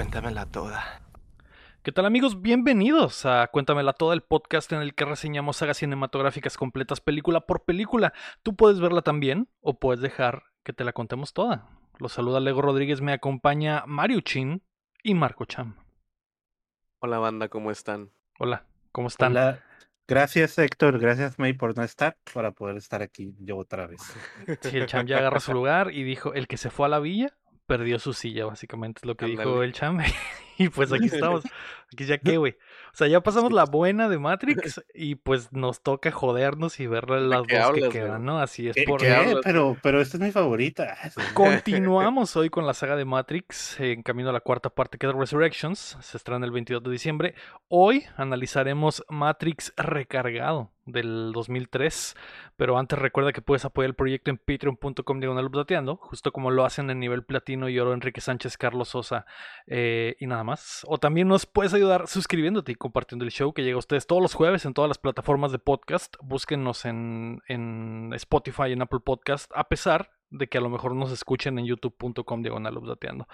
Cuéntamela toda. ¿Qué tal amigos? Bienvenidos a Cuéntamela Toda, el podcast en el que reseñamos sagas cinematográficas completas película por película. Tú puedes verla también o puedes dejar que te la contemos toda. Los saluda Lego Rodríguez, me acompaña Mario Chin y Marco Cham. Hola banda, ¿cómo están? Hola, ¿cómo están? Hola. Gracias Héctor, gracias May por no estar, para poder estar aquí yo otra vez. Sí, el Cham ya agarró su lugar y dijo, el que se fue a la villa perdió su silla, básicamente es lo que dijo el Cham. Y pues aquí estamos. Aquí ya qué, güey. O sea, ya pasamos la buena de Matrix y pues nos toca jodernos y ver las dos que quedan, ¿no? Así es ¿Qué? por qué? hablas? Pero, pero esta es mi favorita. Continuamos hoy con la saga de Matrix, en camino a la cuarta parte que es Resurrections, se estrena el 22 de diciembre. Hoy analizaremos Matrix Recargado del 2003, pero antes recuerda que puedes apoyar el proyecto en patreon.com diagonal justo como lo hacen en nivel platino y oro Enrique Sánchez, Carlos Sosa eh, y nada más. O también nos puedes ayudar suscribiéndote y compartiendo el show que llega a ustedes todos los jueves en todas las plataformas de podcast. Búsquenos en, en Spotify, en Apple Podcast, a pesar de que a lo mejor nos escuchen en youtube.com diagonal updateando.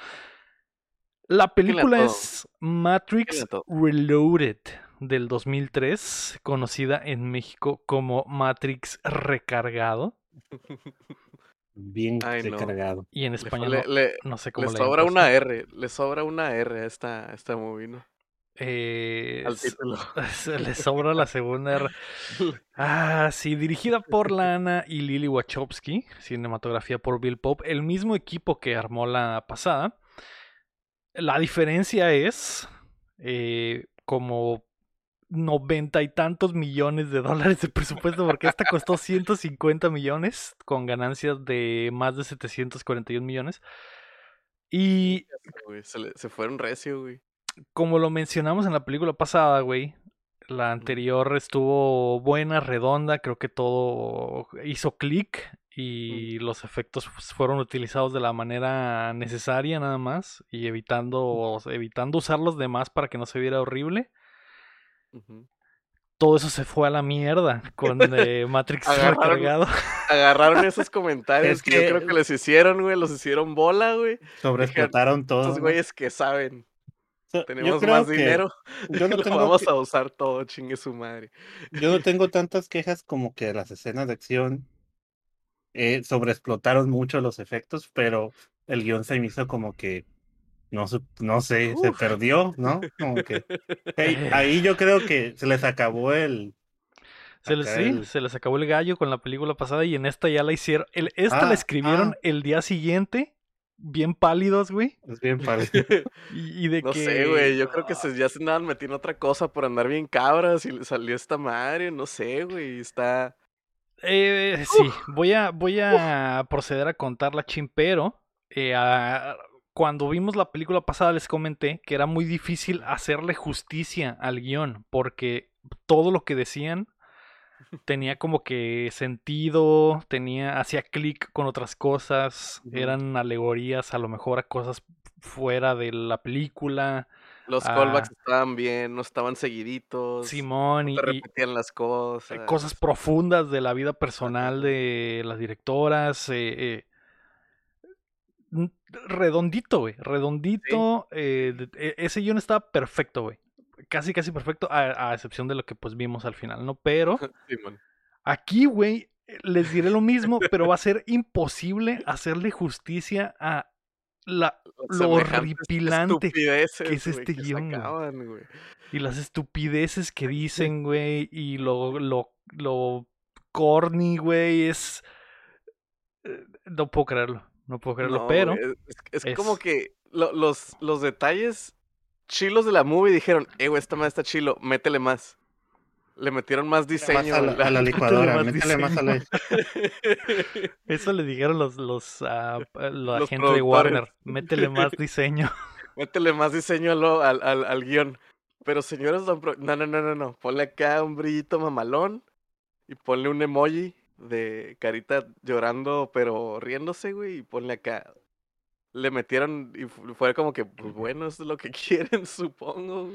La película es Matrix. Reloaded del 2003, conocida en México como Matrix Recargado Bien Ay, no. y en español le- no, le- no sé cómo le sobra una. R, le sobra una R a esta, a esta movie, ¿no? Eh, Al título. se le sobra la segunda R. Ah, sí, dirigida por Lana y Lily Wachowski, cinematografía por Bill Pope, el mismo equipo que armó la pasada. La diferencia es eh, como noventa y tantos millones de dólares de presupuesto, porque esta costó 150 millones con ganancias de más de 741 millones. Y se, le- se fueron recio, güey. como lo mencionamos en la película pasada, güey, la anterior estuvo buena, redonda, creo que todo hizo clic y los efectos fueron utilizados de la manera necesaria nada más y evitando evitando usar los demás para que no se viera horrible. Todo eso se fue a la mierda con eh, Matrix Agarraron- recargado. Agarraron esos comentarios Es que, yo creo que les hicieron, güey, los hicieron bola, güey. Sobreexplotaron todo. Estos ¿no? güeyes que saben, So- tenemos más que dinero, Yo no, lo tengo vamos que- a usar todo, chingue su madre. yo no tengo tantas quejas como que las escenas de acción eh, sobreexplotaron mucho los efectos, pero el guion se me hizo como que no, no sé, se perdió, ¿no? Como que hey, ahí yo creo que se les acabó el Se les, sí, el- se les acabó el gallo con la película pasada y en esta ya la hicieron. el- esta la Ah, escribieron ah. el día siguiente, bien pálidos, güey. es bien padre. Y, y de No que... sé, güey, yo creo que se, ya se andaban metiendo otra cosa por andar bien cabras y le salió esta madre, no sé, güey, está... Eh, sí, voy a, voy a proceder a contar la chimpero. Eh, a- cuando vimos la película pasada les comenté que era muy difícil hacerle justicia al guion porque todo lo que decían tenía como que sentido, tenía, hacía clic con otras cosas, eran alegorías a lo mejor a cosas fuera de la película. Los Ah. callbacks estaban bien, no estaban seguiditos. Simón y, no te y- repetían las eh, cosas. cosas profundas de la vida personal de las directoras. eh, eh, redondito, güey. Redondito. eh, e- ese guion estaba perfecto, güey. Casi, casi perfecto, a, a excepción de lo que pues vimos al final, ¿no? Pero aquí, güey, les diré lo mismo, pero va a ser imposible hacerle justicia a la, lo horripilante que es este que guion, y las estupideces que dicen, güey, y lo, lo, lo corny, güey, es... eh, No puedo creerlo, no puedo creerlo, No, pero... güey, es, es es- como que lo- los, los detalles chilos de la movie dijeron, eh, güey, esta madre está chilo, métele más. Le metieron más Más diseño. a la, güey. a la licuadora, más métele más a la... Eso le dijeron los, los, ah, la Los gente de. Warner, métele más diseño. Métele más diseño al, al, al, al guion. Pero señores, don Pro- no, no, no, no, no. Ponle acá un brillito mamalón y ponle un emoji de carita llorando pero riéndose, güey, y ponle acá. Le metieron y fu- fue como que, pues bueno, eso es lo que quieren, supongo.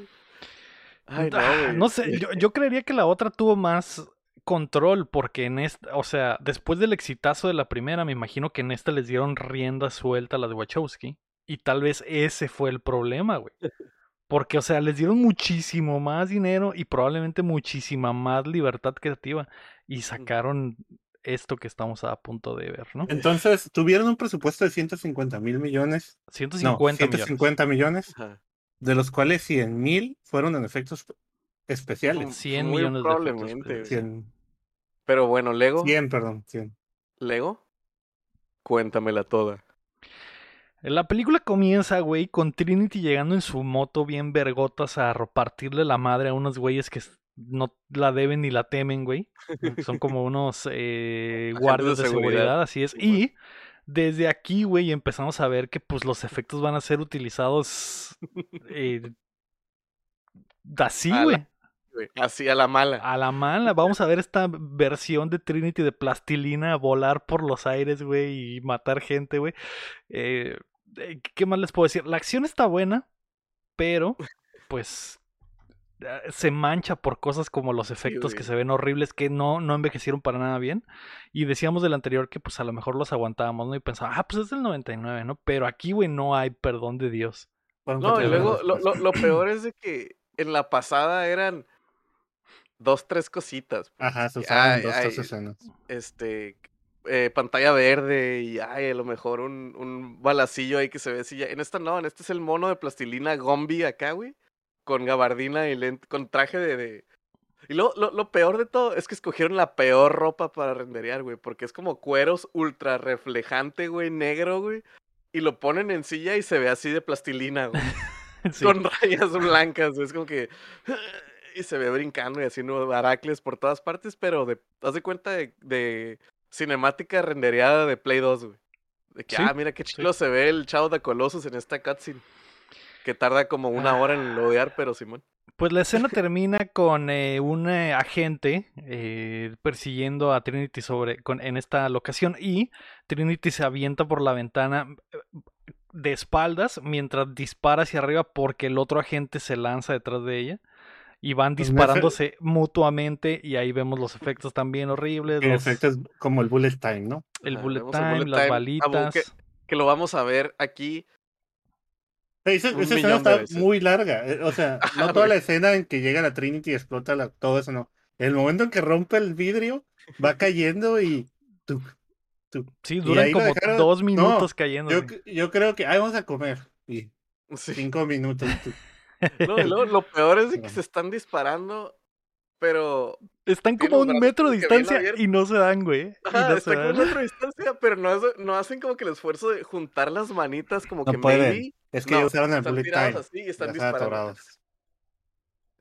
Ay, no, Ah, güey. no sé, yo, yo creería que la otra tuvo más control porque en esta, o sea, después del exitazo de la primera, me imagino que en esta les dieron rienda suelta a la de Wachowski Y tal vez ese fue el problema, güey. Porque, o sea, les dieron muchísimo más dinero y probablemente muchísima más libertad creativa. Y sacaron esto que estamos a punto de ver, ¿no? Entonces, tuvieron un presupuesto de 150 mil millones. 150, no, 150 millones. Ajá. de los cuales 100 mil fueron en efectos especiales. 100 Muy millones de efectos probablemente, especiales. 100, Pero bueno, Lego, 100, perdón, 100. Lego, cuéntamela toda. La película comienza, güey, con Trinity llegando en su moto bien vergotas a repartirle la madre a unos güeyes que no la deben ni la temen, güey. Son como unos eh, guardias de de seguridad, seguridad. así es. Y desde aquí, güey, empezamos a ver que pues los efectos van a ser utilizados eh, así, güey. Así a la mala. A la mala, vamos a ver esta versión de Trinity de plastilina volar por los aires, güey, y matar gente, güey. Eh, ¿Qué más les puedo decir? La acción está buena, pero pues se mancha por cosas como los efectos que se ven horribles que no, no envejecieron para nada bien. Y decíamos del anterior que pues a lo mejor los aguantábamos, ¿no? Y pensaba, ah, pues es del 99, ¿no? Pero aquí, güey, no hay perdón de Dios. No, y luego lo, lo, lo peor es de que en la pasada eran dos, tres cositas. pues, Ajá, se usaban ay, dos, ay, tres escenas. este, eh, pantalla verde y ay, a lo mejor un, un balacillo ahí que se ve así. ya- En esta no, en este es el mono de plastilina Gombi acá, güey. Con gabardina y lente, con traje de, de- Y luego, lo, lo peor de todo es que escogieron la peor ropa para renderear, güey. Porque es como cueros ultra reflejante, güey, negro, güey. Y lo ponen en silla y se ve así de plastilina, güey. Sí. Con rayas blancas, güey. Es como que. Y se ve brincando y haciendo aracles por todas partes, pero de, haz de cuenta de, de cinemática rendereada de Play 2, güey. De que, Sí, ah, mira qué sí. chulo se ve el Chao de Colossus en esta cutscene. Que tarda como una hora en lodear, pero Simón. Pues la escena termina con eh, un eh, agente eh, persiguiendo a Trinity sobre con, en esta locación y Trinity se avienta por la ventana eh, de espaldas mientras dispara hacia arriba porque el otro agente se lanza detrás de ella y van Pues, disparándose mutuamente y ahí vemos los efectos también horribles, los- efecto, es como el bullet time, ¿no? el bullet el time, bullet las time, balitas. Que lo vamos a ver aquí. Esa, escena está muy larga. eh, O sea, no toda güey. la escena en que llega la Trinity y explota la- todo eso, no. El momento en que rompe el vidrio, va cayendo y. tuc, tuc. Sí, duran como dejaron- dos no, minutos cayendo. Yo, yo creo que. Ay, vamos a comer. Y Sí. cinco minutos. tuc. No, lo peor es de que se están disparando, pero Están como a un metro de distancia y no se dan, güey. Y Ajá, no se está como a otra distancia, pero no, no hacen como que el esfuerzo de juntar las manitas, como No que pueden. maybe. Es que usaron el están bullet tirados time. así y están están disparando.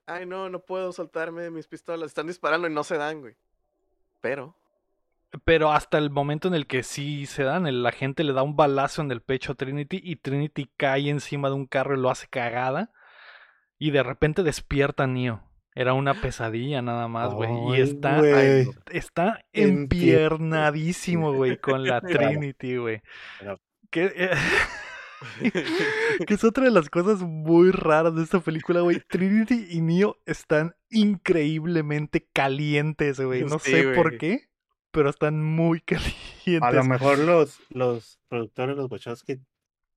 Ay, no, no puedo soltarme de mis pistolas. Están disparando y no se dan, güey. Pero, Pero hasta el momento en el que sí se dan, el- la gente le da un balazo en el pecho a Trinity y Trinity cae encima de un carro y lo hace cagada. Y de repente despierta Neo. Era una pesadilla nada más, güey. Y está. Ay, está empiernadísimo, güey, con la. Trinity, güey. Que, eh, que es otra de las cosas muy raras de esta película, güey. Trinity y Neo están increíblemente calientes, güey. No Sí, sé por qué, pero están muy A lo calientes. mejor los, los productores, los Wachowski,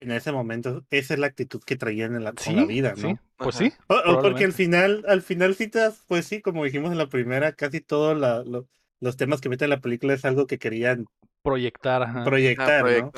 en ese momento, esa es la actitud que traían en la, con la Sí, vida, ¿no? sí, pues Ajá. sí. O- o porque al final, al final das, pues sí, como dijimos en la primera, casi todos lo- los temas que meten en la película es algo que querían Proyectar, ajá. Ah, proyectar, ¿no?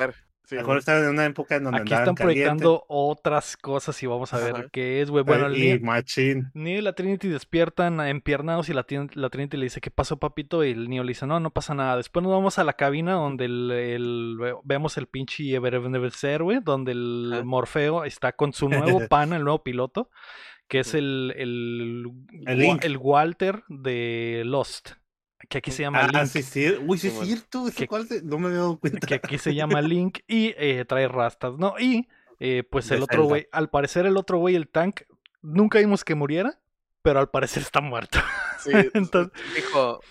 Proyectar. Sí, A lo mejor estaban en una época en donde Aquí están proyectando otras cosas y vamos a ver Ajá. qué es, güey. Bueno, el y Neo, Machín. Neo y la Trinity despiertan empiernados y la, la Trinity le dice, ¿qué pasó, papito? Y el Neo le dice, no, no pasa nada. Después nos vamos a la cabina donde el, el- ve- vemos el pinche Ebenezer, güey, donde el Ajá. Morfeo está con su nuevo pana, el nuevo piloto, que es el, el, El el Walter de Lost, que aquí se llama Ah, Link. sí, sí. Uy, sí es cierto. Que- cual se- No me había dado cuenta. que aquí se llama Link y eh, trae rastas, ¿no? Y eh, pues De el otro güey, al parecer el otro güey, el tank, nunca vimos que muriera, pero al parecer está muerto. Sí, Entonces- dijo,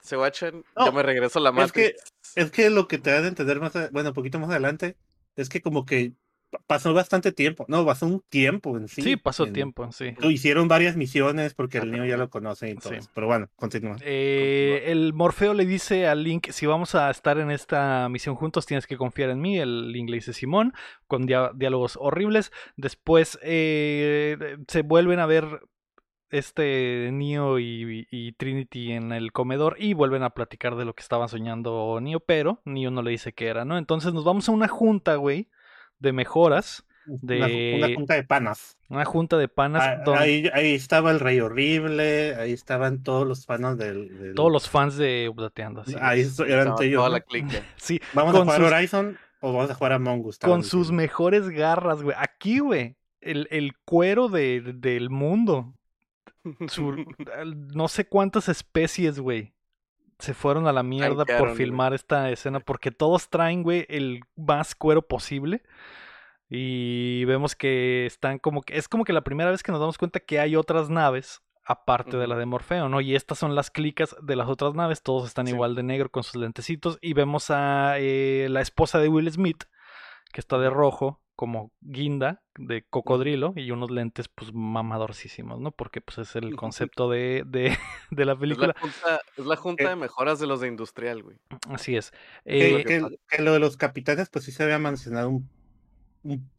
se guachan, No, yo me regreso a la es que- Matrix. Es que lo que te dan a entender más, a- bueno, un poquito más adelante, es que como que pasó bastante tiempo. No, pasó un tiempo en sí. Sí, pasó en- tiempo, sí. Hicieron varias misiones porque el niño ya lo conoce y todo. Sí. Pero bueno, continúa. Eh, el Morfeo le dice a Link, si vamos a estar en esta misión juntos, tienes que confiar en mí. El Link le dice Simón, con dia- diálogos horribles. Después eh, se vuelven a ver este Neo y, y Trinity en el comedor y vuelven a platicar de lo que estaba soñando Neo, pero Neo no le dice qué era, ¿no? Entonces nos vamos a una junta, güey, de mejoras, Una, de- una junta de panas. una junta de panas Ah, donde ahí, ahí estaba el Rey Horrible, ahí estaban todos los panas del. del- todos los fans de Updateando, así Ahí es. eran ellos. la clica. Sí, ¿Vamos a jugar sus- Horizon o vamos a jugar Us? estaban con sus diciendo. mejores garras, güey. Aquí, güey, el, el cuero de- del mundo. Su- no sé cuántas especies, güey, se fueron a la mierda por güey. filmar esta escena. Porque todos traen, güey, el más cuero posible. Y vemos que están como que. Es como que la primera vez que nos damos cuenta que hay otras naves. Aparte de la de Morfeo, ¿no? Y estas son las clicas de las otras naves. Todos están Sí. igual de negro con sus lentecitos. Y vemos a eh, la esposa de Will Smith, que está de rojo, como guinda de cocodrilo, y unos lentes, pues, mamadorcísimos, ¿no? Porque, pues, es el concepto de, de, de la Es la película. junta, es la junta Eh. de mejoras de los de industrial, güey. Así es. Que, Eh, que- que lo de los capitanes, pues sí se había mencionado un-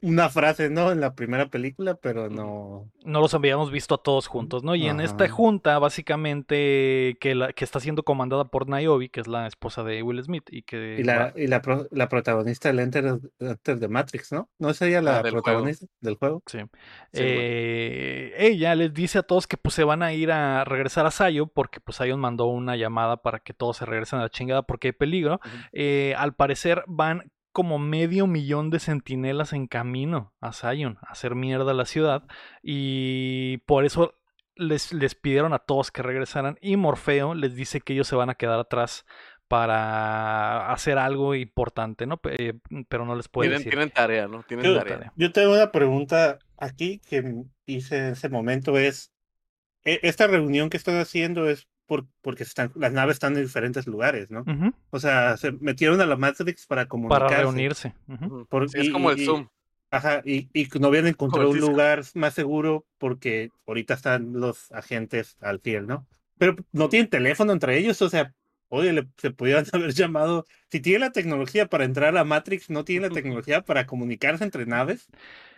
una frase, ¿no? En la primera película, pero no. no los habíamos visto a todos juntos, ¿no? Y en esta junta, básicamente, que, la, que está siendo comandada por Niobe, que es la esposa de Will Smith, y que... Y la, y la, pro- la protagonista del Enter, Enter de Matrix, ¿no? ¿No es ella la del juego. protagonista del juego? Sí. Eh, ella les dice a todos que pues se van a ir a regresar a Sayo porque pues Zion mandó una llamada para que todos se regresen a la chingada porque hay peligro. Eh, al parecer van como medio millón de centinelas en camino a Zion a hacer mierda la ciudad y por eso les, les pidieron a todos que regresaran y Morfeo les dice que ellos se van a quedar atrás para hacer algo importante, ¿no? Pe- eh, Pero no les puede Tienen, decir. tienen tarea, ¿no? Tienen Yo- tarea. Yo tengo una pregunta aquí que hice en ese momento es, e- esta reunión que están haciendo es por, porque están, las naves están en diferentes lugares, ¿no? Ujú, O sea, se metieron a la Matrix para Para comunicarse. reunirse. ujú. Ujú. Por- Sí, es y- como el y- Zoom. Ajá, y, y no habían encontrado un lugar más seguro porque ahorita están los agentes al fiel, ¿no? Pero no tienen teléfono entre ellos, o sea, oye, le- se pudieran haber llamado. Si tiene la tecnología para entrar a la Matrix, no tiene la tecnología para comunicarse entre naves.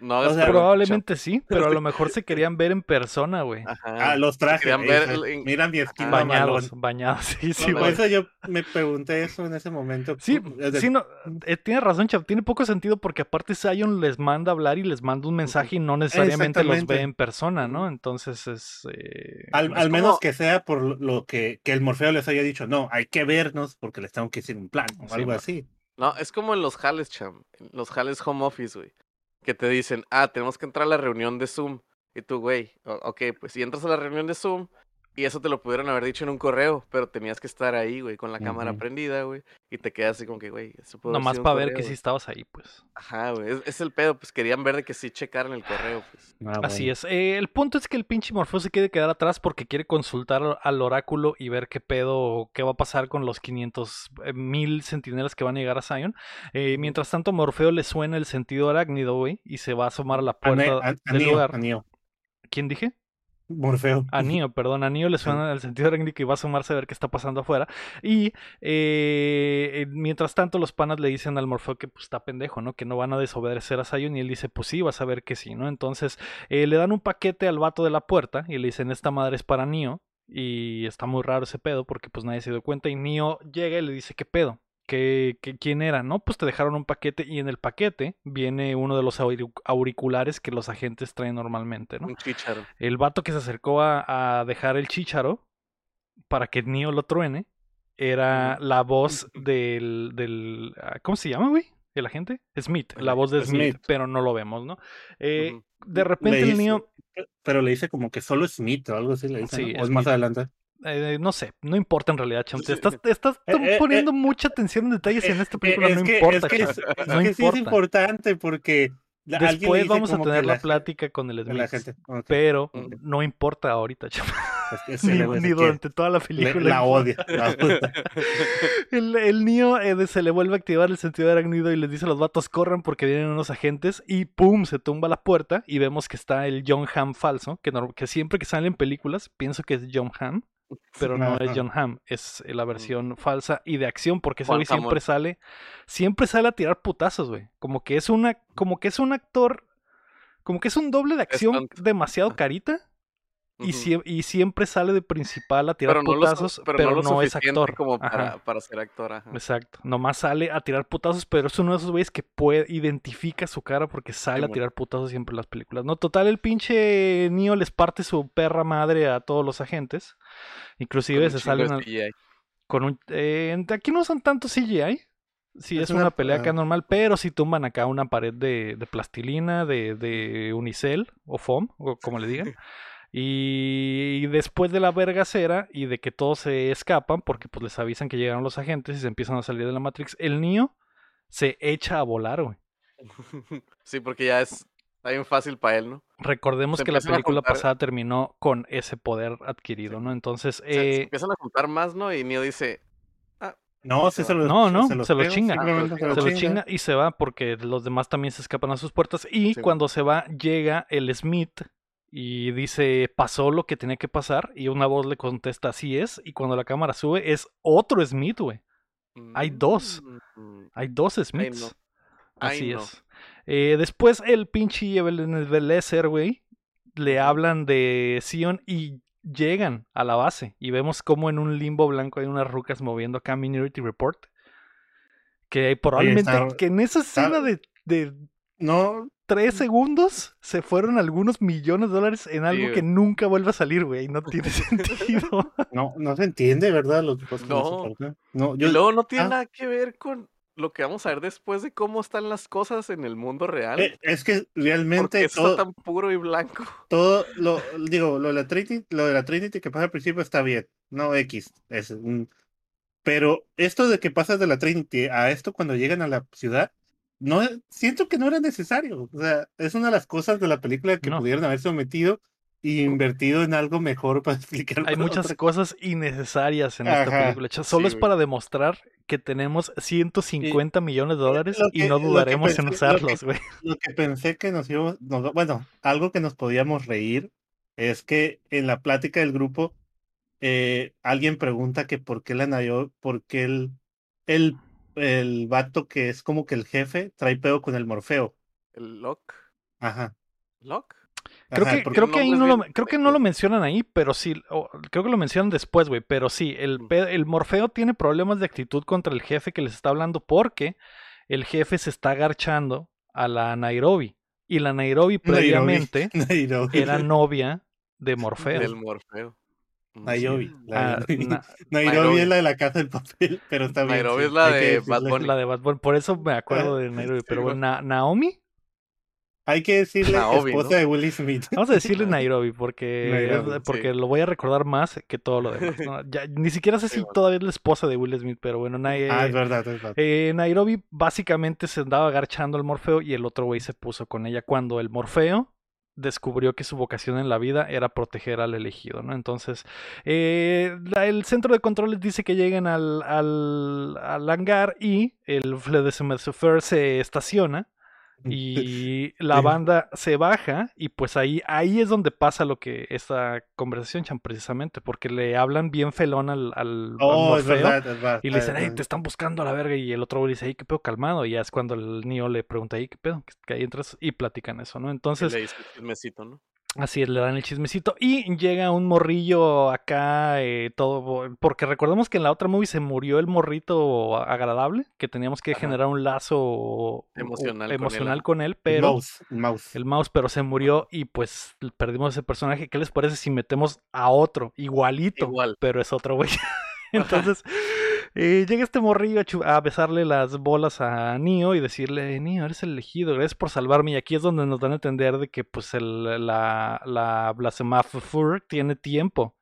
No, o sea, Probablemente sí, pero a lo mejor se querían ver en persona, güey. Ajá. Ah, los trajes. querían ver el- Mira mi esquina Bañados, bañados, sí, sí, No, güey. por eso yo me pregunté eso en ese momento. Sí, sí, no, eh, tiene razón, Chav, tiene poco sentido porque aparte Zion les manda hablar y les manda un mensaje y no necesariamente los ve en persona, ¿no? Entonces es... eh, Al, Es al menos que sea por lo- lo que, que el Morfeo les haya dicho, no, hay que vernos porque les tengo que decir un plan o Sí, algo man. así. No, es como en los jales, cham. en Los jales home office, güey. Que te dicen, ah, tenemos que entrar a la reunión de Zoom. Y tú, güey, ok, pues si entras a la reunión de Zoom, y eso te lo pudieron haber dicho en un correo, pero tenías que estar ahí, güey, con la cámara prendida, güey. Y te quedas así como que, güey, eso haber nomás para ver que sí güey". estabas ahí, pues. Ajá, güey. Es, es el pedo, pues querían ver de que sí checaran el correo, pues. Ah, Así es. Eh, el punto es que el pinche Morfeo se quiere quedar atrás porque quiere consultar al- oráculo y ver qué pedo, qué va a pasar con los 500 eh, mil centinelas que van a llegar a Zion. Eh, mientras tanto, Morfeo le suena el sentido arácnido, güey, y se va a asomar a la puerta del lugar. a Neo. ¿Quién dije? Morfeo. A Neo, perdón, a Neo le suena el sentido arácnido y va a asomarse a ver qué está pasando afuera. Y eh, eh, mientras tanto, los panas le dicen al Morfeo que pues, está pendejo, ¿no? Que no van a desobedecer a Zion. Y él dice, pues sí, vas a ver que sí, ¿no? Entonces eh, le dan un paquete al vato de la puerta y le dicen, esta madre es para Neo. Y está muy raro ese pedo porque pues nadie se dio cuenta. Y Neo llega y le dice, ¿qué pedo? ¿Qué, qué- quién era? No, pues te dejaron un paquete y en el paquete viene uno de los auric- auriculares que los agentes traen normalmente, ¿no? Un chicharo. El vato que se acercó a, a dejar el chícharo para que Neo lo truene era la voz del, del ah, ¿cómo se llama, güey? ¿El agente? Smith, la voz de Smith, Smith. pero no lo vemos, ¿no? Eh. De repente el Neo, Pero le dice como que solo Smith o algo así le dice. Sí, ¿no? O es más adelante. Eh, no sé, no importa en realidad, Cham. Sí. estás, estás Eh, eh, poniendo mucha atención en detalles en esta película, es no que, importa, es que, es, no que sí es importa. importante porque la- Después vamos a tener la la, plática con el Smith, gente. Ok. pero no importa ahorita, Cham. Ni, durante toda la le- película. la odia. la odia. El, eh, se le vuelve a activar el sentido de arácnido y les dice a los vatos corran porque vienen unos agentes y ¡pum! se tumba la puerta y vemos que está el John Hamm falso, que, siempre que sale en películas pienso que es John Hamm, pero no es. John Hamm, es eh, la versión falsa y de acción porque ese güey siempre sale, siempre sale a tirar putazos, güey. Como que es una, como que es un actor, como que es un doble de acción demasiado carita. Y, sie- y siempre sale de principal a tirar pero no putazos, pero pero, no, lo no es actor. como para, para ser actor. Ajá. Exacto. Nomás sale a tirar putazos, pero es uno de esos güeyes que puede, identifica su cara porque sale a tirar putazos siempre en las películas. No, total, el pinche Neo les parte su perra madre a todos los agentes. Inclusive se salen al- CGI. con un... eh, aquí no son tanto CGI. Sí, es, Es una, una- pelea acá normal, pero sí tumban acá una pared de, de plastilina, de, de unicel o foam, o como le digan. Y después de la vergacera y de que todos se escapan, porque pues les avisan que llegaron los agentes y se empiezan a salir de la Matrix, el Neo se echa a volar, güey. sí, porque ya es está bien fácil para él, ¿no? Recordemos Se que la película juntar- pasada terminó con ese poder adquirido, ¿no? Entonces, Se, se eh, empiezan a juntar más, ¿no? Y Neo dice, No, sí se lo No, no, se los pega, chinga. Ah, se lo chinga y se va porque los demás también se escapan a sus puertas. Y Sí, cuando se va, llega el Smith y dice, pasó lo que tenía que pasar. Y una voz le contesta, así es. Y cuando la cámara sube, es otro Smith, güey. Hay dos. "Mm, Hay dos Smiths. no. Así no. es. Eh, después el pinche Ebenezer, güey, le hablan de Sion y llegan a la base. Y vemos como en un limbo blanco hay unas rucas moviendo acá Minority Report. Que probablemente, está- que en esa está- escena de, de No, tres segundos se fueron algunos millones de dólares en algo Sí, que nunca vuelve a salir, güey. No tiene sentido. no, no se entiende, ¿verdad? Los cosas No. No, Y yo, luego no tiene ah. nada que ver con lo que vamos a ver después de cómo están las cosas en el mundo real. eh, es que porque realmente eso todo, está tan puro y blanco. todo lo digo, lo de la Trinity, lo de la Trinity que pasa al principio está bien, no X, es un pero esto de que pasas de la Trinity a esto cuando llegan a la ciudad, no siento que no era necesario. O sea, es una de las cosas de la película que No. pudieron haber sometido y invertido en algo mejor para explicar. Hay otra muchas cosas innecesarias en esta película. Solo sí, es para demostrar que tenemos 150 millones de dólares y no dudaremos en pensé- usarlos, güey. Lo que pensé que nos íbamos, nos- bueno, algo que nos podíamos reír es que en la plática del grupo eh, alguien pregunta que por qué la Nayo, por qué el, el, el vato que es como que el jefe trae pedo con el Morfeo. El Lock. Ajá. ¿Lock? Creo ajá, que, creo que ahí no lo, creo que no lo mencionan ahí, pero sí, o- creo que lo mencionan después, güey. Pero sí, el, Mm. pe- el Morfeo tiene problemas de actitud contra el jefe que les está hablando porque el jefe se está agarchando a la Nairobi. Y la Nairobi previamente Nairobi. era novia de Morfeo. Del Morfeo. Nairobi. sí. Ah, Nairobi. na- Nairobi Nairobi. es la de la casa del papel, pero está bien. Nairobi sí, es la de Bad Bunny. la de Bad Bunny, Por eso me acuerdo de Nairobi. Pero. Na- Naomi, Hay que decirle Naomi, esposa ¿no? de Will Smith. Vamos a decirle Nairobi porque, Nairobi, porque sí. lo voy a recordar más que todo lo demás. ¿no? Ya, ni siquiera sé si bueno. todavía es la esposa de Will Smith, pero bueno, Nai- Ah, es verdad, es verdad. eh, Nairobi básicamente se andaba agarchando al Morfeo y el otro güey se puso con ella cuando el Morfeo descubrió que su vocación en la vida era proteger al elegido, ¿no? Entonces, eh, el centro de controles dice que lleguen al, al, hangar y el Fledesmesofer se estaciona y la banda se baja y pues ahí, ahí es donde pasa lo que esta conversación, Chan, precisamente, porque le hablan bien felón al, al, al Oh, es verdad, es verdad. y le dicen, hey, te están buscando a la verga y el otro güey dice, hey, qué pedo, calmado, y ya es cuando el niño le pregunta, hey, qué pedo, que, que ahí entras y platican eso, ¿no? Y Entonces, le dice el chismecito, ¿no? Así es, le dan el chismecito. Y llega un morrillo acá, eh, todo. Porque recordemos que en la otra movie se murió el morrito agradable, que teníamos que Ajá. generar un lazo Emocional con él, emocional con él, El pero mouse, el mouse. el mouse, pero se murió y pues perdimos ese personaje. ¿Qué les parece si metemos a otro igualito, Igual. pero es otro güey? Entonces eh, llega este morrillo a, besarle las bolas a Neo y decirle, Neo, eres el elegido, gracias por salvarme. Y aquí es donde nos dan a entender de que pues el, la, la Blasphemafur tiene tiempo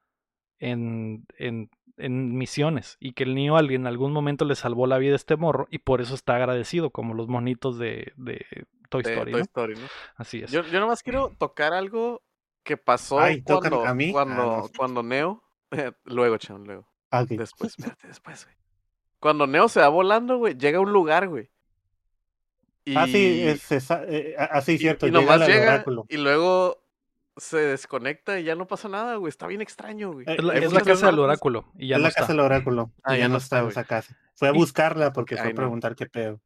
en, en, en misiones y que el Neo en algún momento le salvó la vida a este morro y por eso está agradecido, como los monitos de, de Toy de Story, Toy ¿no? Story, ¿no? Así es. Yo, yo nomás quiero tocar algo que pasó Ay, ¿tocan cuando, a mí? Ah, no. cuando Neo, luego, Chan, luego. Ah. Después, espérate, después, güey. Cuando Neo se va volando, güey, llega a un lugar, güey. Y, Ah, sí, es, esa- eh, ah, sí, y- cierto. y llega nomás llega oráculo. y luego se desconecta y ya no pasa nada, güey. Está bien extraño, güey. Es la, es casa del oráculo y ya es no la está. casa del oráculo. Ah, y ya ya no está, en esa casa. Fue a Y- buscarla porque fue Ay, a no. preguntar qué pedo.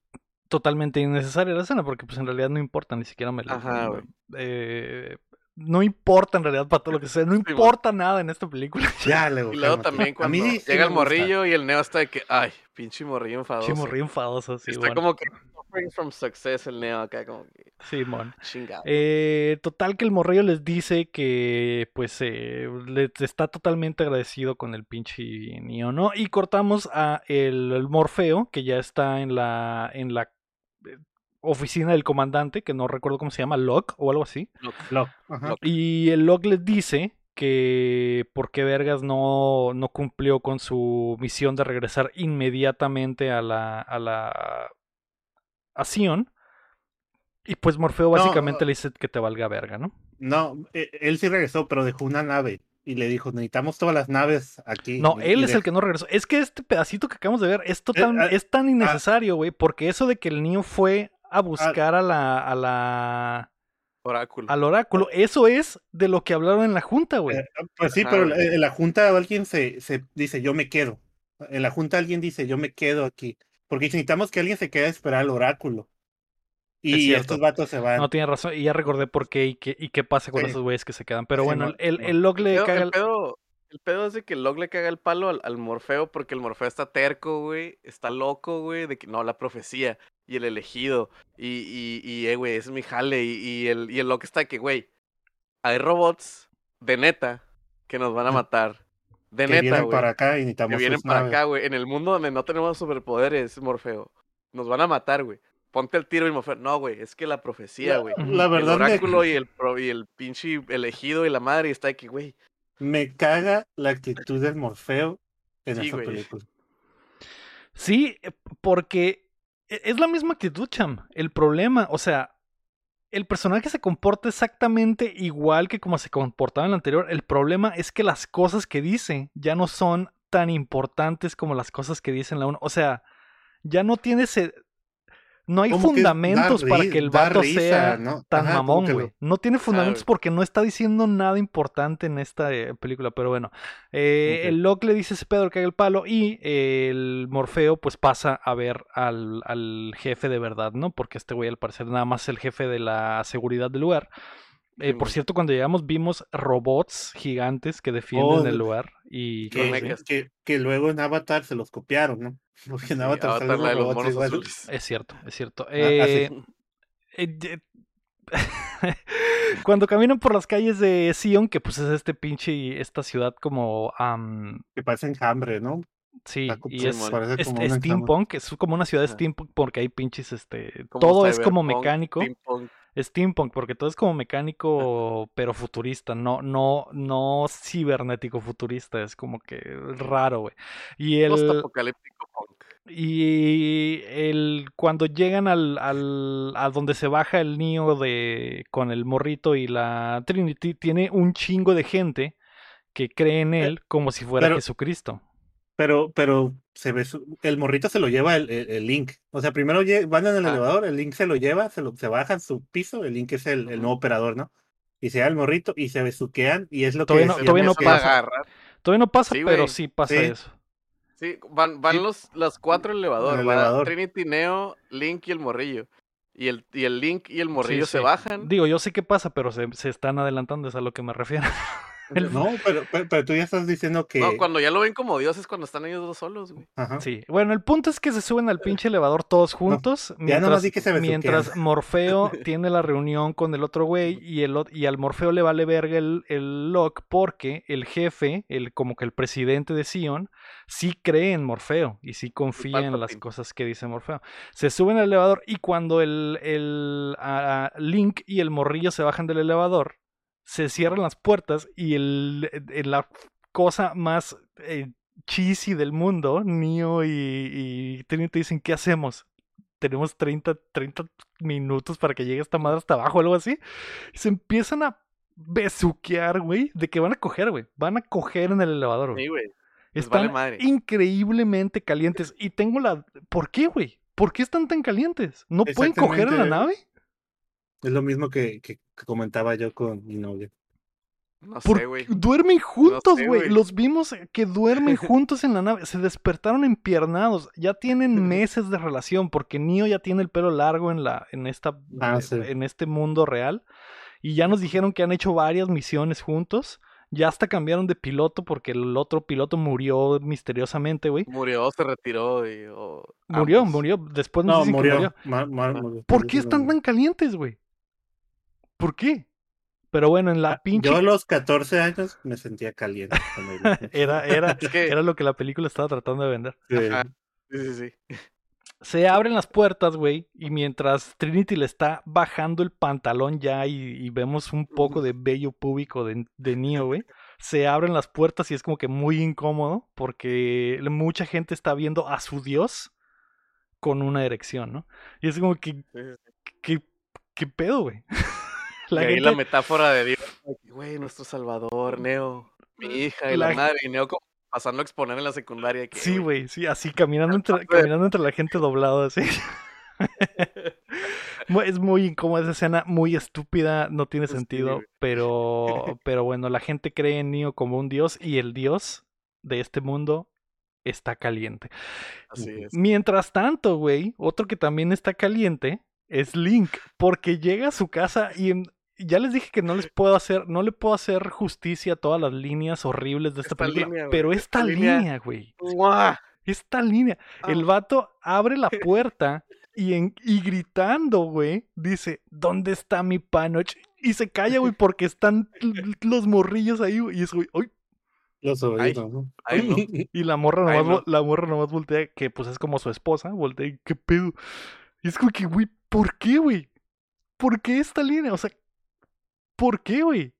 Totalmente innecesaria la escena porque pues en realidad no importa, ni siquiera me la... Ajá, güey. eh, no importa en realidad para todo lo que sea, no Sí, importa nada en esta película. Ya, luego. Y luego también A cuando mí sí llega el morrillo y el Neo está de que, ay, pinche morrillo enfadoso. Chimorrío enfadoso, sí, está bueno. como que suffering from success el Neo acá, como que Simón. chingado. Eh, total que el morrillo les dice que pues eh, le- está totalmente agradecido con el pinche Neo, ¿no? Y cortamos a el, el Morfeo, que ya está en la, en la oficina del comandante, que no recuerdo cómo se llama, Locke o algo así. Lo- ajá. Lo- Y el Locke les dice que por qué Vergas no, no cumplió con su misión de regresar inmediatamente a la, a la a Sion. Y pues Morfeo básicamente le dice que te valga verga, ¿no? No, eh, él sí regresó, pero dejó una nave. Y le dijo, necesitamos todas las naves aquí. No, él es el que no regresó. Es que este pedacito que acabamos de ver es total, ah, es tan innecesario, güey, porque eso de que el niño fue Ah. A buscar a la, a la, Oráculo. al oráculo, eso es de lo que hablaron en la junta, güey. Eh, pues sí, Ajá, pero güey. en la junta alguien se, se dice, yo me quedo. En la junta alguien dice, yo me quedo aquí. Porque necesitamos que alguien se quede a esperar al oráculo. Es Y cierto. estos vatos se van. No tiene razón, y ya recordé por qué y qué, y qué pasa con Sí. esos güeyes que se quedan. Pero Sí, bueno, no, el, no. el Locke le Pedo- caga el, el- pedo, el pedo es de que el Log le caga el palo al, al Morfeo porque el Morfeo está terco, güey. Está loco, güey, de que no, la profecía y el elegido. Y, y, y eh, güey, ese es mi jale. Y, y el, y el Log está de que, güey, hay robots de neta que nos van a matar. De que neta, vienen güey. para acá y Que necesitamos vienen sus para naves. acá, güey. En el mundo donde no tenemos superpoderes, Morfeo. Nos van a matar, güey. Ponte el tiro y Morfeo. No, güey, es que la profecía, güey. la El verdad me, oráculo y el, pro- y el pinche elegido y la madre y está que, güey. me caga la actitud del Morfeo en Sí, esta güey. película. Sí, porque es la misma actitud, Cham. El problema, o sea, el personaje se comporta exactamente igual que como se comportaba en el anterior. El problema es que las cosas que dice ya no son tan importantes como las cosas que dice en la 1. O sea, ya no tiene ese... No hay fundamentos para que el vato risa, sea ¿no? tan Ajá, mamón, güey. lo- No tiene fundamentos porque no está diciendo nada importante en esta eh, película, pero bueno. Eh. El Locke le dice a ese Pedro que haga el palo y eh, el Morfeo pues pasa a ver al, al jefe de verdad, ¿no? Porque este güey al parecer nada más es el jefe de la seguridad del lugar. Eh, por cierto, cuando llegamos vimos robots gigantes que defienden Oh, el lugar y Que, mecas. que, que luego en Avatar se los copiaron, ¿no? Porque en Sí, Avatar, Avatar, salen de los robots monos igual. azules. es cierto, es cierto. Ah, Eh, así. eh, ye- Cuando caminan por las calles de Sion, que pues es este pinche, esta ciudad como, am, Que parecen hambre, ¿no? sí, y es, parece es- como es un enjambre. steampunk, es como una ciudad Ajá. steampunk porque hay pinches, este, todo es como mecánico, steampunk. Steampunk, porque todo es como mecánico, pero futurista, no, no, no cibernético futurista, es como que raro, güey. Y el, Post-apocalíptico punk. y el cuando llegan al, al a donde se baja el niño de con el morrito y la Trinity tiene un chingo de gente que cree en él como si fuera pero- Jesucristo. Pero, pero se ve su- el morrito se lo lleva el, el- el Link. O sea, primero van en el Ah. elevador, el Link se lo lleva, se, lo, se baja en su piso, el Link es el, el nuevo operador, ¿no? Y se da el morrito y se besuquean y es lo Todavía que no- todavía no que- pasa. Todavía no pasa, Sí, pero sí pasa Sí. eso. Sí, van, van Sí. los, las cuatro elevadores. El va elevador. Trinity, Neo, Link y el morrillo. Y el, y el Link y el morrillo se sí. bajan. Digo, yo sé qué pasa, pero se, se están adelantando, es a lo que me refiero. El- No, pero, pero, pero tú ya estás diciendo que... No, cuando ya lo ven como Dios es cuando están ellos dos solos, güey. Ajá. Sí, bueno, el punto es que se suben al pinche elevador todos juntos. nomás mientras, que se mientras Morfeo tiene la reunión con el otro güey y, el, y al Morfeo le vale verga el, el Locke porque el jefe, el, como que el presidente de Sion, sí cree en Morfeo y sí confía en las cosas que dice Morfeo. Se suben al elevador y cuando el, el a- a Link y el morrillo se bajan del elevador, se cierran las puertas y el, el- la cosa más eh, cheesy del mundo, Neo y, y Trinity dicen, ¿qué hacemos? Tenemos 30, 30 minutos para que llegue esta madre hasta abajo o algo así. Y se empiezan a besuquear, güey, de que van a coger, güey. Van a coger en el elevador, güey. Sí, güey. vale Están increíblemente calientes. Y tengo la... ¿Por qué, güey? ¿Por qué están tan calientes? ¿No pueden coger en la nave? Es lo mismo que, que- que comentaba yo con mi novia. No Por- sé, güey. Duermen juntos, güey. Los vimos que duermen juntos en la nave. Se despertaron empiernados. Ya tienen meses de relación porque Neo ya tiene el pelo largo en la en esta Ah, sí. en este mundo real y ya nos dijeron que han hecho varias misiones juntos. Ya hasta cambiaron de piloto porque el otro piloto murió misteriosamente, güey. Murió, se retiró y. o Murió, ambos. murió. Después nos No, murió. murió. Ma- ma- Ah. murió. ¿Por qué están tan calientes, güey? ¿Por qué? Pero bueno, en la Ah, pinche Yo a los 14 años me sentía caliente. era era era lo que la película estaba tratando de vender. Sí. Sí, sí, sí. Se abren las puertas, güey, y mientras Trinity le está bajando el pantalón ya y, y vemos un poco de vello púbico de, de Neo, güey, se abren las puertas y es como que muy incómodo porque mucha gente está viendo a su dios con una erección, ¿no? Y es como que, sí, sí. ¿qué, qué pedo, güey? La gente, la metáfora de Dios. Güey, nuestro salvador, Neo. Mi hija y la, La- madre. Y Neo como pasando a exponer en la secundaria. que, sí, güey, sí, así caminando entre, caminando entre la gente doblado así. Es muy incómoda esa escena, muy estúpida, no tiene sentido, pero, pero bueno, la gente cree en Neo como un dios y el dios de este mundo está caliente. Así es. Mientras tanto, güey, otro que también está caliente es Link, porque llega a su casa y en- ya les dije que no les puedo hacer, no le puedo hacer justicia a todas las líneas horribles de esta, Esta película, línea, pero esta esta línea- güey, esta línea. El Ah. vato abre la puerta y, en- y gritando, güey, dice, ¿dónde está mi panoch? Y se calla, güey, porque están los morrillos ahí, güey. Y es, güey, ¡ay! Los sobrinos, ¿no? Ay, no. Y la morra Ay, nomás, no. la morra nomás voltea, que pues es como su esposa, voltea, y, ¿qué pedo? Y es como que, güey, ¿por qué, güey? ¿Por qué esta línea? O sea, ¿por qué, güey?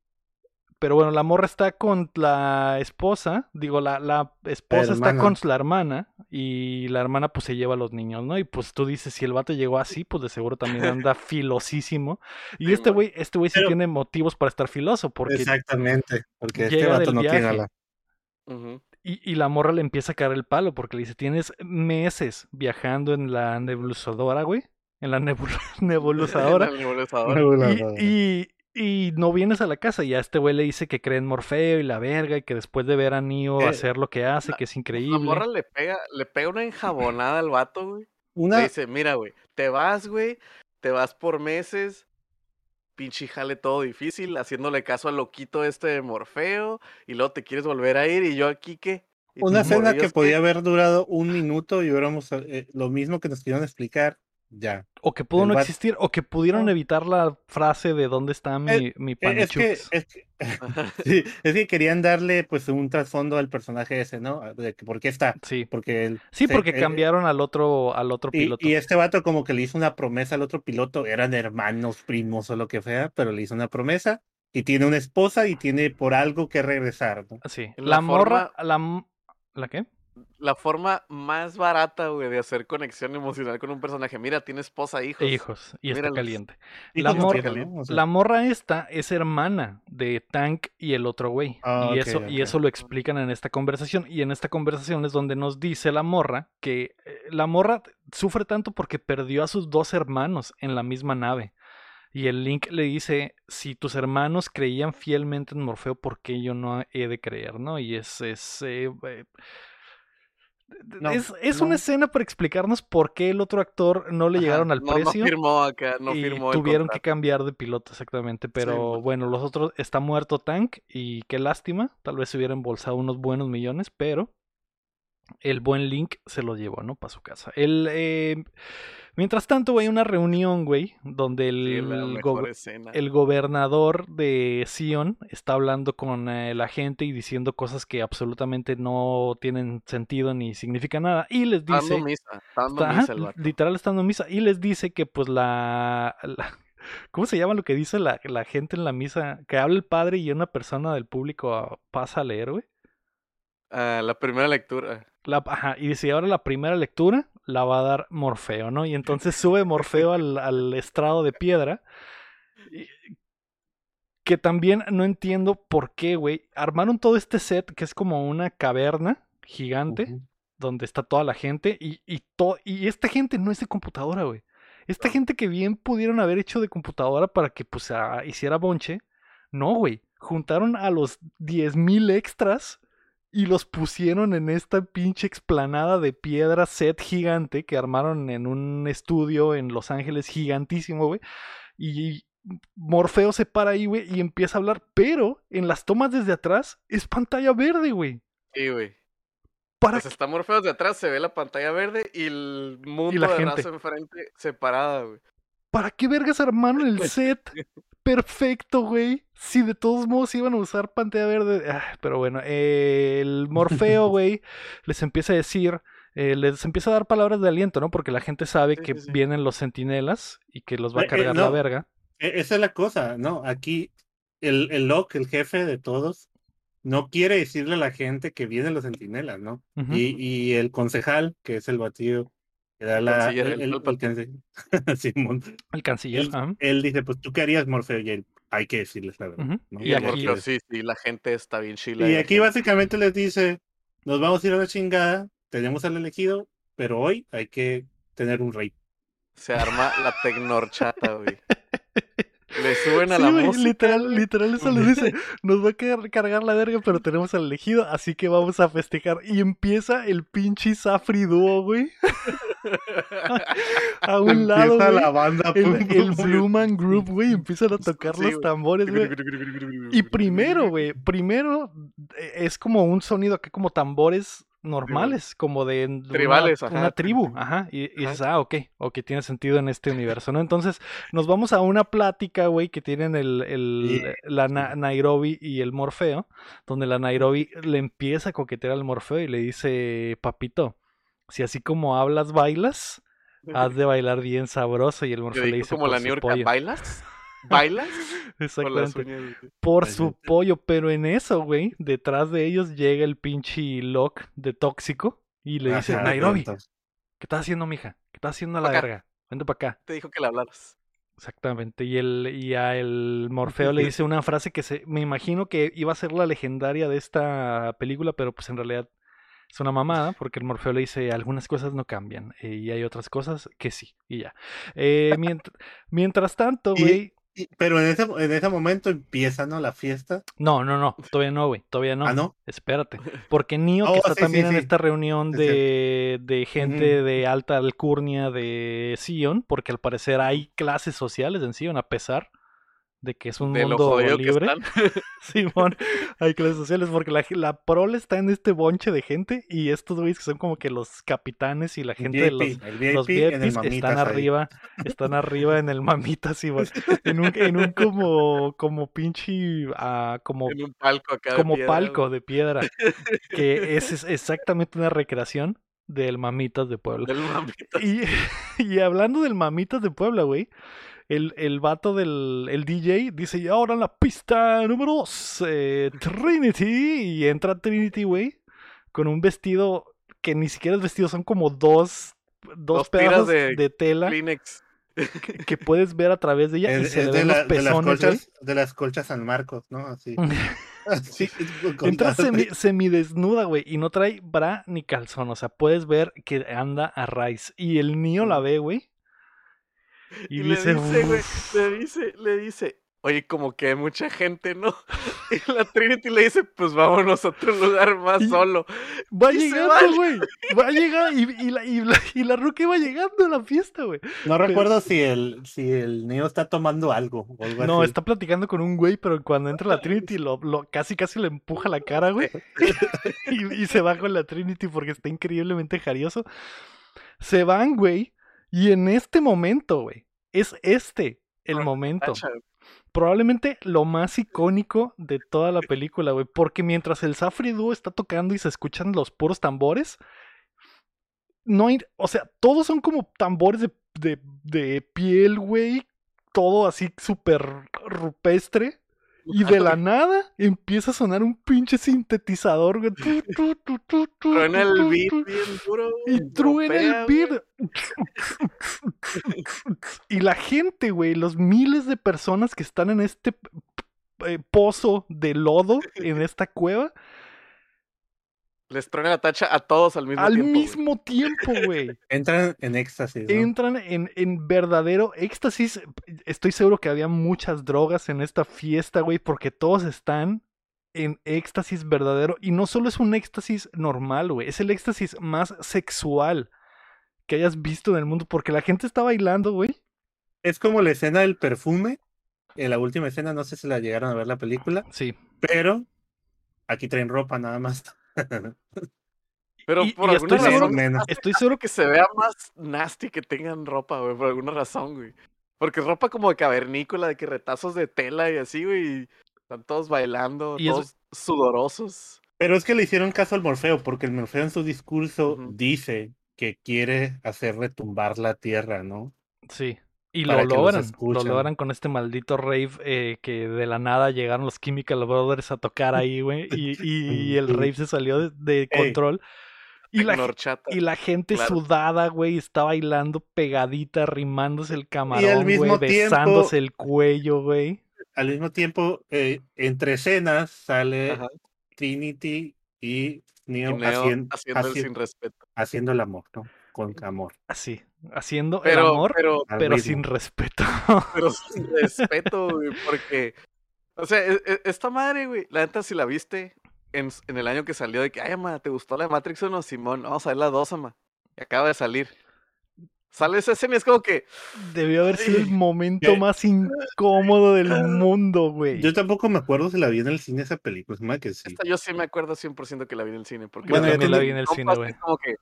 Pero bueno, la morra está con la esposa, digo, la, la esposa está con la hermana y la hermana pues se lleva a los niños, ¿no? Y pues tú dices, si el vato llegó así, pues de seguro también anda filosísimo. Y Sí, este güey, este güey sí Pero- tiene motivos para estar filoso, porque Exactamente. Porque este llega vato del no tiene viaje. a la. Y, y la morra le empieza a caer el palo porque le dice, tienes meses viajando en la nebulizadora, güey. En la nebul- nebulizadora. En el nebulizador. y, y, y no vienes a la casa. Y a este güey le dice que cree en Morfeo y la verga. Y que después de ver a Neo Eh, hacer lo que hace, que es La increíble. morra le pega, le pega una enjabonada al vato, güey. Le Una, dice, mira, güey, te vas, güey, te vas por meses, pinche jale todo difícil, haciéndole caso al loquito este de Morfeo, y luego te quieres volver a ir, y yo aquí, ¿qué? ¿Y una escena que podía haber durado un minuto y hubiéramos eh, lo mismo que nos quisieron explicar. Ya. O que pudo el no existir. O que pudieron No. evitar la frase de dónde está mi, Eh, mi Eh, Es que, es que, sí, es que querían darle pues un trasfondo al personaje ese, ¿no? De que por qué está. Sí. Porque él, Sí, se- porque eh, cambiaron al otro, al otro Y, piloto. y este vato como que le hizo una promesa al otro piloto, eran hermanos, primos o lo que sea, pero le hizo una promesa y tiene una esposa y tiene por algo que regresar, ¿no? Sí. La La, morra, forma- la, ¿la qué? La forma más barata, güey, de hacer conexión emocional con un personaje. Mira, tiene esposa, hijos. E hijos. Y está Míralos. caliente. Y La morra- tiene, ¿no? O sea, La morra esta es hermana de Tank y el otro güey. Ah, y, eso, y eso lo explican en esta conversación. Y en esta conversación es donde nos dice la morra que eh, la morra sufre tanto porque perdió a sus dos hermanos en la misma nave. Y el Link le dice, si tus hermanos creían fielmente en Morfeo, ¿por qué yo no he de creer? ¿No? Y es... es eh, eh, No, es, es una escena para explicarnos por qué el otro actor no le Ajá, llegaron al no, precio No firmó acá, no y firmó tuvieron que cambiar de piloto exactamente, pero bueno, los otros está muerto Tank y qué lástima, tal vez se hubiera embolsado unos buenos millones, pero el buen Link se lo llevó, ¿no? Para su casa. El, eh, mientras tanto, güey, hay una reunión, güey, donde el, Sí, go- el gobernador de Sion está hablando con eh, la gente y diciendo cosas que absolutamente no tienen sentido ni significan nada. Y les dice, misa, Está- misa ajá, el vato. literal estando misa y les dice que pues la, la- ¿cómo se llama lo que dice la, la gente en la misa? Que habla el padre y una persona del público ah, pasa a leer, güey. Ah, la primera lectura. La, ajá, y dice, ahora la primera lectura la va a dar Morfeo, ¿no? Y entonces sube Morfeo al, al estrado de piedra. Y- Que también no entiendo por qué, güey. Armaron todo este set que es como una caverna gigante donde está toda la gente y, y, to- y esta gente no es de computadora, güey. Esta gente que bien pudieron haber hecho de computadora para que pues ah, hiciera bonche, no, güey. Juntaron a los 10.000 extras y los pusieron en esta pinche explanada de piedra set gigante que armaron en un estudio en Los Ángeles gigantísimo, güey. Y Morfeo se para ahí, güey, y empieza a hablar, pero en las tomas desde atrás es pantalla verde, güey. Sí, güey. ¿Para Pues está Morpheus de atrás, se ve la pantalla verde y el mundo la de gente. raza enfrente separada, güey. ¿Para qué vergas armaron el set perfecto, güey? Si de todos modos iban a usar pantalla verde. Ah, pero bueno, eh, el Morfeo, güey, les empieza a decir, eh, les empieza a dar palabras de aliento, ¿no? Porque la gente sabe Sí, que sí, sí. vienen los sentinelas y que los va Eh, a eh, cargar la verga. E- Esa es la cosa, ¿no? Aquí el, el Locke, el jefe de todos, no quiere decirle a la gente que vienen los centinelas, ¿no? Y, y el concejal, que es el batido, la. canciller, el- el el- Simón. El canciller. Él, dice: Pues tú qué harías, Morfeo, y él, hay que decirles la verdad. Y Y aquí- sí, sí, la gente está bien chila. Y aquí básicamente les dice: Nos vamos a ir a la chingada, tenemos al elegido, pero hoy hay que tener un rey. Se arma la tecnorchata, güey. Le suben a Sí, la güey, música. literal, literal eso lo dice. Nos va a car- cargar la verga, pero tenemos al elegido, así que vamos a festejar. Y empieza el pinche Safri dúo, güey. A un lado, Empieza la banda. El, pum, el Blue Man Group, güey, empiezan a tocar Sí, los tambores, güey. Y primero, güey, primero eh, es como un sonido acá como tambores normales, como de, una- Tribales, una, ajá. tribu, ajá, y, y dices, ah, ok, ok, tiene sentido en este universo, ¿no? Entonces nos vamos a una plática, güey, que tienen el, el- la Na- Nairobi y el Morfeo, donde la Nairobi le empieza a coquetear al Morfeo y le dice, papito, si así como hablas, bailas, has de bailar bien sabroso, y el Morfeo le dice, como por la su New York, pollo. ¿bailas? ¿Bailas? Exactamente uñas. por su pollo, pero en eso, güey, detrás de ellos llega el pinche Locke de tóxico y le dice, Ajá, Nairobi, ¿qué estás haciendo, mija? ¿Qué estás haciendo a la acá. verga? Vente para acá. Te dijo que le hablaras. Exactamente. Y el, y a el Morfeo le dice una frase que se, me imagino que iba a ser la legendaria de esta película, pero pues en realidad es una mamada, porque el Morfeo le dice algunas cosas no cambian eh, y hay otras cosas que sí, y ya. Eh, mient- mientras tanto, güey. pero en ese, en ese momento empieza, ¿no? La fiesta. No, no, no, todavía no, güey, todavía no. Ah, ¿no? Espérate, porque Neo, que Oh, está sí, sí, también en sí. esta reunión de, de gente de alta alcurnia de Sion, porque al parecer hay clases sociales en Sion, a pesar de que es un de lo mundo jodido que libre. están. Simón, hay clases sociales, porque la, la prole está en este bonche de gente y estos güeyes que son como que los capitanes y la gente de los, VIP, los VIPs están ahí. arriba, están arriba en el mamitas y en un, en un como, como pinche, ah, como En un palco acá. de como piedra, palco de piedra, que es, es exactamente una recreación del Mamitas de Puebla. Del mamitas. Y, y hablando del Mamitas de Puebla, güey, el, el vato del el DJ dice, y ahora en la pista número 2, Trinity, y entra Trinity, güey, con un vestido que ni siquiera es vestido, son como dos, dos, Dos tiras pedazos de de, tela Kleenex. que, que puedes ver a través de ella y Es, se es le de, ven la- los de las pezones, colchas, de las colchas San Marcos, ¿no? Así. Entra semi, semidesnuda, güey, y no trae bra ni calzón. O sea, puedes ver que anda a raíz. Y el niño la ve, güey. Y, Y, le dice, güey, le dice, le dice, oye, como que hay mucha gente, ¿no? Y la Trinity le dice, pues vámonos a otro lugar más Y- solo. Va y llegando, va. güey. Va a llegar y, y la, y, la, y la iba llegando a la fiesta, güey. No recuerdo si el, si el niño está tomando algo o algo No, así. está platicando con un güey, pero cuando entra la Trinity lo, lo casi casi le empuja la cara, güey. y, y se va con la Trinity porque está increíblemente jarioso. Se van, güey. Y en este momento, güey. Es este el momento. Probablemente lo más icónico de toda la película, güey. Porque mientras el Safri Duo está tocando y se escuchan los puros tambores, no hay. O sea, todos son como tambores de, de, de piel, güey. Todo así súper rupestre. Y de la nada empieza a sonar un pinche sintetizador, güey. Truena el beat bien duro. Y truena el beat. Y la gente, güey, los miles de personas que están en este eh, pozo de lodo en esta cueva Les truena la tacha a todos al mismo al tiempo. güey. mismo tiempo, güey. Entran en éxtasis. ¿no? Entran en, en verdadero éxtasis. Estoy seguro que había muchas drogas en esta fiesta, güey, porque todos están en éxtasis verdadero. Y no solo es un éxtasis normal, güey, es el éxtasis más sexual que hayas visto en el mundo, porque la gente está bailando, güey. Es como la escena del perfume. En la última escena, no sé si la llegaron a ver la película, Sí. pero aquí traen ropa nada más. Pero Y- por y alguna estoy seguro- razón, menos. hasta Estoy seguro que se vea más nasty que tengan ropa, güey, por alguna razón, güey. Porque es ropa como de cavernícola, de que retazos de tela y así, güey. y Están todos bailando, Y todos sudorosos. Pero es que le hicieron caso al Morfeo, porque el Morfeo en su discurso dice que quiere hacer retumbar la tierra, ¿no? Sí. Y lo logran. Lo logran con este maldito rave eh, que de la nada llegaron los Chemical Brothers a tocar ahí, güey. Y, y el rave se salió de, de Ey. control. Y la, y gente claro. sudada, güey, está bailando pegadita, rimándose el camarón, mismo güey, tiempo- besándose el cuello, güey. Al mismo tiempo, eh, entre escenas sale Ajá. Trinity y Y Neo, hacien- haciendo el sin respeto. haciendo el amor, ¿no? Con amor. Así, haciendo el amor, pero, sin respeto. pero sin respeto, güey, porque. O sea, e- e- esta madre, güey, la neta, si la viste en, el año que salió, de que, ay, ama, ¿te gustó la de Matrix 1? Simón, vamos a ver la 2, ama. Y acaba de salir. Sale esa escena y es como que. Debió haber sido el momento ¿Qué? más incómodo del mundo, güey. Yo tampoco me acuerdo si la vi en el cine esa película, me hace que sí. Esta yo sí me acuerdo 100% que la vi en el cine. Porque Bueno, yo también la vi en el cine, güey. es como que.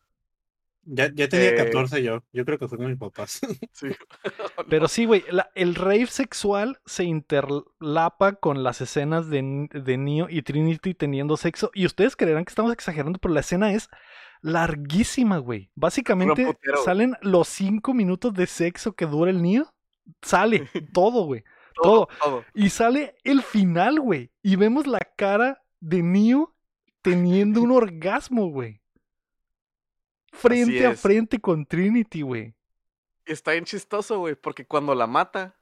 Ya, ya tenía Eh, 14 yo, yo creo que fue con mis papás. Sí. Pero sí, güey, el rave sexual se interlapa con las escenas de, de Neo y Trinity teniendo sexo. Y ustedes creerán que estamos exagerando, pero la escena es larguísima, güey. Básicamente putero, salen los cinco minutos de sexo que dura el Neo. Sale todo, güey. todo, todo. Y sale el final, güey. Y vemos la cara de Neo teniendo un orgasmo, güey. Frente a frente con Trinity, güey. Está bien chistoso, güey, porque cuando la mata,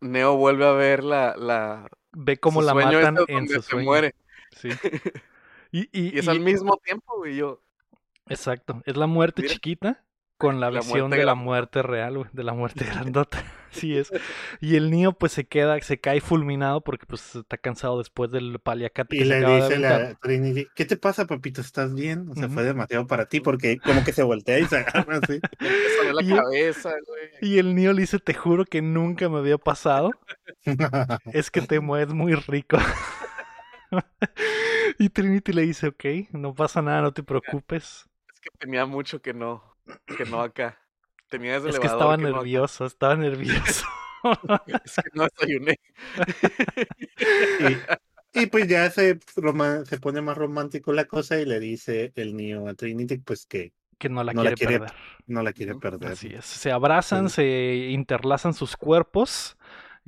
Neo vuelve a ver la. la Ve cómo la matan este en su se sueño. muere. Sí. Y, y- Y es y- al mismo tiempo, güey. Yo. Exacto. Es la muerte Mira. chiquita con la La visión de la muerte real, güey. De la muerte grandota. Así es. Y el niño pues se queda, se cae fulminado porque pues está cansado después del paliacate Y que se le dice la Trinity, ¿qué te pasa, papito? ¿Estás bien? O sea, fue demasiado para ti porque como que se voltea y se agarra así. La Y- cabeza, güey. Y el niño le dice, te juro que nunca me había pasado. Es que te mueves muy rico. y Trinity le dice, ok, no pasa nada, no te preocupes. Es que tenía mucho que no. Que no acá. Es que estaba nervioso, estaba nervioso. Es que no desayuné. y, y pues ya se, se pone más romántico la cosa y le dice el niño a Trinity pues que que no la No la quiere perder. no la quiere perder. Así es. Se abrazan, Sí. se interlazan sus cuerpos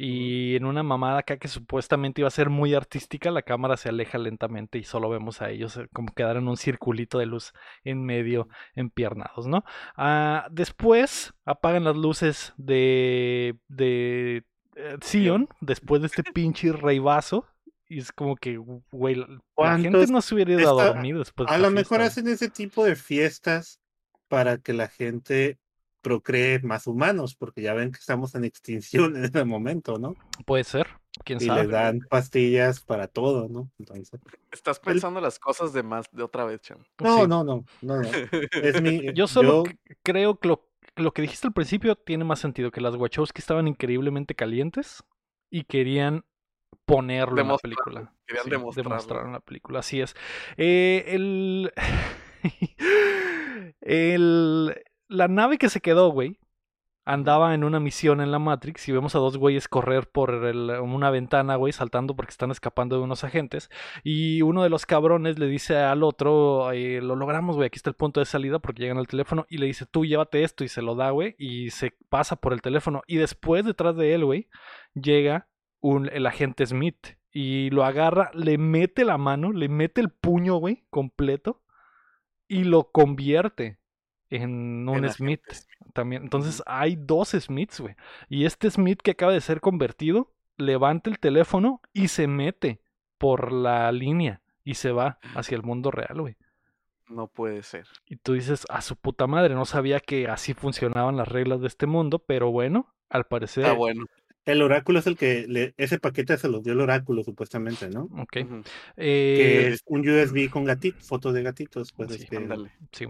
y en una mamada acá que supuestamente iba a ser muy artística, la cámara se aleja lentamente y solo vemos a ellos eh, como quedar en un circulito de luz en medio, empiernados, ¿no? Ah, después apagan las luces de, de eh, Sion, después de este pinche reivazo. Y es como que, güey, la- gente ¿Cuántos- no se hubiera ido a esta- dormir después de A lo mejor hacen ese tipo de fiestas para que la gente procree más humanos, porque ya ven que estamos en extinción en ese momento, ¿no? Puede ser, quién Y sabe. les dan pastillas para todo, ¿no? Entonces, Estás pensando las cosas de más de otra vez, chamo. no, Sí. no, no, no, no. Es mi, Yo solo yo- creo que lo, lo que dijiste al principio tiene más sentido, que las Wachowski estaban increíblemente calientes y querían ponerlo en la película. querían Sí, demostrarlo. demostrarlo en la película, así es. Eh, el, el- la nave que se quedó, güey, andaba en una misión en la Matrix y vemos a dos güeyes correr por el- una ventana, güey, saltando porque están escapando de unos agentes. Y uno de los cabrones le dice al otro, eh, lo logramos, güey, aquí está el punto de salida porque llegan al teléfono y le dice, tú llévate esto y se lo da, güey, y se pasa por el teléfono. Y después, detrás de él, güey, llega un, el agente Smith y lo agarra, le mete la mano, le mete el puño, güey, completo y lo convierte en un En Smith también. Entonces hay dos Smiths, güey. Y este Smith que acaba de ser convertido levanta el teléfono y se mete por la línea y se va hacia el mundo real, güey. No puede ser. Y tú dices, a su puta madre, no sabía que así funcionaban las reglas de este mundo, pero bueno, al parecer. Ah, bueno. El oráculo es el que le, ese paquete se lo dio el oráculo supuestamente, ¿no? Ok. Eh, Que es un USB con gatitos, fotos de gatitos, pues Sí, este, Ándale. Sí.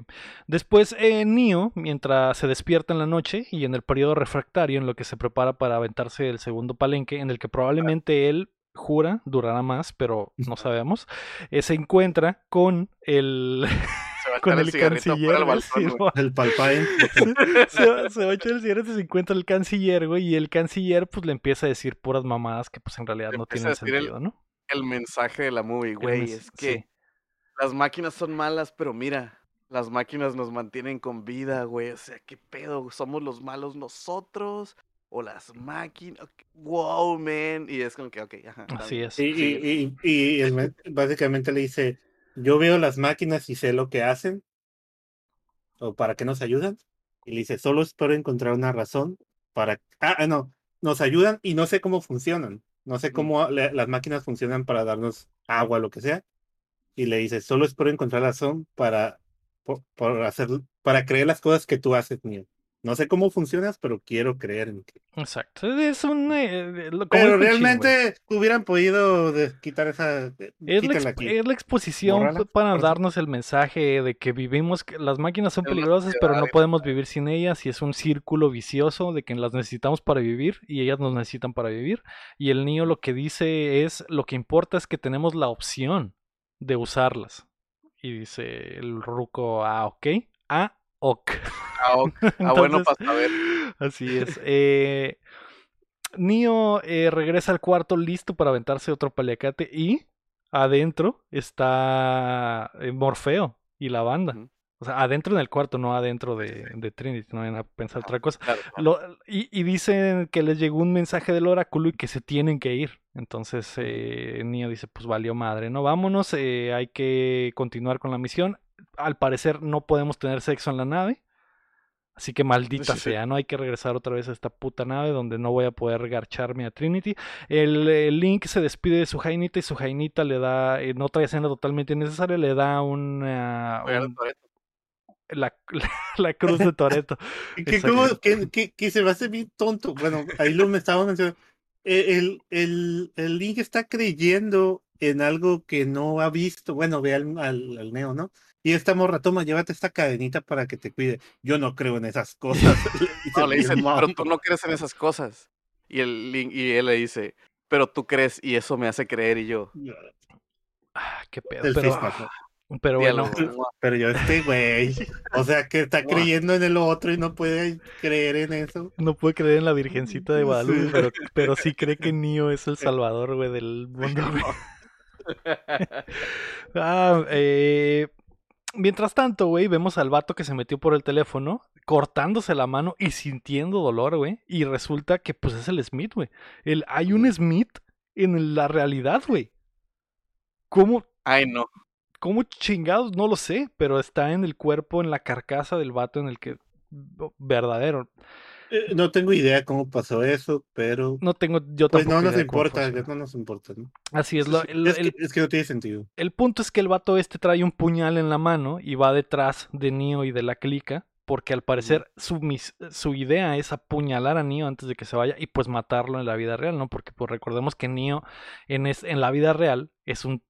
Después, eh, Neo, mientras se despierta en la noche y en el periodo refractario, en lo que se prepara para aventarse el segundo palenque, en el que probablemente él jura durará más, pero no sabemos, eh, se encuentra con el, con el el cigarrito canciller. güey, balcón, güey. el se, va- se va a echar el cigarro y se encuentra el canciller, güey, y el canciller pues le empieza a decir puras mamadas que pues en realidad Le no tienen a decir el- sentido, ¿no? El mensaje de la movie, El güey, es que sí. las máquinas son malas, pero mira, las máquinas nos mantienen con vida, güey. O sea, ¿qué pedo? ¿Somos los malos nosotros? ¿O las máquinas? Wow, man. Y es como que, ok, ajá. Así es. Y, y- Sí. y- y el me- básicamente le dice, yo veo las máquinas y sé lo que hacen, o para qué nos ayudan. Y le dice, solo espero encontrar una razón para... Ah, ah, no, nos ayudan y no sé cómo funcionan. No sé cómo le- las máquinas funcionan para darnos agua, lo que sea. Y le dice, solo espero encontrar razón para, por, por hacer, para creer las cosas que tú haces, mío. No sé cómo funcionas, pero quiero creer en ti. Exacto. Es un... eh, eh, lo- Pero realmente hubieran podido quitar esa... Es la, aquí. es la exposición para darnos el mensaje de que vivimos, que las máquinas son peligrosas, pero no podemos vivir sin ellas y es un círculo vicioso de que las necesitamos para vivir y ellas nos necesitan para vivir. Y el niño lo que dice es, lo que importa es que tenemos la opción de usarlas. Y dice el ruco, ah, ok, ah, ok. Ah, ok. Ah, bueno, Entonces, para saber. Así es. Eh, Neo eh, regresa al cuarto listo para aventarse otro paliacate y adentro está eh, Morfeo y la banda. O sea, adentro en el cuarto, no adentro de, de Trinity, no vayan a pensar otra cosa. Claro. Lo- y, y dicen que les llegó un mensaje del oráculo y que se tienen que ir. Entonces eh, Neo dice, pues valió madre, ¿no? Vámonos, eh, hay que continuar con la misión. Al parecer no podemos tener sexo en la nave. Así que maldita sea, ¿no? Hay que regresar otra vez a esta puta nave donde no voy a poder garcharme a Trinity. El, el Link se despide de su Jainita y su Jainita le da, en otra escena totalmente innecesaria, le da una, un- la, la cruz de Toreto. Que, como- que, que- que se me hace bien tonto. Bueno, ahí lo me estaba mencionando. Eh, El, el, el Link está creyendo en algo que no ha visto. Bueno, ve al, al, al Neo, ¿no? Y esta morra, toma, llévate esta cadenita para que te cuide. Yo no creo en esas cosas. No, le dice, "Mi pero mamá". tú no crees en esas cosas. Y, el, y él le dice, pero tú crees y eso me hace creer y yo. Ah, qué pedo. El Pero, ¿no? pero bueno. Pero yo este güey, o sea, que está creyendo en el otro y no puede creer en eso. no puede creer en la Virgencita de Guadalupe, Sí. pero, pero sí cree que Neo es el salvador, güey, del mundo, güey. Ah, eh, mientras tanto, güey, vemos al vato que se metió por el teléfono, cortándose la mano y sintiendo dolor, güey. Y resulta que, pues, es el Smith, güey. El, hay un Smith en la realidad, güey. ¿Cómo, Ay, no. ¿Cómo chingados? No lo sé, pero está en el cuerpo, en la carcasa del vato en el que... Verdadero. Eh, No tengo idea cómo pasó eso, pero No tengo, yo pues no nos importa, no nos importa, ¿no? Así es, lo- el, es, el- que, es que no tiene sentido. el punto es que el vato este trae un puñal en la mano y va detrás de Neo y de la clica, porque al parecer su, mis- su idea es apuñalar a Neo antes de que se vaya y pues matarlo en la vida real, ¿no? Porque pues recordemos que Neo en, es, en la vida real es un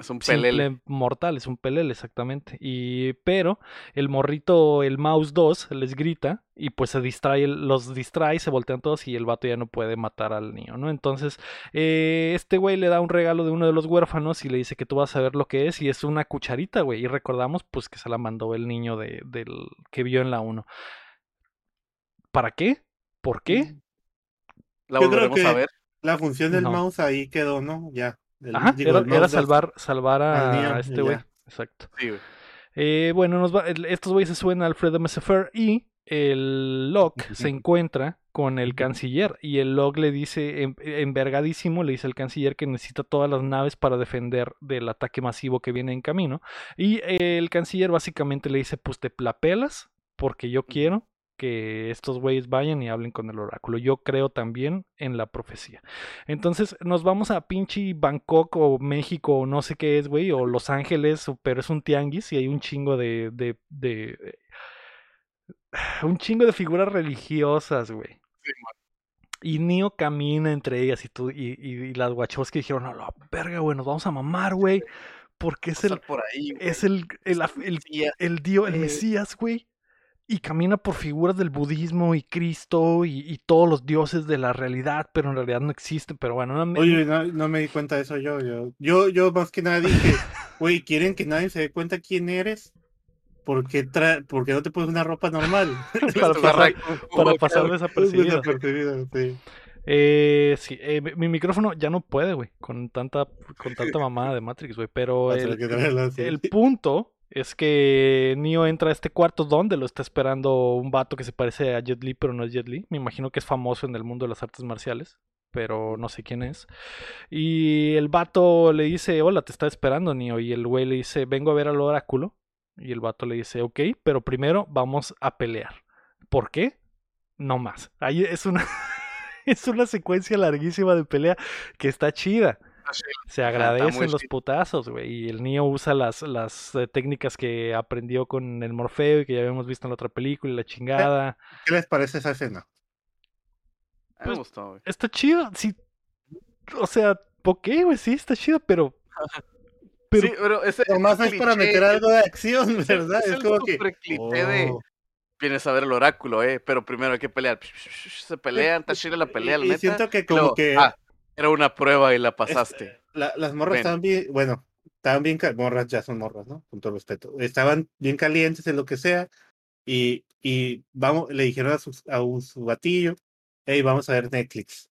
Es un pelele. simple mortal, es un pelele exactamente. Y pero el morrito, el mouse 2 les grita y pues se distrae, los distrae, se voltean todos y el vato ya no puede matar al niño, ¿no? Entonces eh, este güey le da un regalo de uno de los huérfanos y le dice que tú vas a ver lo que es y es una cucharita, güey. Y recordamos pues que se la mandó el niño de, del que vio en la 1. ¿Para qué? ¿Por qué? La Yo creo volveremos a que- ver. La función del No. mouse ahí quedó, ¿no? Ya. El- Ajá, digo, era, salvar, salvar al a, a este güey. Exacto. Sí. Eh, bueno, nos va- estos güeyes se suben al Fred MSFR y el Locke se encuentra con el canciller y el Locke le dice, en- envergadísimo, le dice al canciller que necesita todas las naves para defender del ataque masivo que viene en camino. Y el canciller básicamente le dice, pues te la pelas porque yo quiero que estos güeyes vayan y hablen con el oráculo. Yo creo también en la profecía. Entonces nos vamos a pinche Bangkok o México o no sé qué es, güey, o Los Ángeles, pero es un tianguis y hay un chingo de, de, de un chingo de figuras religiosas, güey. y Neo camina entre ellas y tú y, y, las guachos que dijeron, no, la verga, güey, nos vamos a mamar, güey. Porque es el, por ahí, es el, el, el, el, Dios, el Mesías, güey y camina por figuras del budismo y Cristo y, todos los dioses de la realidad, pero en realidad no existen. Pero bueno, no me... Oye, no, me di cuenta de eso yo. Yo, yo, yo más que nada dije, güey, ¿quieren que nadie se dé cuenta quién eres? ¿Por qué, tra porque no te pones una ropa normal? para pasar, para pasar desapercibido. sí. Eh, sí, eh, mi micrófono ya no puede, güey, con tanta, con tanta mamada de Matrix, güey. Pero el, el punto es que Neo entra a este cuarto donde lo está esperando un vato que se parece a Jet Li, pero no es Jet Li. Me imagino que es famoso en el mundo de las artes marciales, pero no sé quién es. Y el vato le dice, hola, te está esperando Neo. Y el güey le dice, vengo a ver al oráculo. Y el vato le dice, ok, pero primero vamos a pelear. ¿Por qué? No más. Ahí es una, es una secuencia larguísima de pelea que está chida. Se agradecen los putazos, güey. Y el niño usa las, las eh, técnicas que aprendió con el Morfeo y que ya habíamos visto en la otra película, la chingada. ¿Qué les parece esa escena? me pues, gustó, güey. Está chido, sí. O sea, ok, güey, sí, está chido, pero. pero sí, pero ese, más es para meter algo de acción, ¿verdad? Es, como que. de oh. vienes a ver el oráculo, eh, pero primero hay que pelear. Se pelean, está chida la pelea, la neta. siento que como que ah, era una prueba y la pasaste. las morras estaban bien, bueno, estaban bien, morras ya son morras, ¿no? Con todo respeto. Estaban bien calientes en lo que sea y, y vamos, le dijeron a su, a un, su batillo, hey, vamos a ver Netflix.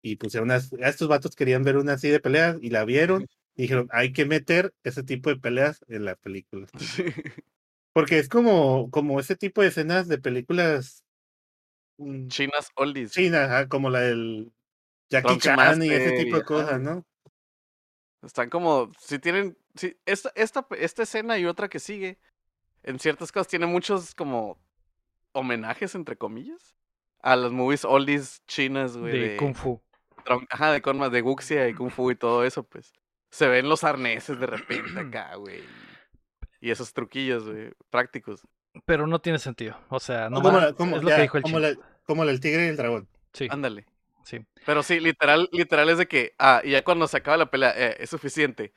Y pusieron unas, a estos vatos querían ver una así de peleas y la vieron y dijeron, hay que meter ese tipo de peleas en la película. Porque es como, como ese tipo de escenas de películas mm, chinas oldies. Chinas, como la del Jackie Chan y ese tipo de cosas, ¿no? Están como, si tienen, si, esta, esta, esta escena y otra que sigue, en ciertas cosas tiene muchos como homenajes, entre comillas, a las movies oldies chinas, güey. De, Kung Fu. Ajá, de más de Guxia y Kung Fu y todo eso, pues. Se ven los arneses de repente acá, güey. Y esos truquillos, güey, prácticos. Pero no tiene sentido. O sea, no como, es lo que dijo el como, como el tigre y el dragón. Sí. Ándale. Pero sí, literal, literal es de que, ah, y ya cuando se acaba la pelea, eh, es suficiente.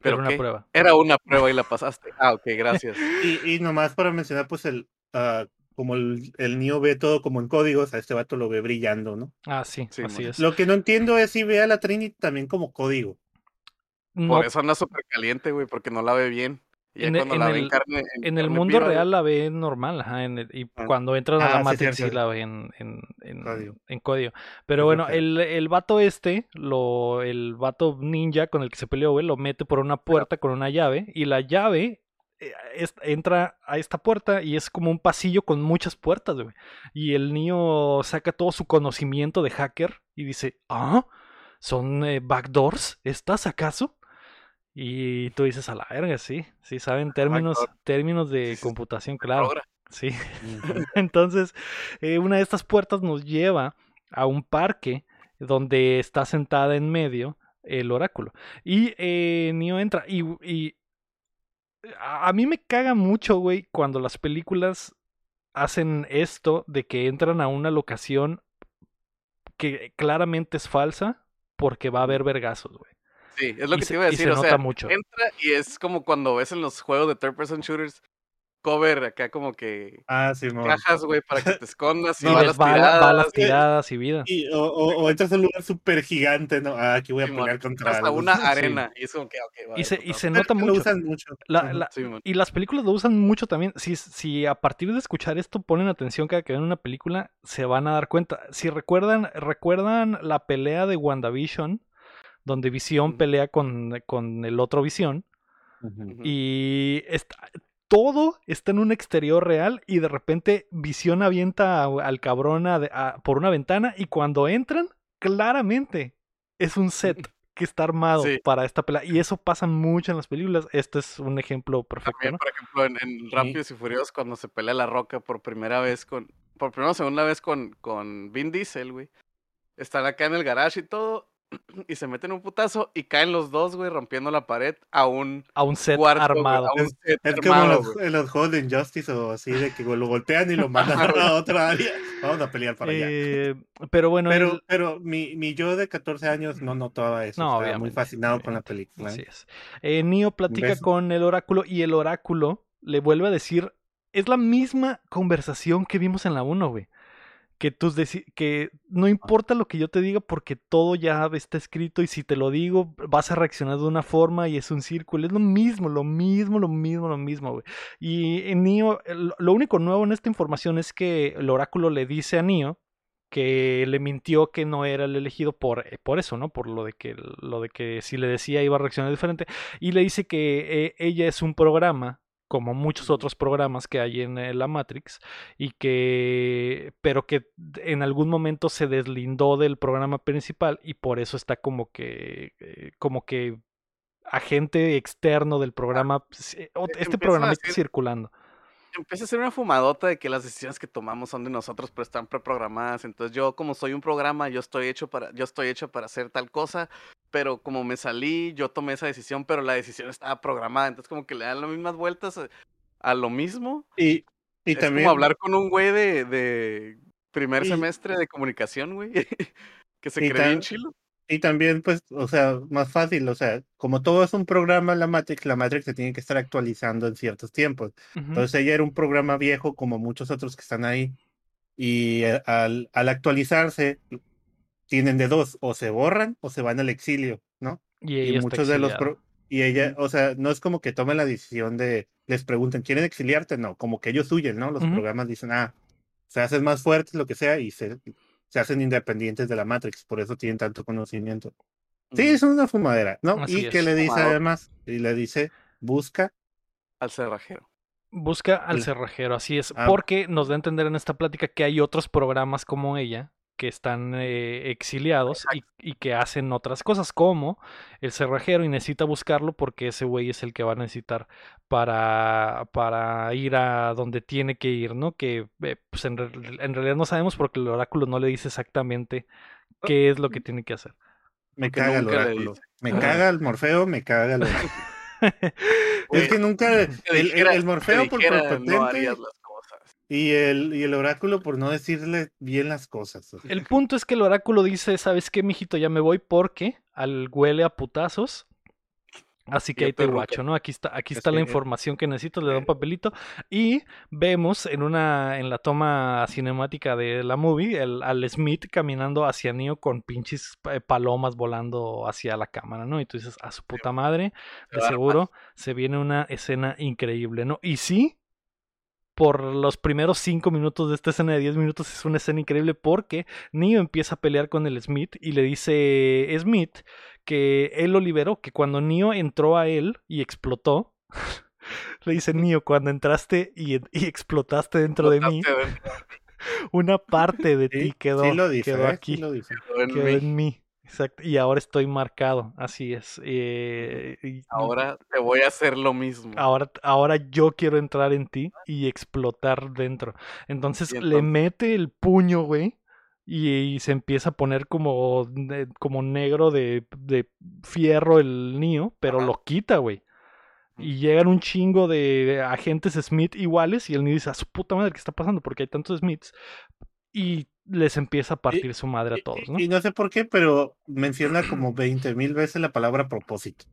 Pero Era una prueba. Era una prueba y la pasaste. Ah, ok, gracias. y, y nomás para mencionar, pues, el, uh, como el, el Neo ve todo como en códigos, a este vato lo ve brillando, ¿no? Ah, sí, sí así es. Lo que no entiendo es si ve a la Trinity también como código. Por eso anda súper caliente, güey, porque no la ve bien. Y en, la el, carne, en, el mundo real la ve normal, ajá, y ah. cuando entran a la ah, Matrix sí, la ve en, código. Pero bueno, el, el vato este, lo, el vato ninja con el que se peleó, güey, lo mete por una puerta con una llave, y la llave eh, entra a esta puerta y es como un pasillo con muchas puertas, güey. Y el niño saca todo su conocimiento de hacker y dice, ah, ¿son eh, backdoors? ¿Estás acaso? Y tú dices a la verga, sí, sí saben términos, términos de computación, claro. Sí. Entonces, eh, una de estas puertas nos lleva a un parque donde está sentada en medio el oráculo. Y eh, Neo entra. Y, y a mí me caga mucho, güey, cuando las películas hacen esto de que entran a una locación que claramente es falsa porque va a haber vergazos, güey. Sí, es lo que te iba a decir. o sea, entra y es como cuando ves en los juegos de third person shooters cover acá como que ah, sí, cajas, güey, para que te escondas y no, balas, tiradas. balas tiradas y vida. Y, o, o, entras a un lugar súper gigante, ¿no? Ah, aquí voy a pelear contra Hasta una arena. Y es como que, y se, y se nota mucho. Lo usan mucho. La, la, y las películas lo usan mucho también. Si, si a partir de escuchar esto ponen atención cada que ven una película, se van a dar cuenta. Si recuerdan, recuerdan la pelea de WandaVision donde Visión pelea con, con, el otro Visión. Y está, todo está en un exterior real y de repente Visión avienta al cabrón por una ventana y cuando entran, claramente es un set que está armado para esta pelea. Y eso pasa mucho en las películas. Este es un ejemplo perfecto. También, por ejemplo, en, Rápidos y Furiosos, cuando se pelea la roca por primera vez con, por primera o segunda vez con, con Vin Diesel, güey. Están acá en el garage y todo. Y se meten un putazo y caen los dos, güey, rompiendo la pared a un, A un set cuarto, güey, armado. a un set Es como armado, en los juegos de Injustice o así, de que lo golpean y lo mandan a otra área. Vamos a pelear para allá. Eh, pero bueno, Pero, el- pero mi, mi yo de 14 años no notaba eso. No, estaba muy fascinado con la película. Así es. Eh, Neo platica ¿Ves? con el oráculo y el oráculo le vuelve a decir, es la misma conversación que vimos en la 1, güey. Que, tus que no importa lo que yo te diga porque todo ya está escrito y si te lo digo vas a reaccionar de una forma y es un círculo. Es lo mismo, lo mismo, lo mismo, lo mismo, güey. Y en lo único nuevo en esta información es que el oráculo le dice a Neo que le mintió que no era el elegido por, eh, por eso, ¿no? Por lo de que lo de que si le decía iba a reaccionar diferente. Y le dice que eh, ella es un programa, como muchos otros programas que hay en eh, la Matrix, y que. pero que en algún momento se deslindó del programa principal, y por eso está como que. eh, como que agente externo del programa. pues, eh, Este programa está circulando. Empieza a ser una fumadota de que las decisiones que tomamos son de nosotros, pero están preprogramadas. Entonces yo, como soy un programa, yo estoy hecho para, yo estoy hecho para hacer tal cosa, pero como me salí, yo tomé esa decisión, pero la decisión estaba programada. Entonces como que le dan las mismas vueltas a, a lo mismo. Y, y es también. como hablar con un güey de, de primer Y- semestre de comunicación, güey. que se cree bien tan- chilo. Y también, pues, o sea, más fácil, o sea, como todo es un programa, la Matrix, la Matrix se tiene que estar actualizando en ciertos tiempos. Entonces ella era un programa viejo como muchos otros que están ahí. Y eh, al, al actualizarse, tienen de dos, o se borran o se van al exilio, ¿no? y muchos de los... pro- y ella, o sea, no es como que tomen la decisión de, les pregunten, ¿quieren exiliarte? No, como que ellos huyen, ¿no? Los programas dicen, ah, se hacen más fuertes, lo que sea, y se, se hacen independientes de la Matrix, por eso tienen tanto conocimiento. Sí, es una fumadera, ¿no? Así y que le dice además, y le dice, busca, Al cerrajero. Busca al cerrajero, así es. Ah. Porque nos da a entender en esta plática que hay otros programas como ella que están eh, exiliados y, y que hacen otras cosas, como el cerrajero, y necesita buscarlo porque ese güey es el que va a necesitar para, para ir a donde tiene que ir, ¿no? Que eh, pues en, en realidad no sabemos porque el oráculo no le dice exactamente qué es lo que tiene que hacer. me Porque caga el oráculo. Me caga el Morfeo, me caga el oráculo. Es que nunca, el, el- Morfeo por prepotente no. Y, el, y el oráculo por no decirle bien las cosas. o sea. El punto es que el oráculo dice, ¿sabes qué, mijito? Ya me voy porque al huele a putazos. Así que ahí te guacho, ¿no? Aquí está, aquí Es está la que- información que necesito, le da un papelito. Y vemos en una, en la toma cinemática de la movie, el, al Smith caminando hacia Neo con pinches eh, palomas volando hacia la cámara, ¿no? Y tú dices, a su puta madre, de seguro se viene una escena increíble, ¿no? Y sí, por los primeros cinco minutos de esta escena de 10 minutos es una escena increíble porque Neo empieza a pelear con el Smith y le dice Smith que él lo liberó, que cuando Neo entró a él y explotó, le dice Neo, cuando entraste y, y explotaste dentro de mí, dentro una parte de Sí, ti quedó, sí lo dice, quedó ¿eh? aquí Sí lo dice. en quedó mí. en mí. Exacto. Y ahora estoy marcado. Así es. Eh, y- Ahora te voy a hacer lo mismo. Ahora, ahora yo quiero entrar en ti y explotar dentro. Entonces le mete el puño, güey. Y, y se empieza a poner como, como negro de, de fierro el niño, pero Ajá. lo quita, güey. Y llegan un chingo de agentes Smith iguales y el niño dice, a su puta madre, ¿qué está pasando? Porque hay tantos Smiths. Y les empieza a partir su madre a todos, ¿no? y no sé por qué, pero menciona como 20 mil veces la palabra propósito.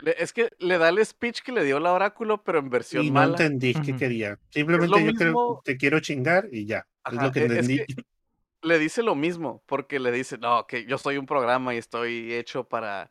Le- Es que le da el speech que le dio el oráculo, pero en versión Y no mala. entendí qué quería. Simplemente yo creo te quiero chingar y ya. es lo que e- es entendí. que le dice lo mismo, porque le dice, no, que yo soy un programa y estoy hecho para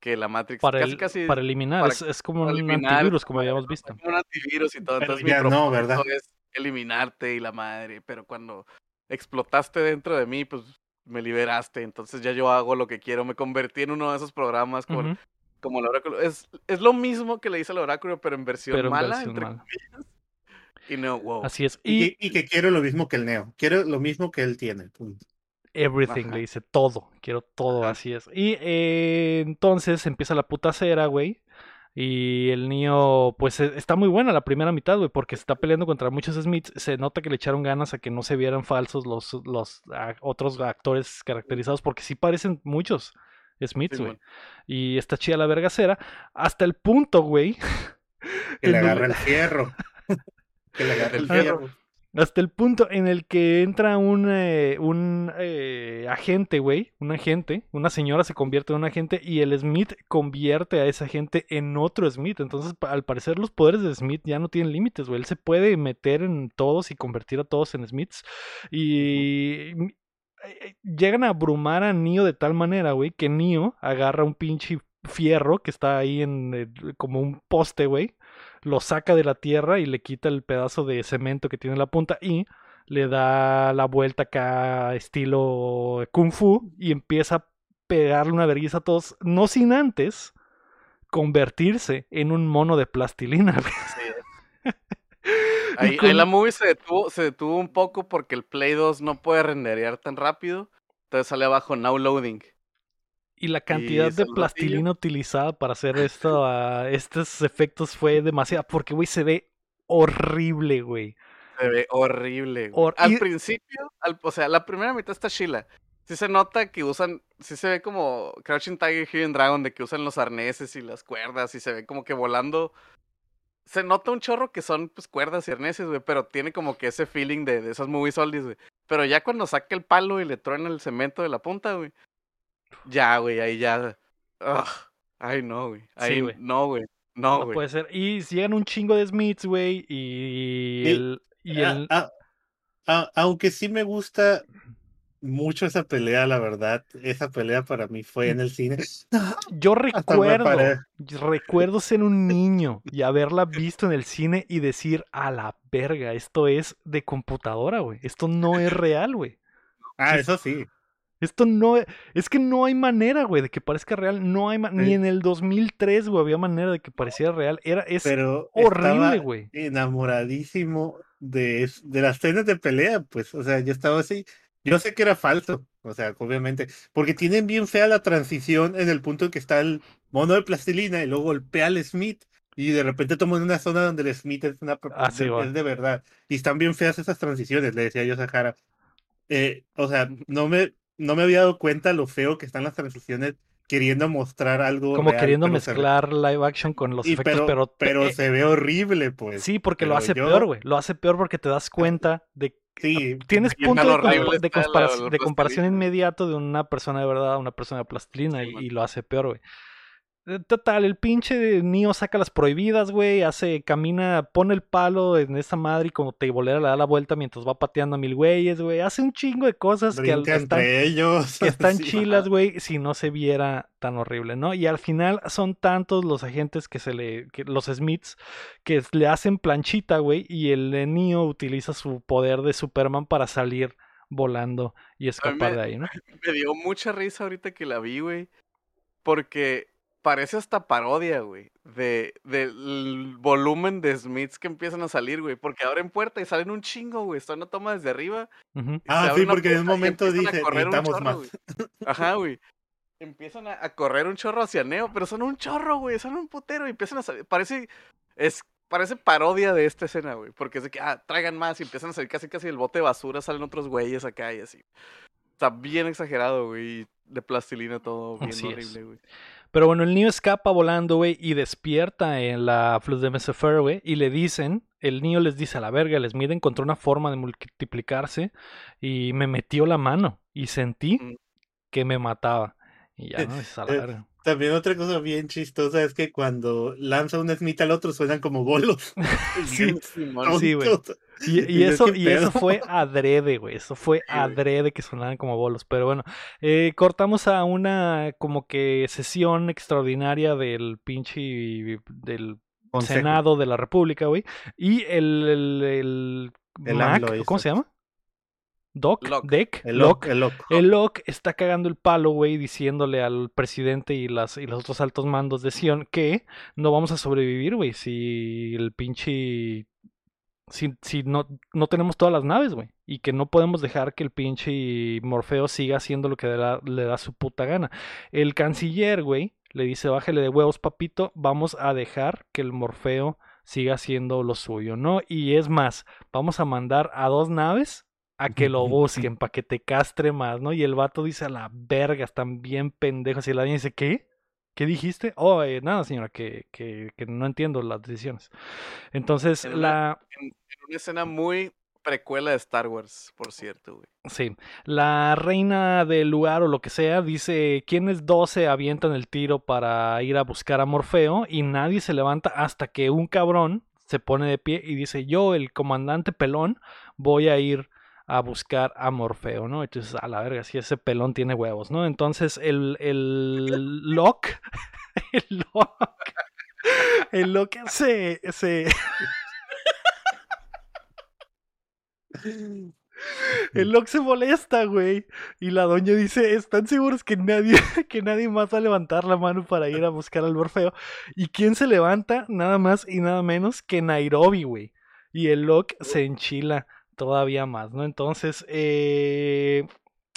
que la Matrix Para, casi el- casi para eliminar, para- es, es como para un eliminar, antivirus, como habíamos visto. como un antivirus y todo. Pero Entonces mi ya no, ¿verdad? es eliminarte y la madre, pero cuando explotaste dentro de mí, pues me liberaste, entonces ya yo hago lo que quiero, me convertí en uno de esos programas como, como el oráculo. Es, es lo mismo que le dice al oráculo, pero en versión Pero en mala, versión entre mala. comillas. Y no, wow. Así es. Y, Y que- y que quiero lo mismo que el Neo. Quiero lo mismo que él tiene. punto. everything, Ajá. le dice todo. Quiero todo, Ajá. así es. Y eh, entonces empieza la putacera, güey. Y el niño, pues e- está muy buena la primera mitad, güey, porque se está peleando contra muchos Smiths. Se nota que le echaron ganas a que no se vieran falsos los, los a- otros actores caracterizados, porque sí parecen muchos Smiths, güey. Y está chida la vergacera. Hasta el punto, güey. Que le agarra el fierro. que le agarra el El fierro. Hasta el punto en el que entra un, eh, un eh, agente, güey, un agente, una señora se convierte en un agente y el Smith convierte a ese agente en otro Smith. Entonces, al parecer, los poderes de Smith ya no tienen límites, güey. Él se puede meter en todos y convertir a todos en Smiths. Y eh, llegan a abrumar a Neo de tal manera, güey, que Neo agarra un pinche fierro que está ahí en como un poste, güey lo saca de la tierra y le quita el pedazo de cemento que tiene en la punta y le da la vuelta acá estilo kung fu y empieza a pegarle una vergüenza a todos, no sin antes convertirse en un mono de plastilina. güey. Sí. Y Ahí, con- ahí la movie se detuvo, se detuvo un poco porque el Play 2 no puede renderear tan rápido. Entonces sale abajo now loading. Y la cantidad de plastilina utilizada para hacer esto, estos efectos fue demasiado, porque güey se ve horrible, güey. Se ve horrible. güey. Hor- Al y- principio, al- o sea, la primera mitad está chila. Sí se nota que usan, sí se ve como Crouching Tiger, Hidden Dragon, de que usan los arneses y las cuerdas y se ve como que volando. Se nota un chorro que son pues cuerdas y arneses, güey, pero tiene como que ese feeling de, de esas movies oldies, güey. Pero ya cuando saca el palo y le truena el cemento de la punta, güey. Ya, güey, ahí ya. Ugh, ay, no, güey. Ahí Sí, güey. no, güey. No, No güey. puede ser. Y llegan un chingo de Smiths, güey, y Sí. el... Y Ah, el... ah, ah, aunque sí me gusta mucho esa pelea, la verdad. Esa pelea para mí fue en el cine. Yo Hasta me recuerdo, recuerdo ser un niño y haberla visto en el cine y decir, a la verga, esto es de computadora, güey. Esto no es real, güey. Ah, eso sí. Esto no es, que no hay manera, güey, de que parezca real. No hay ma- ni Sí. en el 2003, güey, había manera de que pareciera real. Era, es Pero horrible, güey. enamoradísimo de, de las escenas de pelea, pues, o sea, yo estaba así, yo sé que era falso, o sea, obviamente, porque tienen bien fea la transición en el punto en que está el mono de plastilina y luego golpea al Smith y de repente toman una zona donde el Smith es, una, Ah, sí, es de verdad. Y están bien feas esas transiciones, le decía yo a Sahara. Eh, o sea, no me, no me había dado cuenta lo feo que están las transiciones queriendo mostrar algo. Como real, queriendo ve- mezclar live action con los y efectos, pero, pero, pero eh, se ve horrible, pues. sí, porque lo hace yo- peor, güey. Lo hace peor porque te das cuenta de Sí, Tienes punto de, compa- comparación, de comparación inmediato de una persona de verdad a una persona de plastilina Sí, y, y lo hace peor, güey. Eh, Total, el pinche Neo saca las prohibidas, güey, hace, camina, pone el palo en esa madre y como te bolera le da la vuelta mientras va pateando a mil güeyes, güey. Hace un chingo de cosas que están, ellos. que están Sí. chilas, güey, si no se viera tan horrible, ¿no? Y al final son tantos los agentes que se le, que, los Smiths, que le hacen planchita, güey, y el Neo utiliza su poder de Superman para salir volando y escapar me- de ahí, ¿no? Me dio mucha risa ahorita que la vi, güey. Porque parece hasta parodia, güey. De, del volumen de Smiths que empiezan a salir, güey. Porque abren puerta y salen un chingo, güey. Está una toma desde arriba. Y se Ah, sí, porque en un momento dije, necesitamos chorro, más. güey. Ajá, güey. Empiezan a, a correr un chorro hacia Neo, pero son un chorro, güey. Son un putero y empiezan a salir. Parece. Es. Parece parodia de esta escena, güey. Porque es de que, ah, traigan más y empiezan a salir casi casi del bote de basura, salen otros güeyes acá y así. Está bien exagerado, güey. y De plastilina todo, bien Así es. horrible, güey. Pero bueno, el niño escapa volando, güey, y despierta en la Flux de Mesefer, güey, y le dicen, el niño les dice a la verga, les mide, encontró una forma de multiplicarse y me metió la mano y sentí Mm. que me mataba. Y ya, ¿no? Es Eh. También otra cosa bien chistosa es que cuando lanza un Smith al otro suenan como bolos. Sí, Simón. sí, güey. Y, y Y yo, eso, ¿qué y eso fue adrede, güey. Eso fue adrede que sonaran como bolos. Pero bueno, eh, cortamos a una como que sesión extraordinaria del pinche del Consejo. Senado de la República, güey. Y el, el, el, El Mac, AMLO ¿cómo se llama? Doc. Deck, El loco, el loco. El Locke está cagando el palo, güey, diciéndole al presidente y, las, y los otros altos mandos de Sion que no vamos a sobrevivir, güey, si el pinche... Si, si no, no tenemos todas las naves, güey. Y que no podemos dejar que el pinche Morfeo siga haciendo lo que le da, le da su puta gana. El canciller, güey, le dice, bájale de huevos, papito, vamos a dejar que el Morfeo siga haciendo lo suyo, ¿no? Y es más, vamos a mandar a dos naves a que lo busquen, para que te castre más, ¿no? Y el vato dice a la verga, están bien pendejos. Y la niña dice, ¿qué? ¿Qué dijiste? Oh, eh, nada, señora, que, que, que, no entiendo las decisiones. Entonces, en la... Una, en, en, una escena muy precuela de Star Wars, por cierto, güey. Sí. La reina del lugar o lo que sea dice, ¿quiénes 12 avientan el tiro para ir a buscar a Morfeo? Y nadie se levanta hasta que un cabrón se pone de pie y dice, yo, el comandante pelón, voy a ir a buscar a Morfeo, ¿no? Entonces, a la verga, si ese pelón tiene huevos, ¿no? Entonces, el, el el Locke, el Locke se, se... El Locke se molesta, güey. Y la doña dice, ¿están seguros que nadie, que nadie más va a levantar la mano para ir a buscar al Morfeo? ¿Y quién se levanta? Nada más y nada menos que Nairobi, güey. Y el Locke se enchila todavía más, ¿no? Entonces, eh,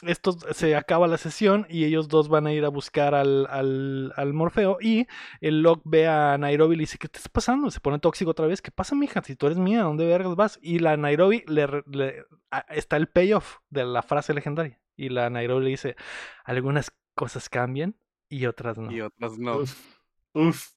esto se acaba la sesión y ellos dos van a ir a buscar al, al, al Morfeo y el Locke ve a Nairobi y le dice, ¿qué te está pasando? Se pone tóxico otra vez, ¿qué pasa, mija? Si tú eres mía, ¿dónde vergas vas? Y la Nairobi le, le está el payoff de la frase legendaria. Y la Nairobi le dice, algunas cosas cambian y otras no. Y otras no. Uf, uf.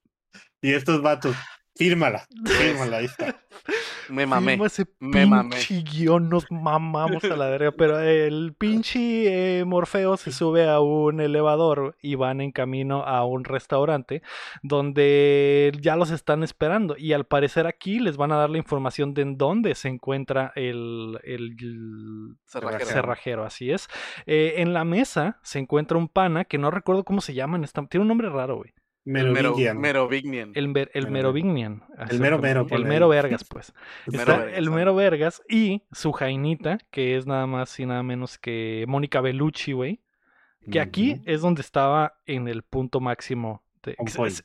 Y estos vatos, fírmala, fírmala, ahí está. Me mamé. Ese Me mamé. guion, nos mamamos a la verga. Pero el pinche eh, Morfeo se sube a un elevador y van en camino a un restaurante donde ya los están esperando. Y al parecer aquí les van a dar la información de en dónde se encuentra el, el, el Cerrajero. cerrajero, así es. Eh, en la mesa se encuentra un pana que no recuerdo cómo se llama. en esta- Tiene un nombre raro, güey. El mero, Merovingian. Merovignian. El, mer- el Mero- Merovignian. El mero mero, El mero vergas, pues. Mero Está vergas, el mero vergas y su jainita, que es nada más y nada menos que Mónica Bellucci, güey. Que aquí es donde estaba en el punto máximo. De...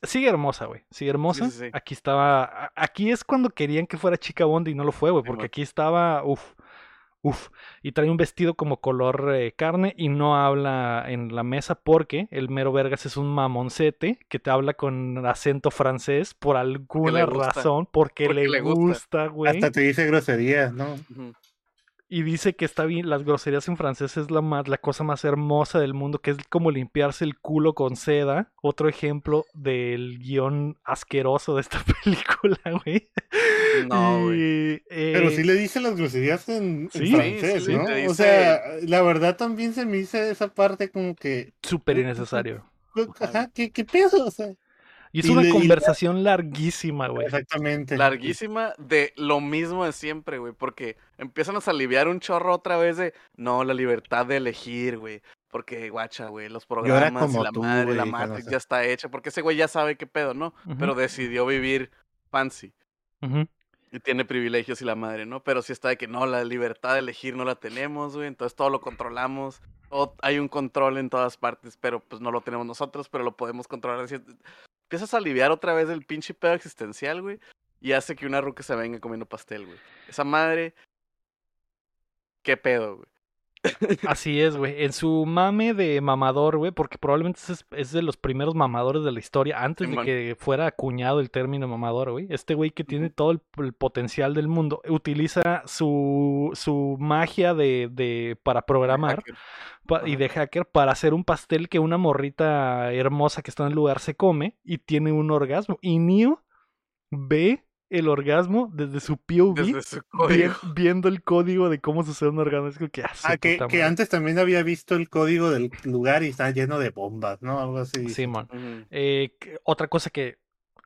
Sigue hermosa, güey. Sigue hermosa. Sí, sí, sí. Aquí estaba. Aquí es cuando querían que fuera chica Bond y no lo fue, güey. Porque aquí estaba. Uf. Uf. Y trae un vestido como color eh, carne y no habla en la mesa porque el mero vergas es un mamoncete que te habla con acento francés por alguna razón. Porque, Porque le, le gusta. güey. Hasta te dice groserías, ¿no? Y dice que está bien, las groserías en francés es la, más, la cosa más hermosa del mundo, que es como limpiarse el culo con seda. Otro ejemplo del guion asqueroso de esta película, güey. No, güey. Eh, Pero sí le dice las groserías en, en Sí, francés, sí, ¿no? le O sea, la verdad también se me hizo esa parte como que, Súper innecesario. ajá, ¿qué, qué pedo? O sea, Y es Y una le- y- conversación larguísima, güey. exactamente. Larguísima de lo mismo de siempre, güey. Porque empiezan a aliviar un chorro otra vez de, no, la libertad de elegir, güey. Porque, guacha, güey, los programas como y la tú, madre, la güey, Matrix ya está hecha. Porque ese güey ya sabe qué pedo, ¿no? Pero decidió vivir fancy. ujú. Y tiene privilegios y la madre, ¿no? Pero sí está de que no, la libertad de elegir no la tenemos, güey. Entonces todo lo controlamos. Todo- hay un control en todas partes, pero pues no lo tenemos nosotros, pero lo podemos controlar. Empiezas a aliviar otra vez el pinche pedo existencial, güey. Y hace que una ruca se venga comiendo pastel, güey. Esa madre. ¿Qué pedo, güey? Así es, güey. En su mame de mamador, güey, porque probablemente es, es de los primeros mamadores de la historia, antes de que fuera acuñado el término mamador, güey. Este güey que tiene todo el, el potencial del mundo, utiliza su, su magia de, de para programar pa- y de hacker para hacer un pastel que una morrita hermosa que está en el lugar se come y tiene un orgasmo. Y Neo ve el orgasmo desde su POV. Desde su vi- código. viendo el código de cómo sucede un orgasmo. Es que, ah, su Ah, que, antes también había visto el código del lugar y está lleno de bombas, ¿no? Algo así. Simón. Ujú. Eh, otra cosa que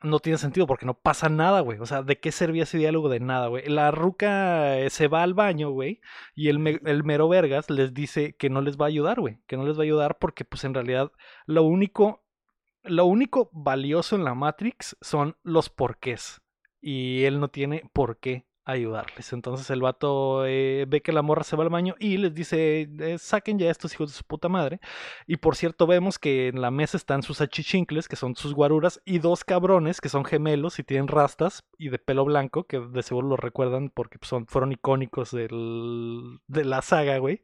no tiene sentido porque no pasa nada, güey. O sea, ¿de qué servía ese diálogo? De nada, güey. La ruca eh, se va al baño, güey, y el, me- el mero vergas les dice que no les va a ayudar, güey. Que no les va a ayudar porque, pues, en realidad, lo único, lo único valioso en la Matrix son los porqués. Y él no tiene por qué ayudarles. Entonces el vato eh, ve que la morra se va al baño y les dice, eh, saquen ya a estos hijos de su puta madre. Y por cierto, vemos que en la mesa están sus achichincles, que son sus guaruras, y dos cabrones que son gemelos y tienen rastas y de pelo blanco, que de seguro lo recuerdan porque pues, son, fueron icónicos del, de la saga, güey.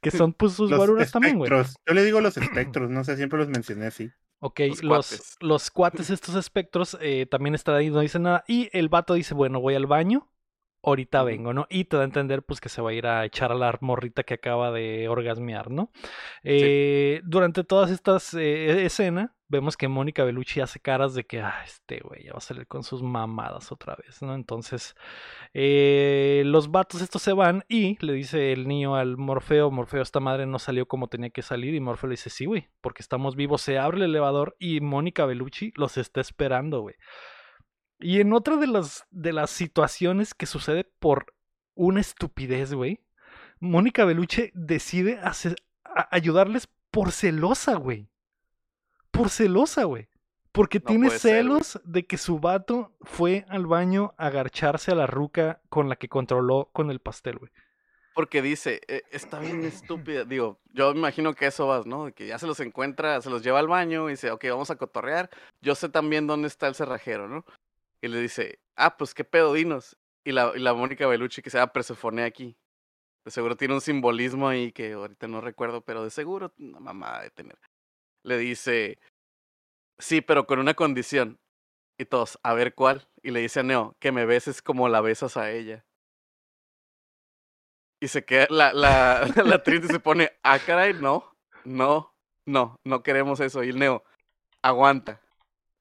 Que son pues sus guaruras también, güey. Yo le digo los espectros, no sé, siempre los mencioné así. Ok, Los los, cuates. los cuates, estos espectros, eh, también están ahí, no dicen nada. Y el vato dice, bueno, voy al baño, ahorita vengo, ¿no? Y te da a entender, pues, que se va a ir a echar a la morrita que acaba de orgasmear, ¿no? Eh, Durante todas estas eh, escenas, vemos que Mónica Bellucci hace caras de que, ah, este güey ya va a salir con sus mamadas otra vez, ¿no? Entonces, eh, los vatos estos se van y le dice el niño al Morfeo, Morfeo, esta madre no salió como tenía que salir y Morfeo le dice, sí, güey, porque estamos vivos, se abre el elevador y Mónica Bellucci los está esperando, güey. Y en otra de las, de las situaciones que sucede por una estupidez, güey, Mónica Bellucci decide hacer- ayudarles por celosa, güey. Por celosa, güey. Porque No tiene ser, celos de que su vato fue al baño a agarcharse a la ruca con la que controló con el pastel, güey. Porque dice, "Eh, está bien estúpida. Digo, yo me imagino que eso vas, ¿no? Que ya se los encuentra, se los lleva al baño y dice, ok, vamos a cotorrear. Yo sé también dónde está el cerrajero, ¿no? Y le dice, ah, pues qué pedo, dinos. Y la, y la Mónica Bellucci que se llama Persephone aquí. De seguro tiene un simbolismo ahí que ahorita no recuerdo, pero de seguro una mamá de tener. Le dice, sí, pero con una condición. Y todos, a ver cuál. Y le dice a Neo, que me beses como la besas a ella. Y se queda, la, la, la se pone, ah, caray, no, no, no, no queremos eso. Y el Neo, aguanta.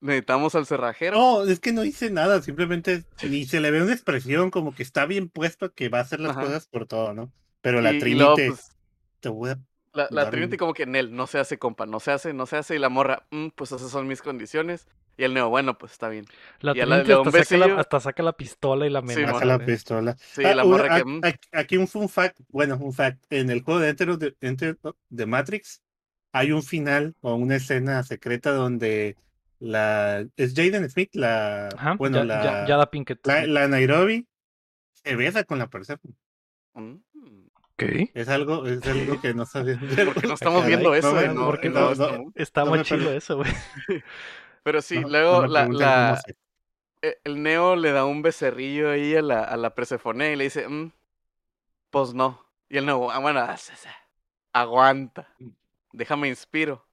Necesitamos al cerrajero. No, es que no dice nada, simplemente ni se le ve una expresión como que está bien puesto que va a hacer las Ajá. cosas por todo, ¿no? Pero la Trinity pues, te voy a La, la Trinity un- como que en él, no se hace, compa, no se hace, no se hace. Y la morra, "Mm, pues esas son mis condiciones. Y el Neo, bueno, pues está bien. La Y la- Trinity un hasta, saca la, hasta saca la pistola y la Sí, amenaza. baja la güey. pistola. Sí, Ah, la morra que... a- "Mm, a- aquí un fun fact, bueno, un fact. En el juego de Enter, the- Enter the Matrix hay un final o una escena secreta donde la es Jaden Smith, la Ajá, bueno, ya, la, ya, Yada Pinkett. la, la Nairobi se besa con la Persephone. mm". ¿Qué? Es algo, es algo que no sabía. ¿Por qué no estamos caray, viendo eso? no, eh? no, No, porque no. Está No muy chido eso, güey. Pero sí, No- luego la, la, e- el Neo le da un becerrillo ahí a la, a la Persephone y le dice, "Mm, pues no. Y el Neo, ah, bueno, ah, aguanta, déjame inspiro.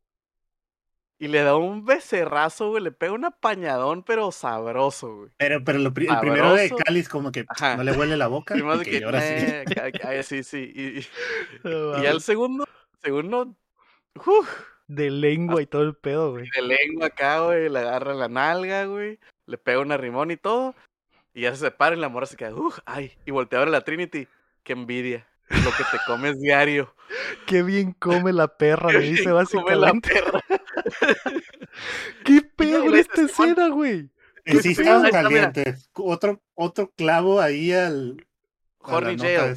Y le da un becerrazo, güey, le pega un apañadón, pero sabroso, güey. Pero, pero lo pri- el primero de. Cáliz como que Ajá. no le huele la boca. Y más y de que que, llora así. "Eh, ca- sí, sí. Y, y- mames. segundo, segundo, uf, De lengua y todo el pedo, güey. de lengua acá, güey, le agarra la nalga, güey, le pega un arrimón y todo, y ya se separa y la morra se queda, uf, ay, y voltea a ver a la Trinity, qué envidia, lo que te comes diario. Qué bien come la perra, le dice Come la básicamente. perra. ¿Qué pedo con esta "Simón". escena, güey? Sí estaban calientes. Otro, otro clavo ahí al. Horny Jail.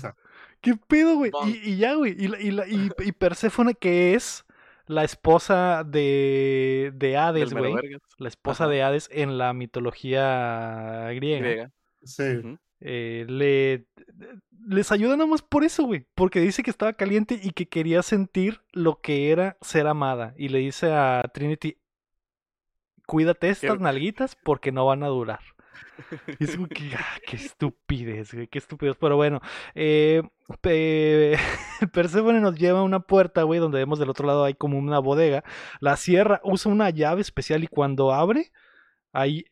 ¿Qué pedo, güey? Y, y ya, güey. Y, la- y, la- y, y Perséfone, que es la esposa de, de Hades, güey. La esposa Ajá. de Hades en la mitología griega. griega. Sí. Eh, le, les ayuda nada más por eso, güey. Porque dice que estaba caliente y que quería sentir lo que era ser amada. Y le dice a Trinity, cuídate estas Qué- nalguitas porque no van a durar. Y es como que, ah, qué estupidez, güey, qué estupidez. Pero bueno, eh, pe- Perséfone nos lleva a una puerta, güey, donde vemos del otro lado hay como una bodega. La cierra, usa una llave especial y cuando abre, ahí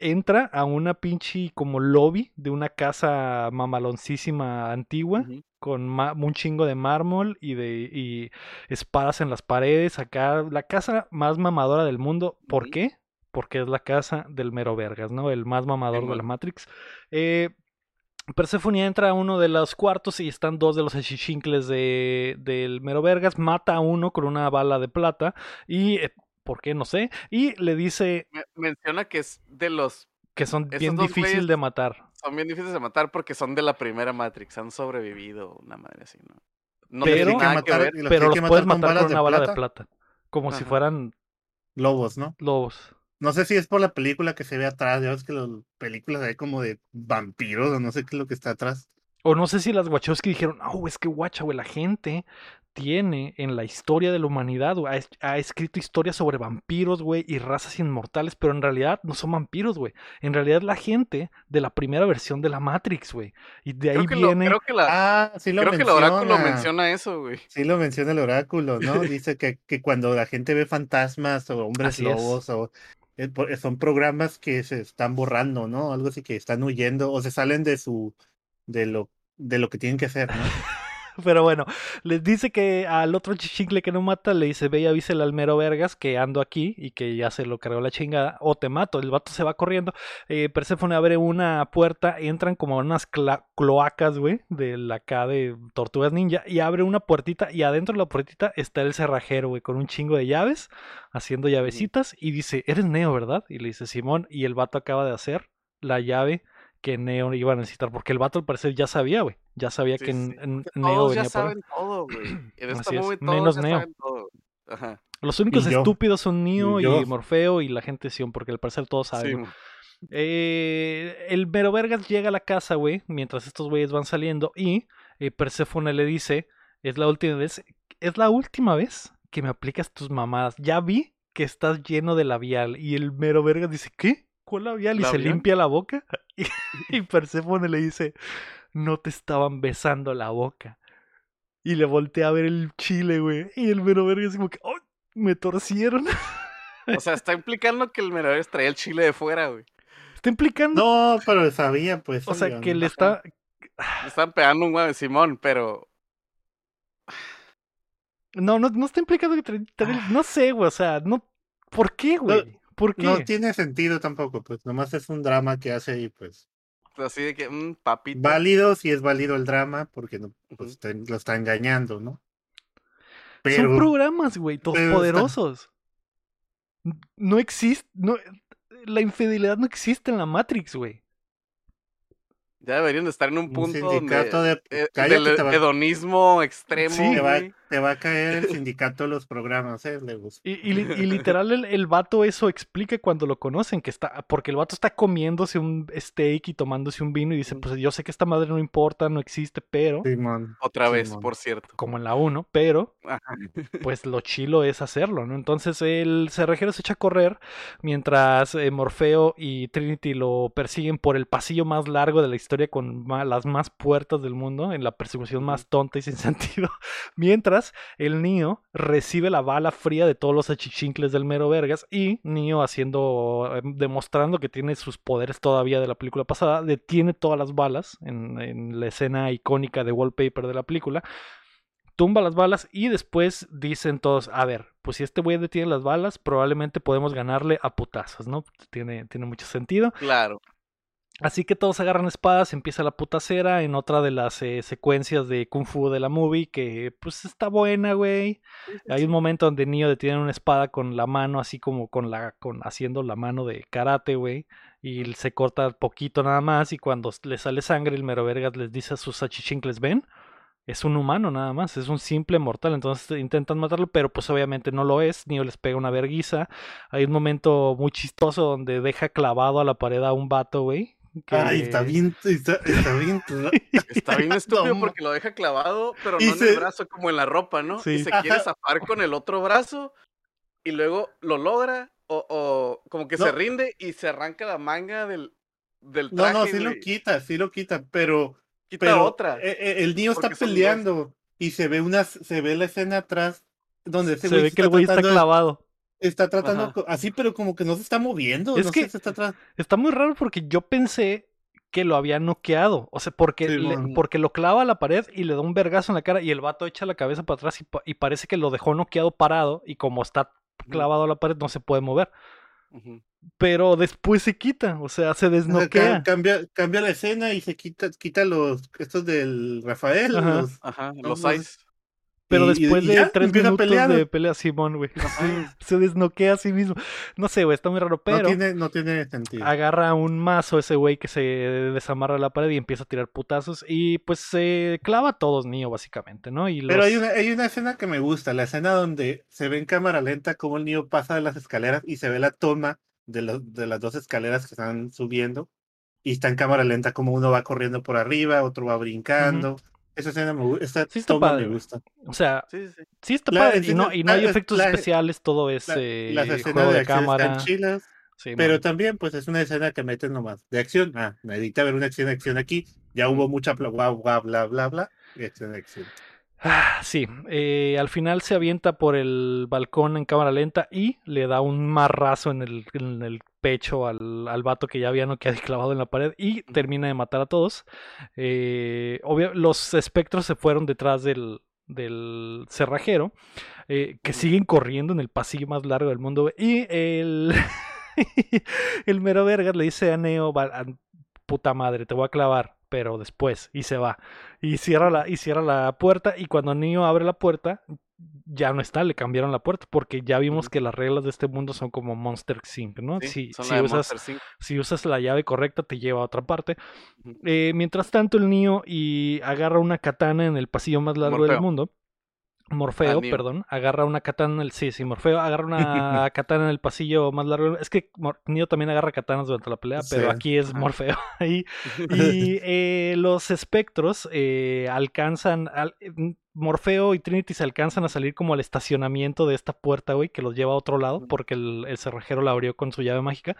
entra a una pinche como lobby de una casa mamaloncísima antigua con un chingo de mármol y de y espadas en las paredes. Acá, la casa más mamadora del mundo. ¿Por qué? Porque es la casa del mero vergas, ¿no? El más mamador de la. Matrix. Eh, Persephone entra a uno de los cuartos y están dos de los achichincles de, del mero vergas. Mata a uno con una bala de plata y... ¿Por qué? No sé. Y le dice Me- menciona que es de los, que son bien difícil de matar. son bien difíciles de matar porque son de la primera Matrix, han sobrevivido, una madre así, ¿no? No Pero- que que matar- ver. los Pero los que puedes matar con una bala de plata. Como si fueran Lobos, ¿no? lobos. No sé si es por la película que se ve atrás. Ya ves que las películas hay como de vampiros o no sé qué es lo que está atrás. O no sé si las Wachowski dijeron, oh, es que guacha, güey, la gente tiene en la historia de la humanidad, güey. Ha, es- ha escrito historias sobre vampiros, güey, y razas inmortales, pero en realidad no son vampiros, güey. En realidad es la gente de la primera versión de la Matrix, güey. Y de ahí Creo que, lo- viene... creo que la, Ah, sí lo creo que el oráculo menciona. menciona eso, güey. Sí lo menciona el oráculo, ¿no? Dice que, que cuando la gente ve fantasmas o hombres Así es. lobos o eh, son programas que se están borrando, ¿no? Algo así que están huyendo o se salen de su de lo de lo que tienen que hacer, ¿no? Pero bueno, les dice que al otro chichincle que no mata, le dice, ve y avísale al mero vergas que ando aquí y que ya se lo cargó la chingada, o te mato. El vato se va corriendo. Eh, Perséfone abre una puerta, entran como unas cloacas, güey, de la acá de Tortugas Ninja, y abre una puertita, y adentro de la puertita está el cerrajero, güey, con un chingo de llaves, haciendo llavecitas, y dice, eres Neo, ¿verdad? Y le dice, Simón, y el vato acaba de hacer la llave que Neo iba a necesitar, porque el vato al parecer ya sabía, güey, ya sabía Sí, que sí, N- N- porque Neo todos ya venía por ahí. saben todo, güey. En esta Así es, todos menos ya Neo. saben todo. Ajá. Los únicos estúpidos son Neo Y. Morfeo y la gente Sion, porque al parecer todos saben. Sí, Eh, el mero vergas llega a la casa, güey, mientras estos güeyes van saliendo y eh, Perséfone le dice, es la última vez, es la última vez que me aplicas tus mamadas. Ya vi que estás lleno de labial y el mero vergas dice, ¿qué? ¿Cuál labial? Y se limpia la boca y, y Perséfone le dice, no te estaban besando la boca. Y le voltea a ver el chile, güey. Y el mero vergas como que, ¡ay! Me torcieron. O sea, está implicando que el Meroveres traía el chile de fuera, güey. Está implicando. No, pero sabía, pues. o sea, que ¿no? le está. Le están pegando un güey Simón, pero No, no, no está implicando que trae- trae- No sé, güey. O sea, no. ¿Por qué, güey? ¿Por qué? No tiene sentido tampoco, pues nomás es un drama que hace y pues así de que, mm, papito. válido si es válido el drama porque no, pues, te- lo está engañando, ¿no? Son programas, güey, todos está- poderosos. No existe. No, la infidelidad no existe en la Matrix, güey. Ya deberían de estar en un un punto donde, de eh, cállate, del va- hedonismo extremo, Sí. te va, güey. Te va a caer el sindicato de los programas, ¿eh? Y, y y literal el, el vato eso explica cuando lo conocen, que está, porque el vato está comiéndose un steak y tomándose un vino y dice, pues yo sé que esta madre no importa, no existe, pero, Simón. Otra vez, Simón. por cierto. como en la 1, pero Ajá. pues lo chilo es hacerlo, ¿no? Entonces el cerrajero se echa a correr mientras eh, Morfeo y Trinity lo persiguen por el pasillo más largo de la historia con las más puertas del mundo, en la persecución más tonta y sin sentido. Mientras el Neo recibe la bala fría de todos los achichincles del mero vergas y Neo haciendo, eh, demostrando que tiene sus poderes todavía de la película pasada, detiene todas las balas en, en la escena icónica de wallpaper de la película tumba las balas y después dicen todos, a ver, pues si este güey detiene las balas, probablemente podemos ganarle a putazos, ¿no? Tiene, tiene mucho sentido. Claro. Así que todos agarran espadas, empieza la putacera en otra de las eh, secuencias de Kung Fu de la movie, que pues está buena, güey. Hay un momento donde Neo detiene una espada con la mano, así como con la, con haciendo la mano de karate, güey. Y se corta poquito nada más. Y cuando le sale sangre, el mero vergas les dice a sus achichincles, ven, es un humano nada más, es un simple mortal. Entonces intentan matarlo, pero pues obviamente no lo es. Neo les pega una verguiza. Hay un momento muy chistoso donde deja clavado a la pared a un vato, güey. Que- Ay, está bien, está, está bien. Está bien estúpido No, porque lo deja clavado, pero Y no en el brazo como en la ropa, ¿no? Sí. Y se quiere zafar con el otro brazo y luego lo logra o, o como que se No. rinde y se arranca la manga del, del No, traje. no, sí lo quita, sí lo quita, pero, Quita pero otra. eh, eh, el niño está peleando y se ve una, se ve la escena atrás donde ese se güey ve que el güey está de- clavado. Está tratando Ajá. así, pero como que no se está moviendo, Es no que- sé, se está muy raro porque yo pensé que lo había noqueado. O sea, porque, Sí, le- mon. porque lo clava a la pared y le da un vergazo en la cara y el vato echa la cabeza para atrás y, pa- y parece que lo dejó noqueado parado y como está clavado a la pared no se puede mover. Pero después se quita, o sea, se desnoquea. cambia, cambia la escena y se quita, quita los estos del Rafael, Ajá. los- Ajá, los ice. Pero y- después y de ya, tres minutos pelear. de pelea Simón, güey. Se desnoquea a sí mismo. No sé, güey, está muy raro, no pero tiene, no tiene sentido. agarra un mazo ese güey que se desamarra la pared y empieza a tirar putazos y pues se clava a todos Neo básicamente, ¿no? Y Pero hay una, hay una escena que me gusta, la escena donde se ve en cámara lenta cómo el niño pasa de las escaleras y se ve la toma de, los- de las dos escaleras que están subiendo y está en cámara lenta como uno va corriendo por arriba, otro va brincando Esa escena me gusta. Esa Sí está padre, me gusta. O sea, Sí, sí, sí. sí está La padre. Y no, y no hay efectos la- especiales, todo es La- eh, las escenas juego de, de cámara. están chilas, Sí, pero man. también pues es una escena que meten nomás de acción. Ah, necesita ver una acción de acción aquí. Ya hubo mucha bla bla bla bla bla bla y acción de acción. Ah, sí, eh, al final se avienta por el balcón en cámara lenta y le da un marrazo en el, en el pecho al, al vato que ya había no quedado clavado en la pared y termina de matar a todos. Eh, obvio, los espectros se fueron detrás del, del cerrajero, eh, que siguen corriendo en el pasillo más largo del mundo. Y el, el mero vergas le dice a Neo, "Va- a- puta madre, te voy a clavar, pero después, y se va. Y cierra la, y cierra la puerta, y cuando Neo abre la puerta, ya no está, le cambiaron la puerta, porque ya vimos que las reglas de este mundo son como Monster Inc., ¿no? Sí, si, si usas, Sync. si usas la llave correcta, te lleva a otra parte. Eh, mientras tanto, el Neo y agarra una katana en el pasillo más largo del mundo. Morfeo, perdón, agarra una katana en el. Sí, sí, Morfeo agarra una katana en el pasillo más largo. Es que Neo también agarra katanas durante la pelea, pero Sí, aquí es. Morfeo. Y, y eh, los espectros eh, alcanzan. al- mm, Morfeo y Trinity se alcanzan a salir como al estacionamiento de esta puerta, güey, que los lleva a otro lado, porque el, el cerrajero la abrió con su llave mágica.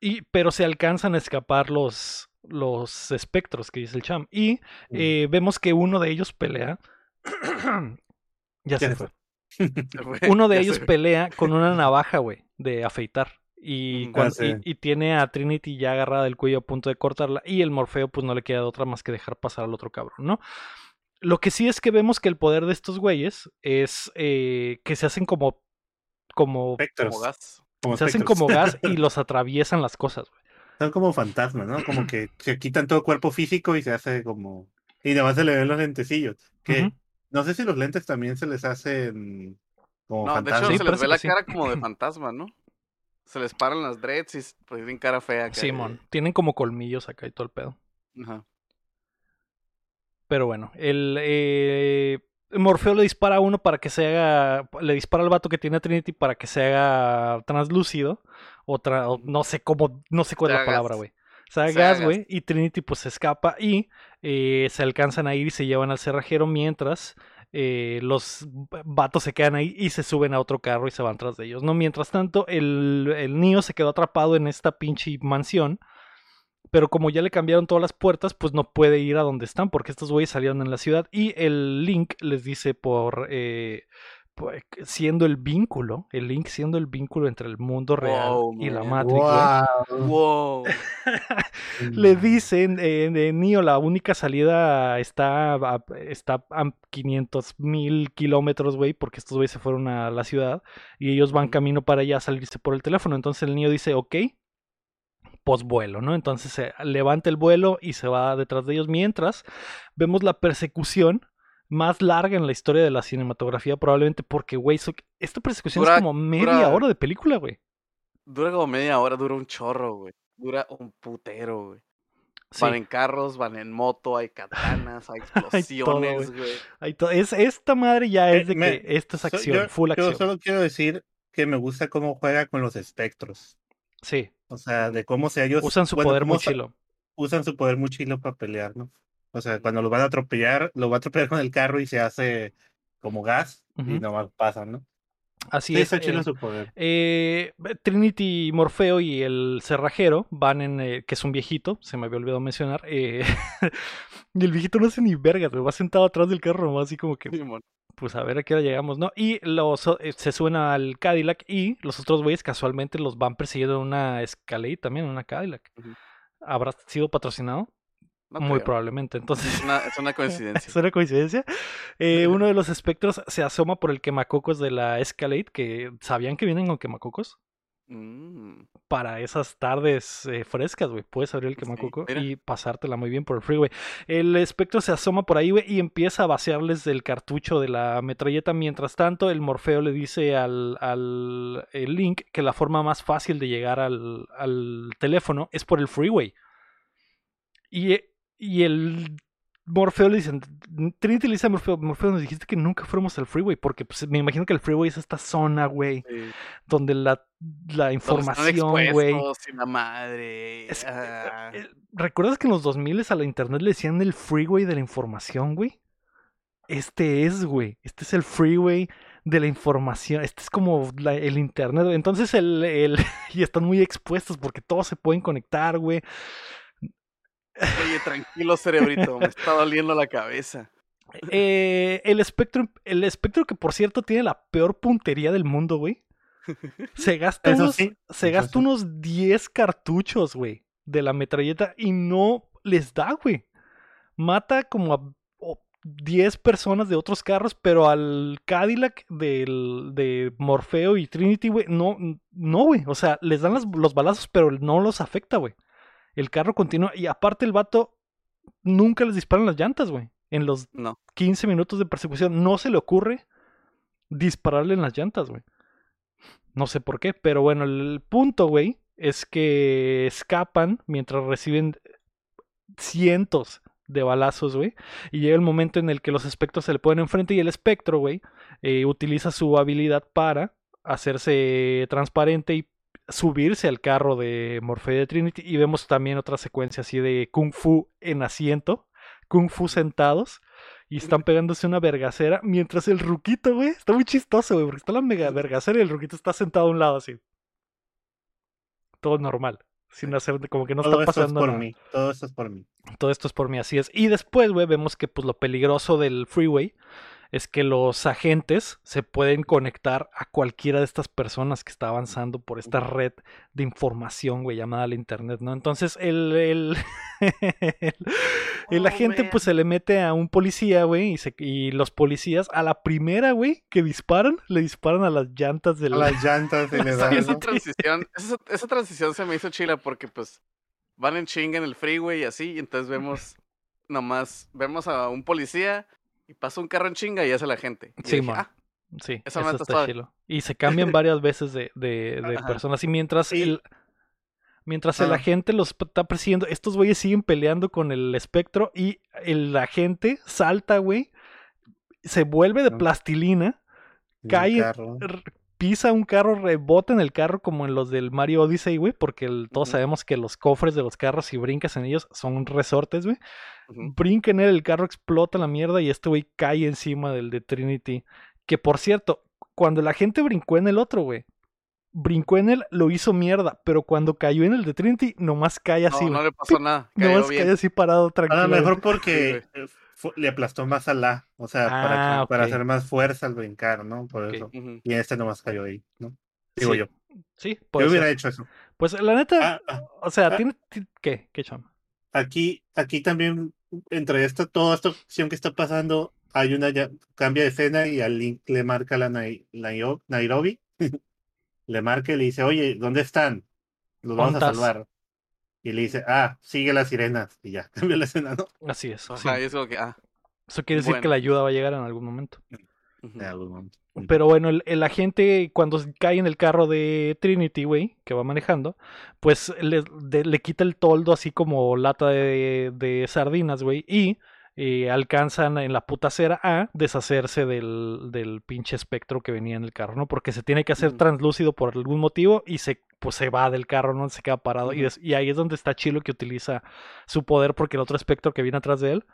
Y, pero se alcanzan a escapar los, los espectros, que dice el Cham. Y Mm. eh, vemos que uno de ellos pelea. ya se se fue. Uno de ya ellos pelea con una navaja, güey, de afeitar. Y, Ah, sí. y, y tiene a Trinity ya agarrada del cuello a punto de cortarla. Y el Morfeo, pues no le queda de otra más que dejar pasar al otro cabrón, ¿no? Lo que sí es que vemos que el poder de estos güeyes es eh, que se hacen como. como. Como gas. como se hacen como gas y los atraviesan las cosas, güey. Son como fantasmas, ¿no? Como que se quitan todo cuerpo físico y se hace como. Y nada más se le ven los lentecillos. Que. No sé si los lentes también se les hacen como No, de hecho. Sí, se les ve la sí. cara como de fantasma, ¿no? Se les paran las dreads y pues tienen cara fea. acá de- Simón. Tienen como colmillos acá y todo el pedo. Ajá. Pero bueno, el eh, Morfeo le dispara a uno para que se haga. Le dispara al vato que tiene a Trinity para que se haga translúcido. O, tra- o no sé cómo. No sé cuál es la palabra, güey. Se haga Se haga gas, gas. güey. Y Trinity pues se escapa y eh, se alcanzan a ir y se llevan al cerrajero mientras. eh, los vatos se quedan ahí y se suben a otro carro y se van tras de ellos, ¿no? Mientras tanto, el, niño se quedó atrapado en esta pinche mansión pero como ya le cambiaron todas las puertas, pues no puede ir a donde están, porque estos güeyes salieron en la ciudad. Y el Link les dice por, eh, por- siendo el vínculo, el Link siendo el vínculo entre el mundo real Wow, y la. Matrix. Wow. Wow. Le dicen, eh, Neo, la única salida está a, está a 500 mil kilómetros, güey, porque estos güeyes se fueron a la ciudad y ellos van camino para allá a salirse por el teléfono. Entonces el niño dice, ok, pues vuelo, ¿no? Entonces se levanta el vuelo y se va detrás de ellos mientras vemos la persecución más larga en la historia de la cinematografía, probablemente porque, güey, so- esta persecución Dura- es como media dura- hora de película, güey. Dura como media hora, dura un chorro, güey. Dura un putero, güey. Sí. Van en carros, van en moto, hay katanas, hay todo, explosiones, güey. Es, esta madre ya es Eh, de me- que esto es So- acción, yo, full yo acción. solo quiero decir que me gusta cómo juega con los espectros. Sí, O sea, de cómo se ellos usan su bueno, poder cómo muy sa- chilo. Usan su poder muy chilo para pelear, ¿no? O sea, cuando lo van a atropellar, lo va a atropellar con el carro y se hace como gas y Ujú. nomás pasan, ¿no? Así Sí, es. eh, su poder. eh, Trinity, Morfeo y el cerrajero van en, eh, que es un viejito, se me había olvidado mencionar, eh, y el viejito no hace ni vergas, va sentado atrás del carro nomás así como que, Simón. pues a ver a qué hora llegamos, ¿no? Y los, se suben al Cadillac y los otros güeyes casualmente los van persiguiendo en una Escalade también, en una Cadillac. ¿Habrá sido patrocinado? No Muy creo. probablemente. Entonces, Es una, es una coincidencia. ¿Es una coincidencia? Eh, uno de los espectros se asoma por el quemacocos de la Escalade, que sabían que vienen con quemacocos Mm, para esas tardes eh, frescas, güey. Puedes abrir el quemacoco y pasártela muy bien por el freeway. El espectro se asoma por ahí, güey, y empieza a vaciarles del cartucho de la metralleta. Mientras tanto, el Morfeo le dice al, al el Link que la forma más fácil de llegar al, al teléfono es por el freeway. Y, y el Morfeo le dicen, Trinity le dice a Morfeo, Morfeo, nos dijiste que nunca fuéramos al freeway, porque pues, me imagino que el freeway es esta zona, güey, Sí. donde la, la información, güey. la madre. Es- ah. eh, ¿Recuerdas que en los 2000 a la internet le decían el freeway de la información, güey? Este es, güey. Este es el freeway de la información. Este es como la- el internet. Entonces, el, el- y están muy expuestos porque todos se pueden conectar, güey. Oye, tranquilo, cerebrito. Me está doliendo la cabeza. Eh, el espectro, el espectro que por cierto tiene la peor puntería del mundo, güey. Se gasta Eso unos, sí, se eso gasta sí. unos 10 cartuchos, güey, de la metralleta y no les da, güey. Mata como a o- 10 personas de otros carros, pero al Cadillac del, de Morfeo y Trinity, güey, no, no, güey. O sea, les dan las- los balazos, pero no los afecta, güey. El carro continúa y aparte el vato nunca les disparan las llantas, güey. En los No. 15 minutos de persecución no se le ocurre dispararle en las llantas, güey. No sé por qué, pero bueno, el punto, güey, es que escapan mientras reciben cientos de balazos, güey. Y llega el momento en el que los espectros se le ponen enfrente y el espectro, güey, eh, utiliza su habilidad para hacerse transparente y subirse al carro de Morfeo de Trinity. Y vemos también otra secuencia así de Kung Fu en asiento, Kung Fu sentados. Y están pegándose una vergacera mientras el ruquito, güey, está muy chistoso, güey, porque está la mega vergacera y el ruquito está sentado a un lado así. Todo normal, sin hacer, como que no todo está esto es pasando por nada. mí. Todo esto es por mí. Todo esto es por mí, así es. Y después, güey, vemos que pues lo peligroso del freeway es que los agentes se pueden conectar a cualquiera de estas personas que está avanzando por esta red de información, güey, llamada la internet, ¿no? Entonces el, el, el, el Oh, agente man. pues se le mete a un policía, güey, y, se- y los policías a la primera, güey, que disparan, le disparan a las llantas del... A las llantas y le Esa, dan. esa ¿no? transición, esa, esa transición se me hizo chila porque pues van en chinga en el freeway y así, y entonces vemos nomás, vemos a un policía y pasa un carro en chinga y hace la gente. Y Sí, dije. "Ah, Sí, eso está chilo. Y se cambian varias veces de, de- personas. Y mientras Sí. el. Mientras el agente los está persiguiendo, estos güeyes siguen peleando con el espectro y el agente salta, güey, se vuelve de plastilina, cae, pisa un carro, rebota en el carro como en los del Mario Odyssey, güey, porque el- todos sabemos que los cofres de los carros, si brincas en ellos, son resortes, güey. ujú". Brinca en él, el carro explota la mierda y este güey cae encima del de Trinity. Que por cierto, cuando la gente brincó en el otro, güey, brincó en él, lo hizo mierda, pero cuando cayó en el de Trinity, nomás cae así, No, no le pasó nada. Cayó Nomás bien. cae así parado A tranquilo. lo mejor porque le aplastó más a la, o sea, para, Ah, que- para hacer más fuerza al brincar, ¿no? Por Ok. eso. Ujú. Y este nomás cayó ahí, ¿no? Digo Sí, yo. Sí, Yo hubiera ser. hecho eso. Pues la neta, Ah, ah, o sea, tiene... ti- ¿Qué? ¿Qué chama? aquí, aquí también, entre esto, toda esta acción que está pasando, hay una ya- cambia de escena y al Link le marca la Nai- Nairo- Nairobi. le marca y le dice, oye, ¿dónde están? Los vamos a salvar. Y le dice, ah, sigue las sirenas. Y ya, cambia la escena, ¿no? Así es. sí. Ajá, y es como que, ah, Eso quiere decir que la ayuda va a llegar en algún momento. En algún momento. Pero bueno, el, el agente cuando cae en el carro de Trinity, güey, que va manejando, pues le, de- le quita el toldo así como lata de, de sardinas, güey, y eh, alcanzan en la puta acera a deshacerse del, del pinche espectro que venía en el carro, ¿no? Porque se tiene que hacer translúcido por algún motivo y se, pues, se va del carro, ¿no? Se queda parado. y, y ahí es donde está Chilo que utiliza su poder porque el otro espectro que viene atrás de él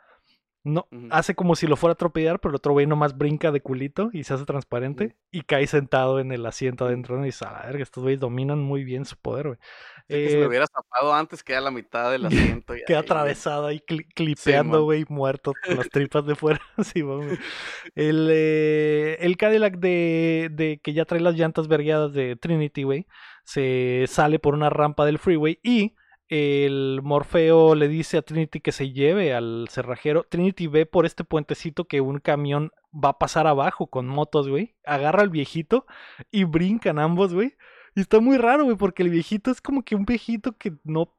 no, hace como si lo fuera a atropellar, pero el otro güey nomás brinca de culito y se hace transparente y cae sentado en el asiento adentro. ¿no? Y dices, a la verga, estos güeyes dominan muy bien su poder, güey. Sí, que si me Eh, hubiera zapado antes, queda a la mitad del asiento. y queda ahí, atravesado ahí cli- clipeando, güey, muerto con las tripas de fuera. sí. El, eh, el Cadillac de, de que ya trae las llantas vergueadas de Trinity, güey, se sale por una rampa del freeway y el Morfeo le dice a Trinity que se lleve al cerrajero. Trinity ve por este puentecito que un camión va a pasar abajo con motos, güey. Agarra al viejito y brincan ambos, güey. Y está muy raro, güey, porque el viejito es como que un viejito que no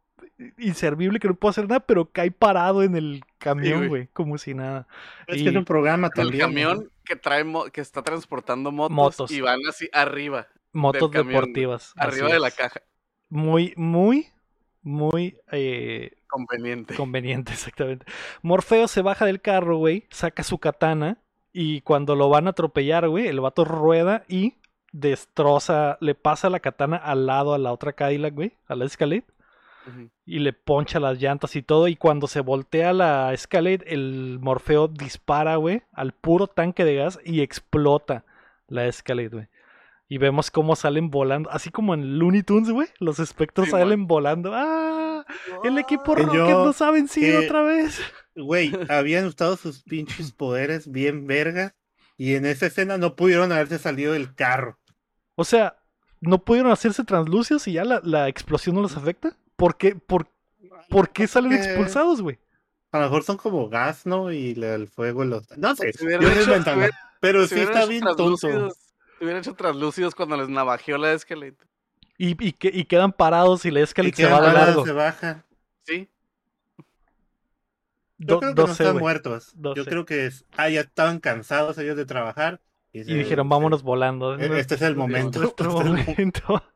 inservible que no puede hacer nada, pero cae parado en el camión, güey. como si nada. Es Y- que es un programa El también. ¿no? camión que trae mo- que está transportando motos, Motos. y van así arriba, Motos camión, deportivas. arriba de la caja. Muy, muy muy eh, Conveniente. conveniente, exactamente. Morfeo se baja del carro, güey, saca su katana y cuando lo van a atropellar, güey, el vato rueda y destroza, le pasa la katana al lado a la otra Cadillac, güey, a la Escalade y le poncha las llantas y todo. Y cuando se voltea la Escalade, el Morfeo dispara, güey, al puro tanque de gas y explota la Escalade, güey. Y vemos cómo salen volando, así como en Looney Tunes, güey. Los espectros Sí, salen volando. ¡Ah! El equipo Rocket yo- nos ha vencido que- otra vez. Güey, habían usado sus pinches poderes bien verga. Y en esa escena no pudieron haberse salido del carro. O sea, ¿no pudieron hacerse translúcidos y ya la, la explosión no los afecta? ¿Por qué, por, por qué salen expulsados, güey? A lo mejor son como gas, ¿no? Y el fuego los. No sé, yo hecho- Pero sí está bien tonto. Hubieran hecho translúcidos cuando les navajeó la Escalade. Y, y, que- y quedan parados y la Y Escalade se va de parados, largo. se baja. Sí. Yo Do- creo que no no sé, están muertos. No Yo sé. creo que es- ah, ya estaban cansados ellos de trabajar. Y se- dijeron, se- vámonos volando. e- Este es el momento. Este es el mo- momento.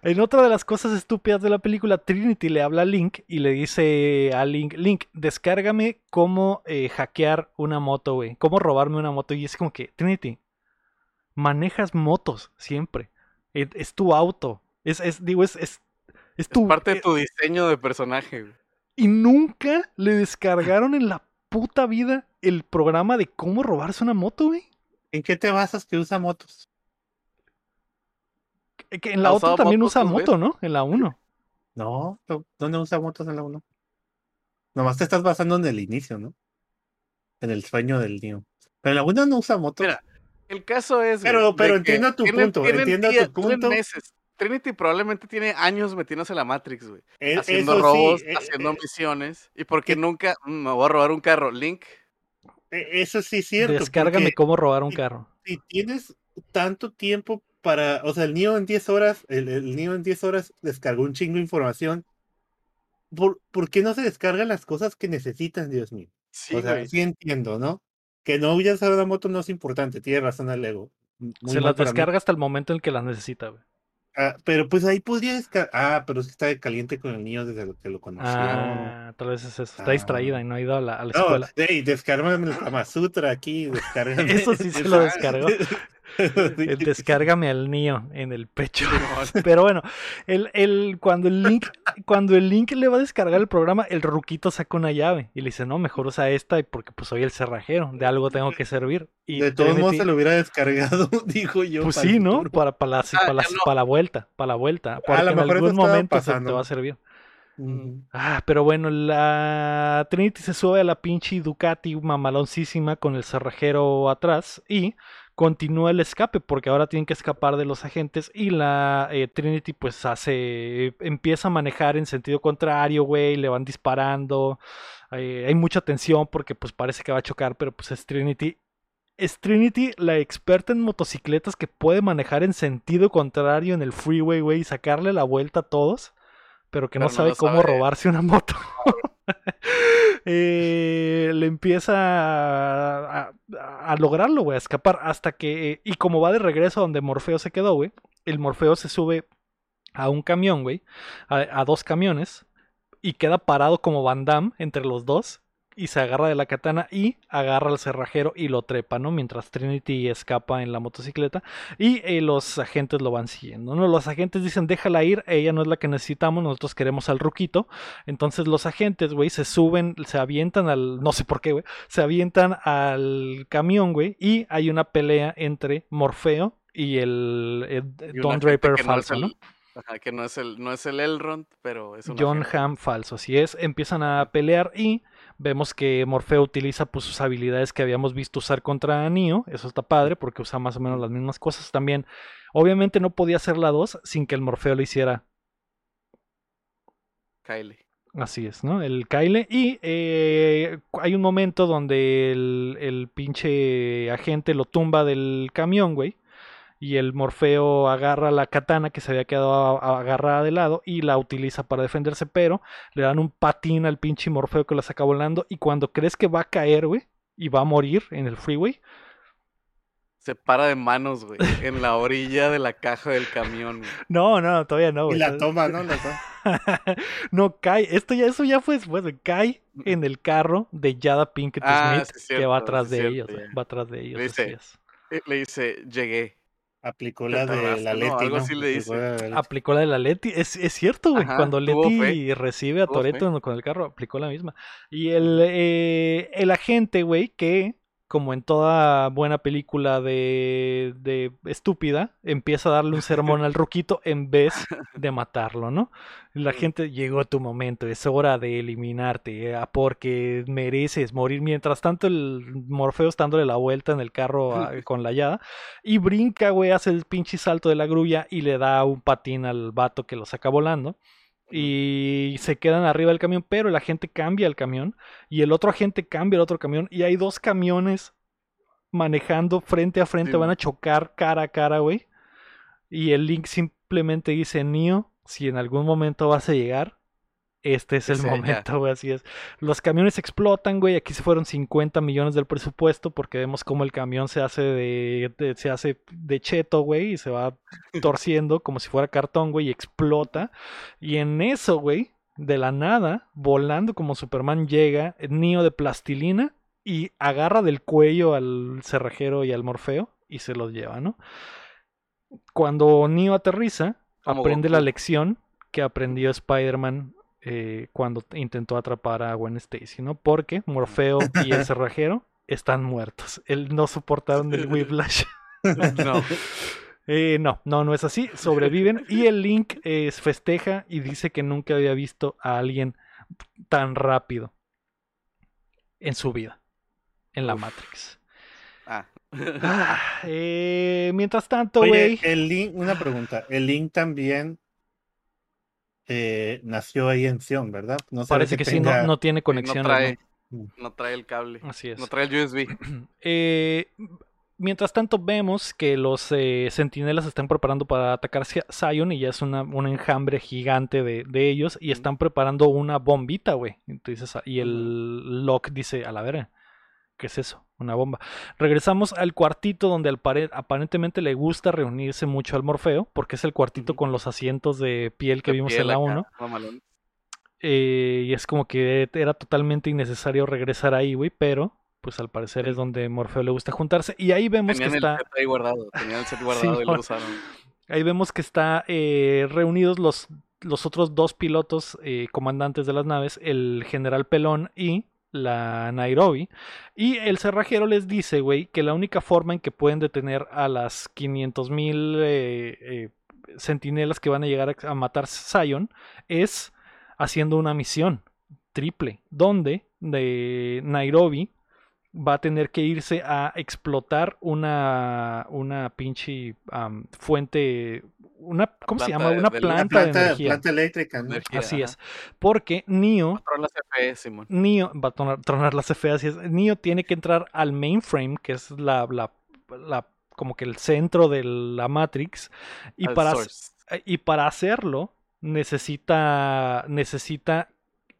En otra de las cosas estúpidas de la película, Trinity le habla a Link y le dice a Link, Link, descárgame cómo eh, hackear una moto, güey. Cómo robarme una moto. Y es como que, Trinity, manejas motos siempre. Es, es tu auto. Es, es digo, es, es, es Es tu... parte de eh, tu diseño de personaje. güey. Y nunca le descargaron en la puta vida el programa de cómo robarse una moto, güey. ¿En qué te basas que usa motos? Que en la ¿Ha otra también motos usa moto, ¿no? En la 1. No, no, ¿dónde usa motos en la 1? Nomás te estás basando en el inicio, ¿no? En el sueño del niño. Pero en la 1 no usa motos. Mira, El caso es. güey, Pero- pero que entiendo tu punto, entiendo tu punto. meses. Trinity probablemente tiene años metiéndose en la Matrix, güey. E- Haciendo robos, sí, e- haciendo e- misiones. Y porque que- nunca mm, me voy a robar un carro. Link. eso sí es cierto. Descárgame porque cómo robar un carro. si tienes tanto tiempo para, o sea, el niño en 10 horas, el, el niño en 10 horas descargó un chingo de información. ¿Por, por qué no se descargan las cosas que necesitan, Dios mío? Sí, o sea, güey. sí entiendo, ¿no? Que no huyas a una moto no es importante, tiene razón el ego. Se las descarga hasta el momento en que las necesita, güey. Ah, pero pues ahí podría descargar. Ah, pero que está caliente con el niño desde que lo conoció. Ah, tal vez es eso. Está distraída Ah. y no ha ido a la, a la No, escuela. hey, descárgame el Kama Sutra aquí, descárgame. Eso sí se lo descargó. Descárgame al niño en el pecho. Pero bueno, el, el, cuando el link, cuando el link le va a descargar el programa, el ruquito saca una llave y le dice, no, mejor usa esta y porque pues soy el cerrajero, de algo tengo que servir. Y De todos modos se lo hubiera descargado, dijo yo. Pues sí, ¿no? Para, para, la, Ah, para, la, para la vuelta, para la vuelta. Porque lo en algún momento se te va a servir. Ah, pero bueno, la Trinity se sube a la pinche Ducati mamaloncísima con el cerrajero atrás y continúa el escape porque ahora tienen que escapar de los agentes y la eh, Trinity pues hace, empieza a manejar en sentido contrario, güey, le van disparando, eh, hay mucha tensión porque pues parece que va a chocar, pero pues es Trinity. Es Trinity la experta en motocicletas que puede manejar en sentido contrario en el freeway, güey, y sacarle la vuelta a todos pero que no Pero no sabe cómo sabe. robarse una moto. Eh, le empieza a, a- a lograrlo, güey, a escapar hasta que... Y como va de regreso donde Morfeo se quedó, güey, el Morfeo se sube a un camión, güey, a, a dos camiones, y queda parado como Van Damme entre los dos, y se agarra de la katana y agarra al cerrajero y lo trepa, ¿no? Mientras Trinity escapa en la motocicleta. Y eh, los agentes lo van siguiendo, ¿no? Los agentes dicen, déjala ir, ella no es la que necesitamos, nosotros queremos al ruquito. Entonces los agentes, güey, se suben, se avientan al, no sé por qué, güey, se avientan al camión, güey, y hay una pelea entre Morfeo y el, eh, Y Don Draper falso, ¿no? Ajá, que no es el, no es el Elrond, pero es un John. Hamm falso, así es. Empiezan a pelear y vemos que Morfeo utiliza pues, sus habilidades que habíamos visto usar contra Neo. Eso está padre porque usa más o menos las mismas cosas también. Obviamente no podía hacer la 2 sin que el Morfeo lo hiciera Kylie. Así es, ¿no? El Kyle. Y eh, hay un momento donde el, el pinche agente lo tumba del camión, güey. Y el Morfeo agarra la katana que se había quedado agarrada de lado y la utiliza para defenderse, pero le dan un patín al pinche Morfeo que la saca volando. Y cuando crees que va a caer, güey, y va a morir en el freeway, Se para de manos, güey, en la orilla de la caja del camión. güey. no, no, todavía no, Y güey. la toma, ¿no? La toma. no, cae. Esto ya, eso ya fue después. güey, Cae en el carro de Yada Pinkett Ah, Smith sí que va atrás sí de cierto, ellos. güey. Va atrás de ellos. Le dice. Eh, Le dice, llegué. Aplicó la de la ¿no? Leti, Algo ¿no? así le Aplicó dice. la de la Leti. Aplicó la de la Leti. Es, es cierto, güey. Ajá, Cuando Leti recibe a fe. Toreto con el carro, aplicó la misma. Y el, eh, el agente, güey, que como en toda buena película de, de estúpida, empieza a darle un sermón al ruquito en vez de matarlo, ¿no? La gente llegó tu momento, es hora de eliminarte, eh, porque mereces morir. Mientras tanto, el Morfeo está dándole la vuelta en el carro a- con la yada y brinca, güey, hace el pinche salto de la grulla y le da un patín al vato que lo saca volando. Y se quedan arriba del camión, pero el agente cambia el camión y el otro agente cambia el otro camión y hay dos camiones manejando frente a frente, Sí. van a chocar cara a cara, güey. Y el Link simplemente dice, Neo, si en algún momento vas a llegar, este es el momento, güey, así es. Los camiones explotan, güey, aquí se fueron 50 millones del presupuesto porque vemos cómo el camión se hace de, de- se hace de cheto, güey, y se va torciendo como si fuera cartón, güey, y explota. Y en eso, güey, de la nada, volando como Superman llega, Neo de plastilina y agarra del cuello al cerrajero y al Morfeo y se los lleva, ¿no? Cuando Neo aterriza, aprende la lección que aprendió Spider-Man eh, cuando intentó atrapar a Gwen Stacy, ¿no? Porque Morfeo y el cerrajero están muertos. Él no soportaron el whiplash. No. Eh, no, no, no es así. Sobreviven y el Link eh, festeja y dice que nunca había visto a alguien tan rápido en su vida, en la Uf. Matrix. Ah. Ah, eh, mientras tanto, güey. el Link, una pregunta. El Link también eh, nació ahí en Sion, ¿verdad? No Parece que sí, no, no tiene no conexión. trae, no trae el cable. Así es. No trae el USB. Eh, mientras tanto, vemos que los eh, sentinelas se están preparando para atacar Zion y ya es una, un enjambre gigante de, de ellos y están preparando una bombita, güey. Entonces, y el Locke dice, a la verga, ¿qué es eso? Una bomba. Regresamos al cuartito donde al pare- aparentemente le gusta reunirse mucho al Morfeo, porque es el cuartito con los asientos de piel que De vimos piel en la acá, 1. mamalón. Eh, y es como que era totalmente innecesario regresar ahí, güey, pero pues al parecer es donde Morfeo le gusta juntarse. Y ahí vemos Tenían que el está, set ahí guardado. Tenían el set guardado y lo usaron. ahí vemos que está eh, reunidos los, los otros dos pilotos eh, comandantes de las naves, el general Pelón y la Nairobi. Y el cerrajero les dice, güey, que la única forma en que pueden detener a las 500 mil eh, eh, sentinelas que van a llegar a, a matar Zion es haciendo una misión triple, donde de Nairobi va a tener que irse a explotar una, una pinche fuente, una, ¿cómo se llama? de- Una de- planta, una planta, de energía. planta eléctrica, ¿no? Energía, Así ajá. es. Porque Neo, Controla las CFE, Simón. Neo va a tronar, tronar las CFE, así es. Neo tiene que entrar al mainframe, que es la, la, la- como que el centro de la Matrix, y Al para, source. y para hacerlo necesita, necesita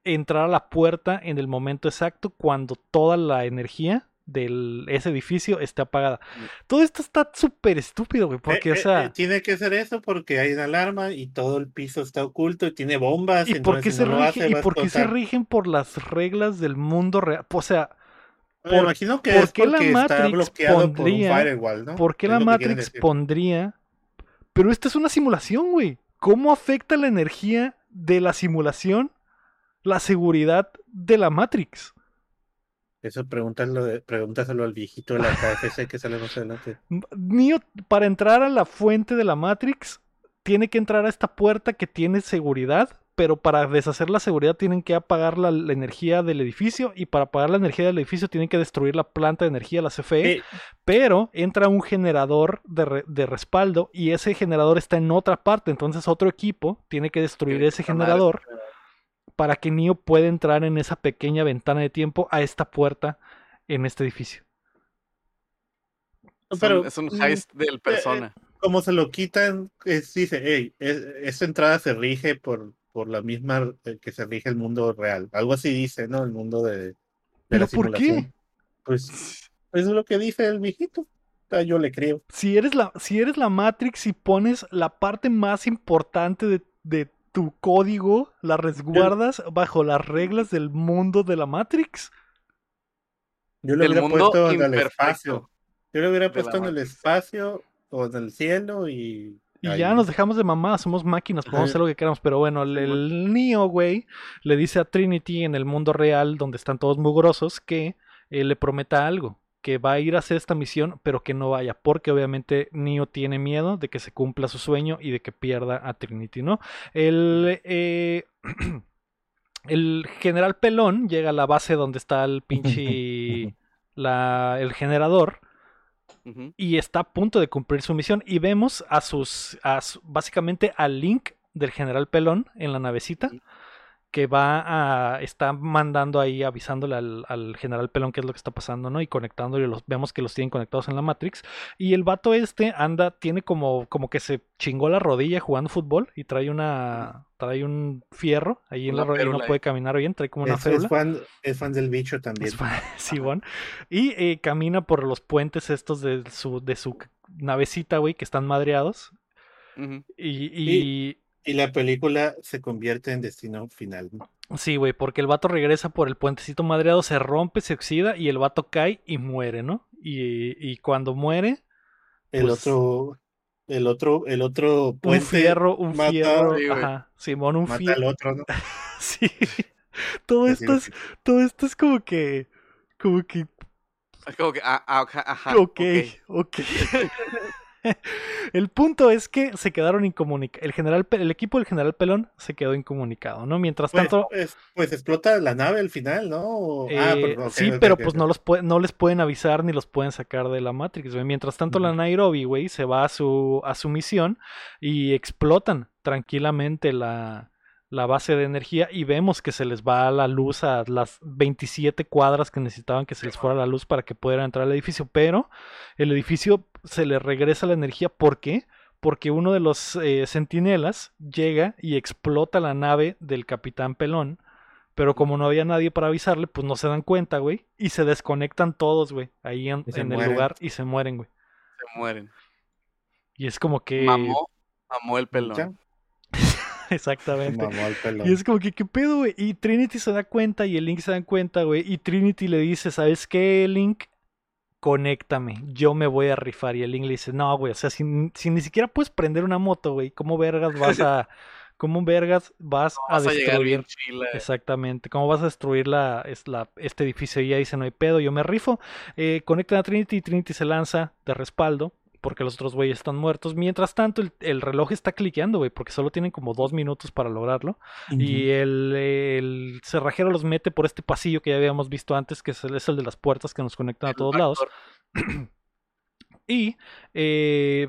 entrar a la puerta en el momento exacto cuando toda la energía de ese edificio esté apagada. Todo esto está súper estúpido, güey, porque, Eh, o eh, sea... eh, tiene que ser eso porque hay una alarma y todo el piso está oculto y tiene bombas. ¿Y por qué se, si no lo rige- hace, y por qué se rigen por las reglas del mundo real? O sea, Me imagino que por es qué la porque está Matrix bloqueado por un pondría- firewall, ¿no? ¿por qué la Matrix pondría? Pero esta es una simulación, güey. ¿Cómo afecta la energía de la simulación la seguridad de la Matrix? Eso pregúntaselo, de- pregúntaselo al viejito de la KFC que sale más adelante. Neo, para entrar a la fuente de la Matrix, tiene que entrar a esta puerta que tiene seguridad, pero para deshacer la seguridad tienen que apagar la, la energía del edificio y para apagar la energía del edificio tienen que destruir la planta de energía, la CFE, Eh, pero entra un generador de, re- de respaldo y ese generador está en otra parte, entonces otro equipo tiene que destruir ese madre, generador para que Neo pueda entrar en esa pequeña ventana de tiempo a esta puerta en este edificio. Es un- pero es un mm, heist del persona. como se lo quitan, es- dice, hey, es- esta entrada se rige por, por la misma eh, que se rige el mundo real. Algo así dice, ¿no? El mundo de, de ¿Pero la por qué? Pues es lo que dice el viejito. Yo le creo. Si eres la, si eres la Matrix y pones la parte más importante de, de tu código la resguardas bajo las reglas del mundo de la Matrix. Yo lo hubiera puesto en el espacio. Yo lo hubiera puesto en el espacio o en el cielo y. Y ahí. ya nos dejamos de mamá, somos máquinas, podemos Ajá. hacer lo que queramos. Pero bueno, el, el Neo, güey, le dice a Trinity en el mundo real, donde están todos mugrosos, que eh, le prometa algo. Que va a ir a hacer esta misión, pero que no vaya. Porque obviamente Neo tiene miedo de que se cumpla su sueño y de que pierda a Trinity, ¿no? El. eh, el general Pelón llega a la base donde está el pinche. la, el generador y está a punto de cumplir su misión y vemos a sus, a su- básicamente al Link del general Pelón en la navecita. Que va a está mandando ahí avisándole al, al general Pelón qué es lo que está pasando, ¿no? Y conectándole los vemos que los tienen conectados en la Matrix y el vato este anda tiene como como que se chingó la rodilla jugando fútbol y trae una trae un fierro ahí en Una la rodilla y no puede caminar bien, trae como una Es, es fan, es fan del bicho también. Es fa- Simón. Y eh, camina por los puentes estos de su, de su navecita, güey, que están madreados. Y- Y la película se convierte en destino final. ¿no? sí, güey, porque el vato regresa por el puentecito madreado, se rompe, se oxida y el vato cae y muere, ¿no? Y, y cuando muere, El Pues- otro, el otro, el otro un puente fierro, un mata- fierro, Sí, ajá, Simón, un mata al fierro. otro, ¿no? Sí. Todo Así esto es, todo esto es como que, como que Es como que, ah, ah, ajá, ok, ok. El punto es que se quedaron incomunicados. El, general, el equipo del general Pelón se quedó incomunicado, ¿no? Mientras Pues, tanto, pues, pues explota la nave al final, ¿no? Ah, eh, pero- sí, pero pues no los no les pueden avisar ni los pueden sacar de la Matrix, güey. Mientras tanto, la. Nairobi, güey, se va a su, a su misión y explotan tranquilamente la, la base de energía y vemos que se les va la luz a las 27 cuadras que necesitaban que se les fuera la luz para que pudieran entrar al edificio, pero el edificio se le regresa la energía, ¿por qué? Porque uno de los eh, centinelas llega y explota la nave del capitán Pelón. Pero como no había nadie para avisarle, pues no se dan cuenta, güey. Y se desconectan todos, güey. Ahí en, en el lugar y se mueren, güey. Se mueren. Y es como que... Mamó, mamó el Ya, pelón. Exactamente. mamó al pelón. Y es como que, ¿qué pedo, güey? Y Trinity se da cuenta y el Link se da cuenta, güey. Y Trinity le dice, ¿sabes qué, Link? Conéctame, yo me voy a rifar. Y el Link le dice, no, güey, o sea, si, si ni siquiera puedes prender una moto, güey, ¿cómo vergas vas a... ¿Cómo vergas vas, a a destruir? bien chila. Exactamente. ¿Cómo vas a destruir la, es la- este edificio? Y ella dice, no hay pedo, yo me rifo. Eh, conectan a Trinity y Trinity se lanza de respaldo porque los otros güeyes están muertos. Mientras tanto, el, el reloj está cliqueando, güey, porque solo tienen como dos minutos para lograrlo. Y el, el cerrajero los mete por este pasillo que ya habíamos visto antes, que es el, es el de las puertas que nos conectan a todos lados. Y, eh,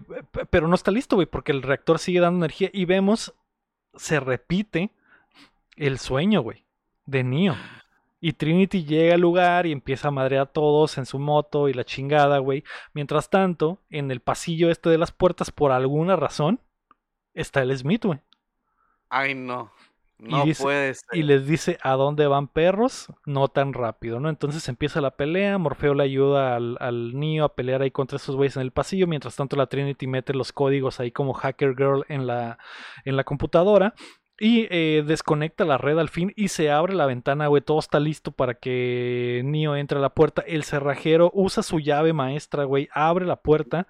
pero no está listo, güey, porque el reactor sigue dando energía y vemos, se repite el sueño, güey, de Neo. Y Trinity llega al lugar y empieza a madrear a todos en su moto y la chingada, güey. Mientras tanto, en el pasillo este de las puertas, por alguna razón, está el Smith, güey. Ay, no. No dice- puede ser. Y les dice a dónde van perros, no tan rápido, ¿no? Entonces empieza la pelea, Morfeo le ayuda al, al Neo a pelear ahí contra esos güeyes en el pasillo, mientras tanto la Trinity mete los códigos ahí como Hacker Girl en la, en la computadora y eh, desconecta la red al fin y se abre la ventana, güey, todo está listo para que Neo entre a la puerta, el cerrajero usa su llave maestra, güey, abre la puerta.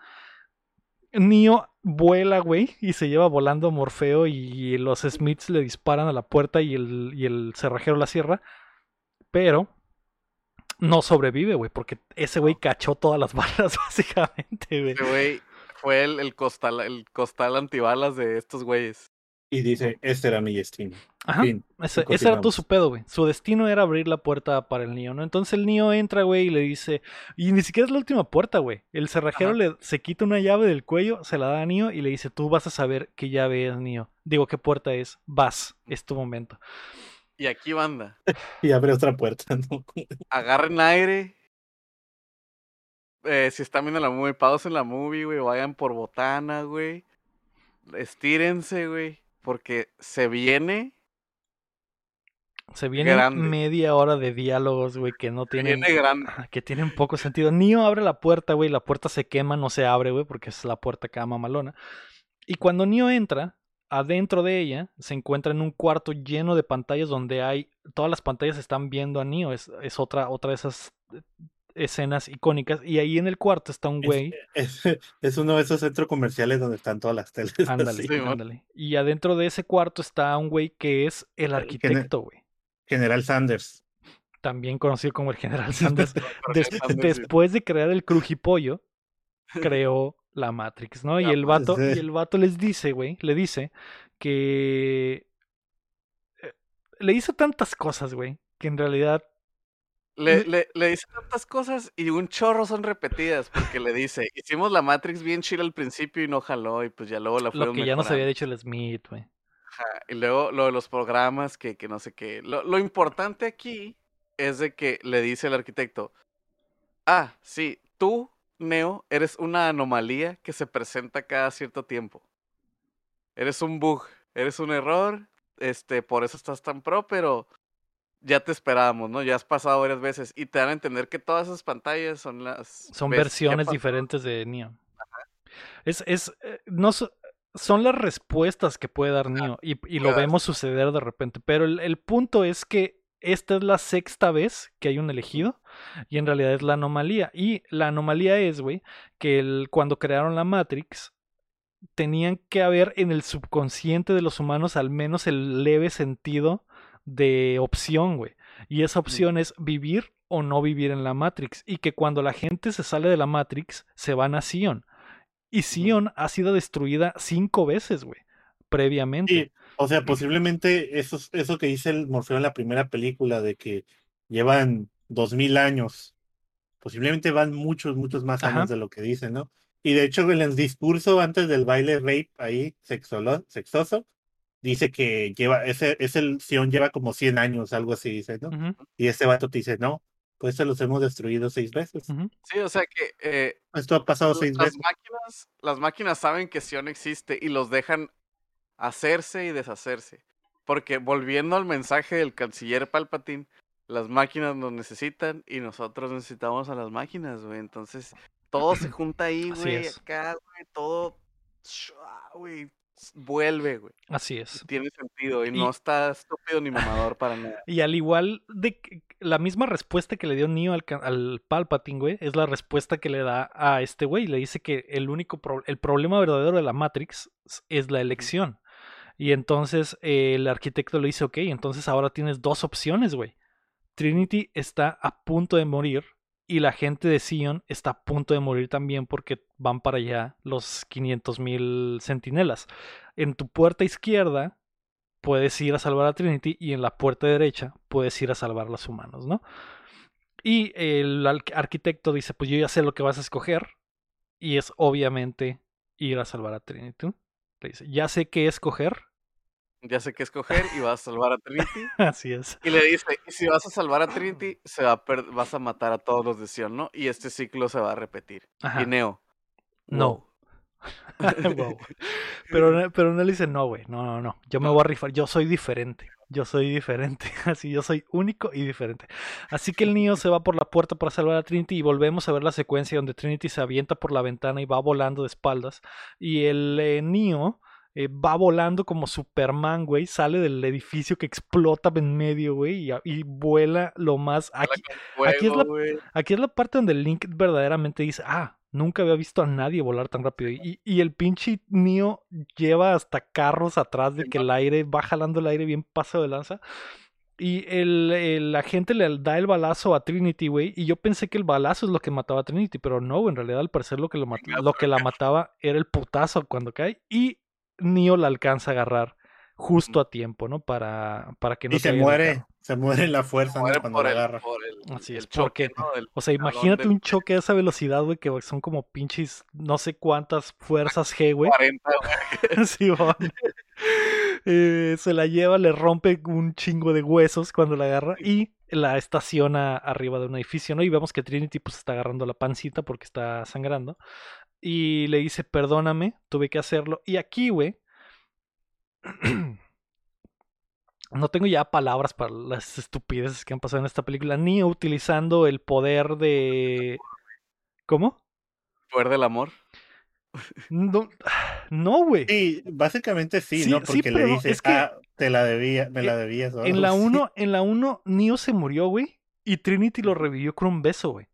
Neo vuela, güey, y se lleva volando a Morfeo y los Smiths le disparan a la puerta y el, y el cerrajero la cierra. Pero no sobrevive, güey, porque ese güey cachó todas las balas, básicamente, güey. Ese güey fue el, el costal, el costal antibalas de estos güeyes. Y dice, este era mi destino. Ajá. Fin. Ese, era todo su pedo, güey. Su destino era abrir la puerta para el niño, ¿no? Entonces el niño entra, güey, y le dice. Y ni siquiera es la última puerta, güey. El cerrajero Ajá. le, se quita una llave del cuello, se la da a Nio y le dice: Tú vas a saber qué llave es, Nio. Digo, qué puerta es. Vas, es tu momento. Y aquí, banda, Y abre otra puerta, ¿no? agarren aire. Eh, si están viendo la movie, pausen la movie, güey. Vayan por botana, güey. Estírense, güey. Porque se viene. Se viene Grande. media hora de diálogos, güey, que no tienen. Que tienen poco sentido. Nio abre la puerta, güey. La puerta se quema, no se abre, güey, porque es la puerta acá mamalona. Y cuando Nio entra, adentro de ella se encuentra en un cuarto lleno de pantallas donde hay todas las pantallas están viendo a Neo es, es otra otra de esas eh, escenas icónicas y ahí en el cuarto está un güey Es, es- es uno de esos centros comerciales donde están todas las teles. ándale. Sí, ándale y adentro de ese cuarto está un güey que es el arquitecto güey General Sanders. también conocido como el General Sanders Des- después de crear el crujipollo creó la Matrix, ¿no? Y el vato, y el vato les dice, güey, le dice que eh, le hizo tantas cosas, güey, que en realidad Le, le, le dice tantas cosas y un chorro son repetidas porque le dice, hicimos la Matrix bien chila al principio y no jaló y pues ya luego la lo fueron que ya nos había dicho el Smith, güey. Y luego lo de los programas que, que no sé qué. Lo, lo importante aquí es de que le dice el arquitecto, ah, sí, tú, Neo, eres una anomalía que se presenta cada cierto tiempo. Eres un bug, eres un error, este, por eso estás tan pro, pero ya te esperábamos, ¿no? Ya has pasado varias veces y te dan a entender que todas esas pantallas son las... Son versiones diferentes de Neo. Es, es, eh, no so- son las respuestas que puede dar Neo y, y lo vemos suceder de repente. Pero el, el punto es que esta es la sexta vez que hay un elegido y en realidad es la anomalía. Y la anomalía es, güey, que el- cuando crearon la Matrix tenían que haber en el subconsciente de los humanos al menos el leve sentido de opción, güey. Y esa opción es vivir o no vivir en la Matrix. Y que cuando la gente se sale de la Matrix, se van a Sion. Y Sion ha sido destruida cinco veces, güey, previamente. Sí, o sea, posiblemente eso, es- eso que dice el Morfeo en la primera película de que llevan dos mil años, posiblemente van muchos, muchos más Ajá. años de lo que dicen, ¿no? Y de hecho, en el discurso antes del baile rape ahí, sexolo- sexoso, dice que lleva, ese, ese Sion lleva como 100 años, algo así, dice, ¿no? Y este vato te dice, no, pues se los hemos destruido seis veces. Sí, o sea que eh, Esto ha pasado seis las veces. máquinas, las máquinas saben que Sion existe y los dejan hacerse y deshacerse. Porque volviendo al mensaje del canciller Palpatine, las máquinas nos necesitan y nosotros necesitamos a las máquinas, güey. Entonces, todo se junta ahí, güey, acá, güey, todo, shua, güey, s- vuelve, güey. Así es. Tiene sentido y, Y- no está estúpido ni mamador para nada. Y al igual de que- la misma respuesta que le dio Neo al, al Palpatine, güey, es la respuesta que le da a este güey. Le dice que el único pro- el problema verdadero de la Matrix es la elección. Y entonces eh, el arquitecto le dice, ok, entonces ahora tienes dos opciones, güey. Trinity está a punto de morir y la gente de Sion está a punto de morir también porque van para allá los 500.000 centinelas. En tu puerta izquierda puedes ir a salvar a Trinity y en la puerta derecha puedes ir a salvar a los humanos, ¿no? Y el arquitecto dice, pues yo ya sé lo que vas a escoger y es obviamente ir a salvar a Trinity. Le dice, ya sé qué escoger. Ya sé qué escoger y vas a salvar a Trinity. Así es. Y le dice, y si vas a salvar a Trinity, se va a vas a matar a todos los de Sion, ¿no? Y este ciclo se va a repetir. Ajá. Y Neo. No. wow. Wow. Pero, pero no le dice, no, güey, no, no, no, yo me voy a rifar, yo soy diferente, yo soy diferente, así, yo soy único y diferente. Así que el niño se va por la puerta para salvar a Trinity y volvemos a ver la secuencia donde Trinity se avienta por la ventana y va volando de espaldas y el eh, niño eh, va volando como Superman, güey, sale del edificio que explota en medio, güey, y, y vuela lo más... Aquí, Fuego, aquí es la-. Aquí es la parte donde Link verdaderamente dice, ah, nunca había visto a nadie volar tan rápido. Y, y el pinche Neo lleva hasta carros atrás de que el aire va jalando el aire bien paso de lanza. Y el, el- la gente le da el balazo a Trinity, güey. Y yo pensé que el balazo es lo que mataba a Trinity, pero no, en realidad al parecer lo que, lo, mat- lo que la mataba era el putazo cuando cae. Y Neo la alcanza a agarrar justo a tiempo, ¿no? Para, para que no Y se muere, se muere en la fuerza ¿no? Muere cuando por la el, agarra. por el, Así el es, choque, porque- O sea, imagínate del un choque a esa velocidad, güey, que son como pinches no sé cuántas fuerzas G, güey. 40, güey. Simón. Eh, se la lleva, le rompe un chingo de huesos cuando la agarra y la estaciona arriba de un edificio, ¿no? Y vemos que Trinity pues está agarrando la pancita porque está sangrando. Y le dice, perdóname, tuve que hacerlo. Y aquí, güey, no tengo ya palabras para las estupideces que han pasado en esta película, ni utilizando el poder de... ¿Cómo? Poder del amor. No, No, güey. Sí, básicamente sí, Sí, ¿no? sí, Porque pero le no, dice, es que- ah, te la debía, me la Eh, debías. En la así. 1, en la 1, Neo se murió, güey. Y Trinity lo revivió con un beso, güey.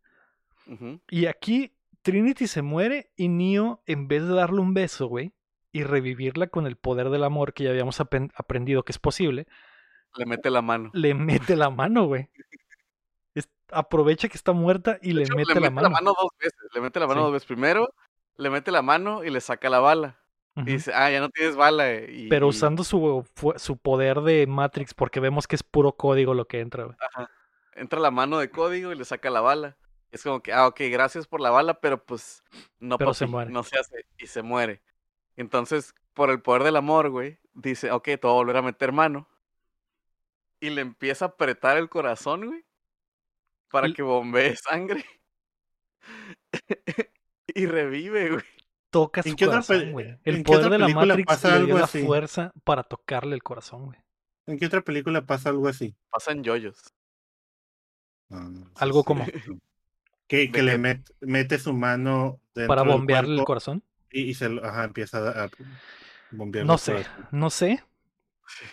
Y aquí Trinity se muere y Neo, en vez de darle un beso, güey, y revivirla con el poder del amor que ya habíamos aprendido que es posible, Le mete la mano. le mete la mano, güey. Aprovecha que está muerta y De le hecho, mete le la mete mano. la mano dos veces. Le mete la mano Sí. dos veces. Primero, le mete la mano y le saca la bala. Y dice, ah, ya no tienes bala. eh", Y, Pero usando su, su poder de Matrix, porque vemos que es puro código lo que entra, güey. Ajá. Entra la mano de código y le saca la bala. Es como que, ah, ok, gracias por la bala, pero pues no, Pero se muere. no se hace. Y se muere. Entonces, por el poder del amor, güey, dice, ok, te voy a volver a meter mano. Y le empieza a apretar el corazón, güey, para L- que bombee sangre. y revive, güey. Toca ¿En su corazón, güey. El poder de la Matrix pasa le dio algo la así? fuerza para tocarle el corazón, güey. ¿En qué otra película pasa algo así? Pasan yoyos. No, no Algo como Que, ¿De que le met- mete su mano para bombearle el corazón. y, y se ajá, empieza a, bombearle No sé, no sé.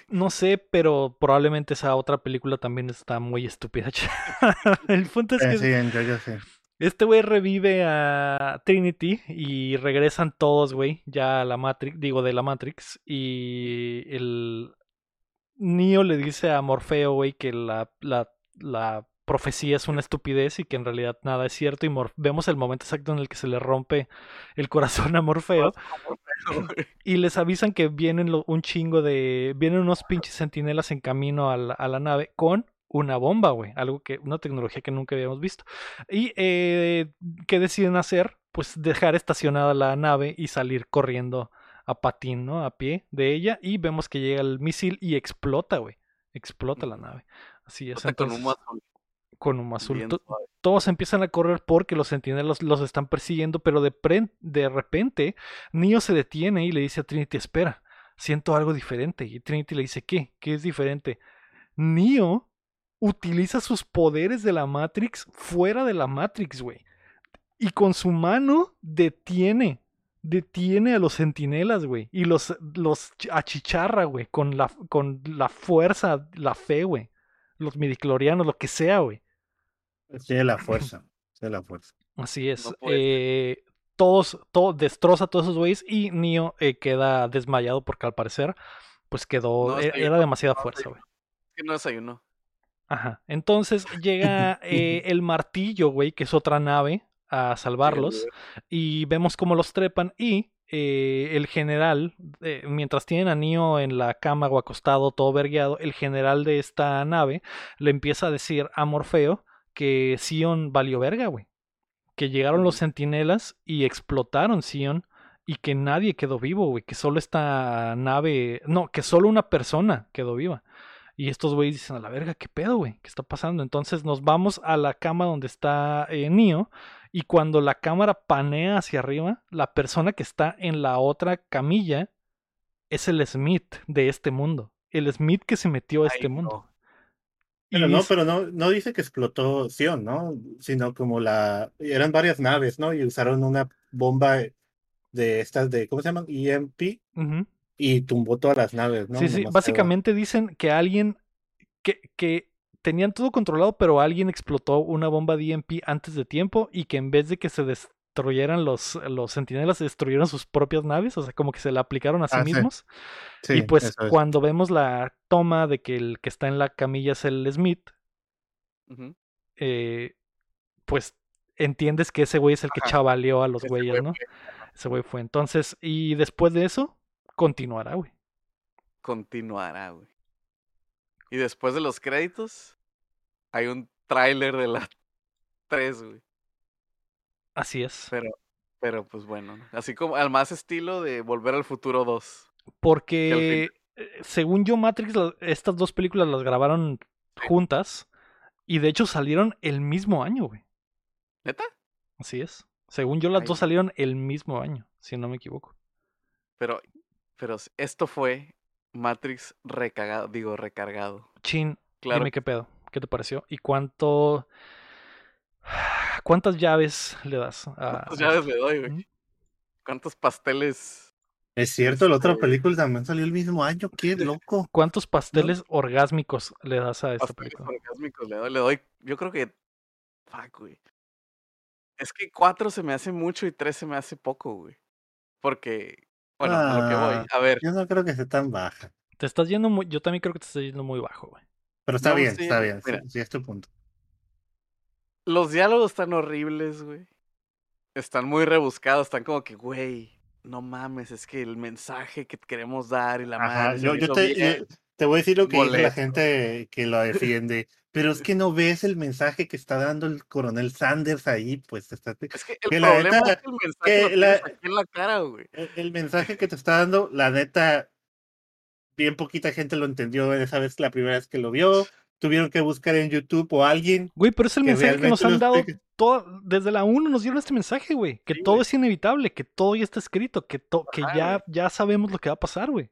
No sé, pero probablemente esa otra película también está muy estúpida. el punto es Eh, que sí, yo sé. este güey revive a Trinity y regresan todos, güey, ya a la Matrix, digo, de la Matrix. Y el Neo le dice a Morfeo, güey, que la, la, la profecía es una estupidez y que en realidad nada es cierto. Y Mor- vemos el momento exacto en el que se le rompe el corazón a Morfeo. Y les avisan que vienen lo- un chingo de. Vienen unos pinches sentinelas en camino a la, a la nave con una bomba, güey. Algo que. Una tecnología que nunca habíamos visto. Y eh, ¿qué deciden hacer? Pues dejar estacionada la nave y salir corriendo a patín, ¿no? A pie de ella. Y vemos que llega el misil y explota, güey. Explota la nave. Así es. Con entonces, humo azul. Con humo azul. todos empiezan a correr porque los sentinelas los están persiguiendo, pero de, pre- de repente Neo se detiene y le dice a Trinity, espera, siento algo diferente. Y Trinity le dice, ¿qué? ¿Qué es diferente? Neo utiliza sus poderes de la Matrix fuera de la Matrix, güey. Y con su mano detiene, detiene a los sentinelas, güey. Y los, los ch- achicharra, güey, con la, con la fuerza, la fe, güey. Los midiclorianos, lo que sea, güey. Tiene la fuerza. Tiene la fuerza. Así es. No eh, todos, todo, destroza a todos esos güeyes y Neo eh, queda desmayado porque al parecer, pues quedó, No e- era demasiada fuerza, güey. Es que no desayunó. Ajá. Entonces llega eh, el martillo, güey, que es otra nave, a salvarlos. Y vemos cómo los trepan y eh, el general, eh, mientras tienen a Neo en la cama o acostado, todo vergueado, el general de esta nave le empieza a decir a Morfeo que Sion valió verga, güey. Que llegaron los sentinelas y explotaron Sion y que nadie quedó vivo, güey. Que solo esta nave, no, que solo una persona quedó viva. Y estos güeyes dicen, a la verga, ¿qué pedo, güey? ¿Qué está pasando? Entonces nos vamos a la cama donde está eh, Neo. Y cuando la cámara panea hacia arriba, la persona que está en la otra camilla es el Smith de este mundo. El Smith que se metió a este Ay, mundo. no. Pero no, pero no, no dice que explotó Sion, ¿no? Sino como la. Eran varias naves, ¿no? Y usaron una bomba de estas de. ¿Cómo se llaman? EMP. Y tumbó todas las naves, ¿no? sí, sí, Nomás básicamente dicen que alguien que, que tenían todo controlado, pero alguien explotó una bomba de EMP antes de tiempo y que en vez de que se destruyeran los, los sentinelas, se destruyeron sus propias naves, o sea, como que se la aplicaron a sí Ah, mismos. Sí, y pues es. cuando vemos la toma de que el que está en la camilla es el Smith, eh, pues entiendes que ese güey es el que Ajá. chavaleó a los Ese güeyes, güey ¿no? fue- Ese güey fue. Entonces, y después de eso, continuará, güey. Continuará, güey. Y después de los créditos, hay un tráiler de la 3, güey. Así es. Pero, pero pues bueno, ¿no? así como al más estilo de Volver al Futuro 2. Porque, eh, según yo, Matrix, la- estas dos películas las grabaron juntas y de hecho salieron el mismo año, güey. ¿Neta? Así es. Según yo, las Ay. dos salieron el mismo año, si no me equivoco. Pero, pero esto fue Matrix recagado, digo, recargado. Chin, Claro. dime qué pedo, qué te pareció y cuánto. ¿Cuántas llaves le das? a- ¿Cuántas llaves le doy, güey? ¿Cuántos pasteles Es cierto, la otra Este, película también salió el mismo año, qué loco. ¿Cuántos pasteles orgásmicos le das a esta pasteles película? orgásmicos le doy, le doy, yo creo que, fuck, güey. Es que 4 se me hace mucho y 3 se me hace poco, güey. Porque, bueno, a lo que voy, Ah, a ver, yo no creo que sea tan baja. Te estás yendo muy, yo también creo que te estás yendo muy bajo, güey. Pero está No, bien, sí, está bien. mira. Sí, sí es tu punto. Los diálogos están horribles, güey. Están muy rebuscados, están como que, güey, no mames, es que el mensaje que queremos dar y la Ajá, madre. yo, hizo te, bien yo te voy a decir lo que dice la gente que lo defiende. Pero es que no ves el mensaje que está dando el coronel Sanders ahí, pues está, Es que el que la problema neta, es que el mensaje que la- aquí en la cara, güey. el, el mensaje que te está dando, la neta, bien poquita gente lo entendió esa vez, la primera vez que lo vio. Tuvieron que buscar en YouTube o alguien. Güey, pero es el Que mensaje que nos han dado toda- desde la 1 nos dieron este mensaje, güey, que Sí, todo güey. es inevitable, que todo ya está escrito, que, to- que Ajá, ya, güey. ya sabemos lo que va a pasar, güey.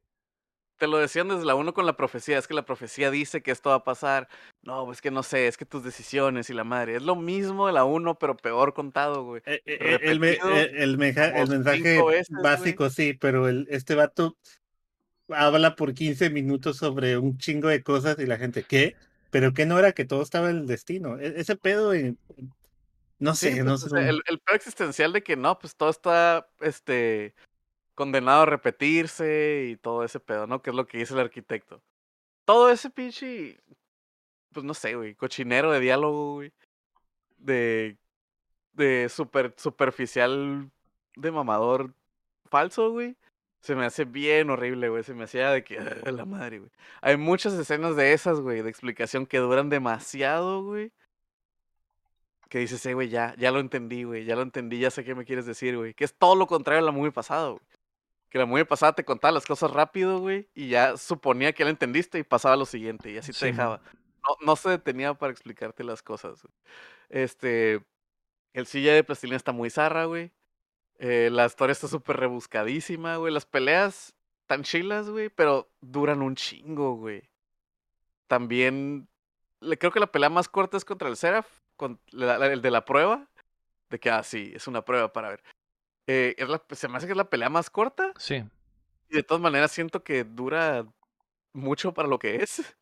Te lo decían desde la 1 con la profecía, es que la profecía dice que esto va a pasar. No, es que no sé, es que tus decisiones y la madre. Es lo mismo de la 1, pero peor contado, güey. Eh, eh, eh, El, me- Repetido el meja- como el mensaje güey. básico, sí, pero el, este vato habla por 15 minutos sobre un chingo de cosas y la gente, ¿qué? Pero que no era que todo estaba en el destino. E- ese pedo, en- no sé, pues, no o sé. el, el peor existencial de que no, pues todo está este condenado a repetirse y todo ese pedo, ¿no? Que es lo que dice el arquitecto. Todo ese pinche, pues no sé, güey, cochinero de diálogo, güey. De, de super, superficial, de mamador falso, güey. Se me hace bien horrible, güey. Se me hacía de que, "Ah, la madre, güey. Hay muchas escenas de esas, güey, de explicación que duran demasiado, güey. Que dices, eh, güey, ya, ya lo entendí, güey. Ya lo entendí, ya sé qué me quieres decir, güey. Que es todo lo contrario a la movie pasada, güey. Que la movie pasada te contaba las cosas rápido, güey. Y ya suponía que lo entendiste y pasaba lo siguiente. Y así te Sí, dejaba. No, no se detenía para explicarte las cosas. güey. Este. El silla de plastilina está muy zarra, güey. Eh, la historia está súper rebuscadísima, güey. Las peleas tan chilas, güey, pero duran un chingo, güey. También. le- creo que la pelea más corta es contra el Seraph, con la- la- el de la prueba. De que, ah, sí, es una prueba para ver. Eh, es la- se me hace que es la pelea más corta. Sí. Y de todas maneras siento que dura mucho para lo que es.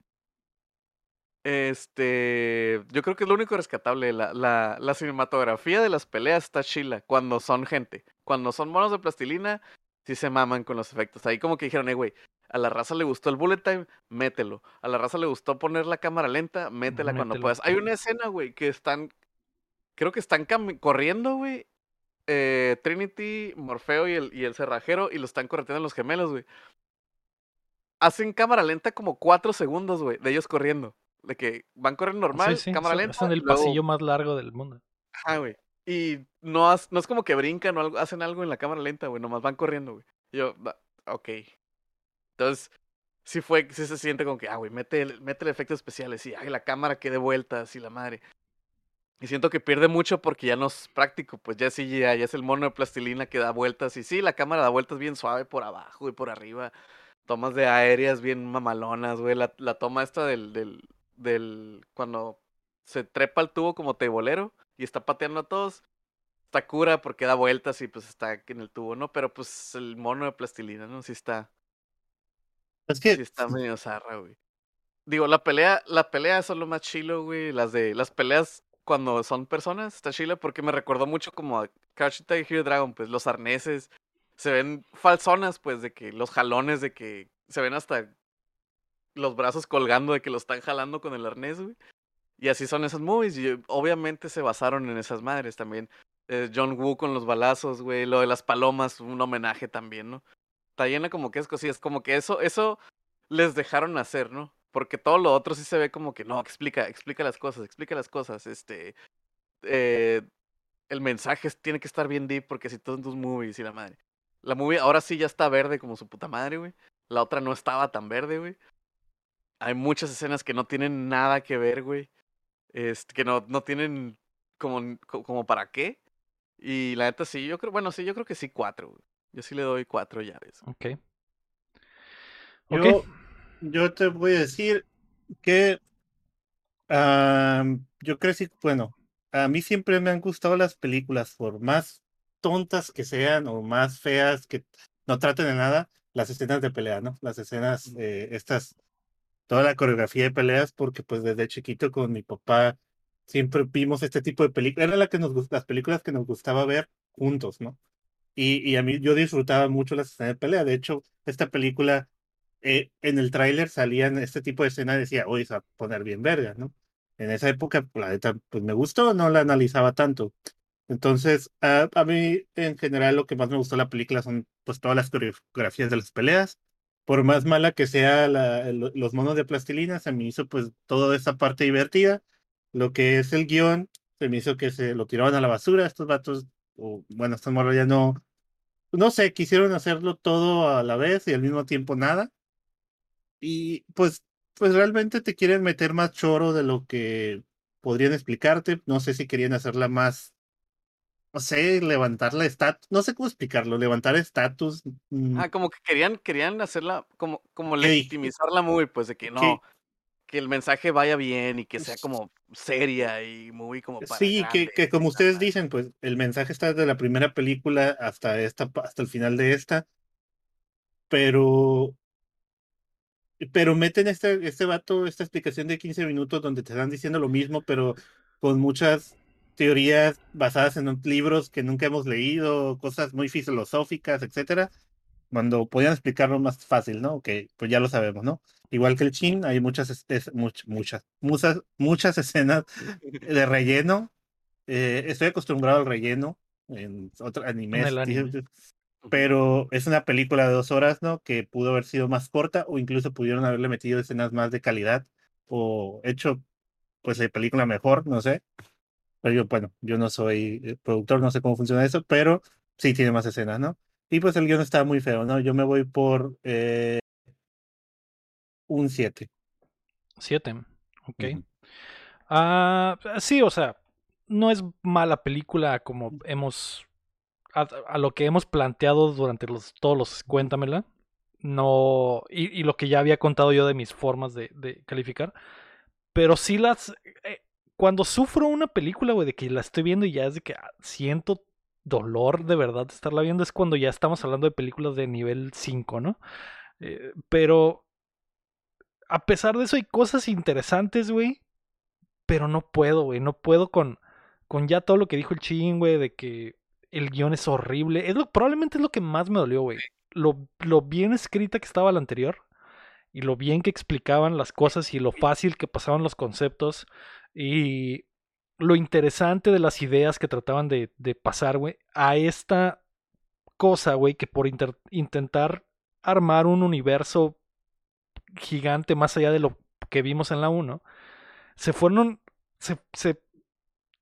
Este, yo creo que es lo único rescatable. La, la, la cinematografía de las peleas está chila cuando son gente. Cuando son monos de plastilina, sí se maman con los efectos. Ahí como que dijeron, eh, güey, a la raza le gustó el bullet time, mételo. A la raza le gustó poner la cámara lenta, métela cuando puedas. Hay una escena, güey, que están, creo que están corriendo, güey. eh, Trinity, Morfeo y el, y el cerrajero, y lo están correteando los gemelos, güey. Hacen cámara lenta como cuatro segundos, güey, de ellos corriendo. De que van corriendo normal, sí, sí, cámara son- lenta. En el luego- pasillo más largo del mundo. Ajá, güey. Y no, has- no es como que brincan o algo, hacen algo en la cámara lenta, güey. Nomás van corriendo, güey. Yo, ok. Entonces, sí fue, sí se siente como que, ah, güey, mete, el- mete el efectos especiales y, ay, la cámara que dé vueltas y la madre. Y siento que pierde mucho porque ya no es práctico, pues ya sí, ya, ya es el mono de plastilina que da vueltas. Y sí, la cámara da vueltas bien suave por abajo y por arriba. Tomas de aéreas bien mamalonas, güey. La, la toma esta del, del, del, cuando se trepa el tubo como tebolero y está pateando a todos. Está cura porque da vueltas y pues está en el tubo, ¿no? Pero pues el mono de plastilina, ¿no? Sí está, Es que sí está medio zarra, güey. Digo, la pelea, la pelea son lo más chilo, güey. Las de, las peleas cuando son personas, está chila porque me recordó mucho como a Crouching Tiger Hero Dragon, pues los arneses se ven falsonas, pues, de que los jalones, de que se ven hasta los brazos colgando de que lo están jalando con el arnés, güey. Y así son esas movies. Y eh, obviamente se basaron en esas madres también. Eh, John Woo con los balazos, güey. Lo de las palomas, un homenaje también, ¿no? Está llena como que es cosillas. Como que eso, eso les dejaron hacer, ¿no? Porque todo lo otro sí se ve como que no, explica, explica las cosas, explica las cosas. Este. eh, el mensaje tiene que estar bien deep porque si todos tus movies y la madre. La movie ahora sí ya está verde como su puta madre, güey. La otra no estaba tan verde, güey. Hay muchas escenas que no tienen nada que ver, güey. Este, que no, no tienen como, co- como para qué. Y la neta sí, yo creo, bueno, sí, yo creo que sí cuatro, güey. Yo sí le doy cuatro llaves. Ok. yo, Ok. yo te voy a decir que am, yo crecí, bueno, a mí siempre me han gustado las películas, por más tontas que sean o más feas que no traten de nada las escenas de pelea, ¿no? Las escenas, eh, estas, toda la coreografía de peleas, porque pues desde chiquito con mi papá siempre vimos este tipo de películas, era la que nos las películas que nos gustaba ver juntos, ¿no? Y, y a mí yo disfrutaba mucho las escenas de pelea. De hecho, esta película, eh, en el tráiler salían este tipo de escenas, decía, oye, se va a poner bien verga, ¿no? En esa época, la neta, pues me gustó, no la analizaba tanto. Entonces, a, a mí en general lo que más me gustó de la película son pues todas las coreografías de las peleas. Por más mala que sea los monos de plastilina, se me hizo pues toda esa parte divertida. Lo que es el guion, se me hizo que se lo tiraban a la basura. Estos vatos, o bueno, estos morros ya no, no sé, quisieron hacerlo todo a la vez y al mismo tiempo nada. Y pues, pues realmente te quieren meter más choro de lo que podrían explicarte. No sé si querían hacerla más, no sé, levantar la estatus, no sé cómo explicarlo, levantar estatus. mm, Ah, como que querían, querían hacerla, como, como legitimizarla muy, pues de que no, que el mensaje vaya bien y que sea como seria y muy como para Sí, que, que como ustedes dicen, pues el mensaje está desde la primera película hasta esta, hasta el final de esta, pero, pero meten este, este vato, esta explicación de 15 minutos donde te están diciendo lo mismo, pero con muchas teorías basadas en libros que nunca hemos leído, cosas muy filosóficas, etcétera, cuando podían explicarlo más fácil, ¿no? Que pues ya lo sabemos, ¿no? Igual que el Chin, hay muchas, es- much- muchas, muchas, muchas escenas de relleno. Eh, estoy acostumbrado al relleno en otros animes, anime. pero es una película de dos horas, ¿no? Que pudo haber sido más corta o incluso pudieron haberle metido escenas más de calidad o hecho, pues, la película mejor, no sé. Pero yo, bueno, yo no soy eh, productor, no sé cómo funciona eso, pero sí tiene más escenas, ¿no? Y pues el guion está muy feo, ¿no? Yo me voy por eh, un 7. Siete. Ok. Ah, sí, o sea, no es mala película como hemos. A, a lo que hemos planteado durante los, todos los Cuéntamela. No. Y, y lo que ya había contado yo de mis formas de, de calificar. Pero sí las. eh, cuando sufro una película, güey, de que la estoy viendo y ya es de que ah, siento dolor de verdad de estarla viendo, es cuando ya estamos hablando de películas de nivel 5, ¿no? Eh, pero. A pesar de eso, hay cosas interesantes, güey pero no puedo, güey, no puedo con, con ya todo lo que dijo el chin, güey, de que el guion es horrible. Es lo, probablemente es lo que más me dolió, güey. Lo, lo bien escrita que estaba la anterior y lo bien que explicaban las cosas y lo fácil que pasaban los conceptos y lo interesante de las ideas que trataban de, de pasar, güey, a esta cosa, güey, que por intentar armar un universo gigante más allá de lo que vimos en la 1, se fueron, se, se,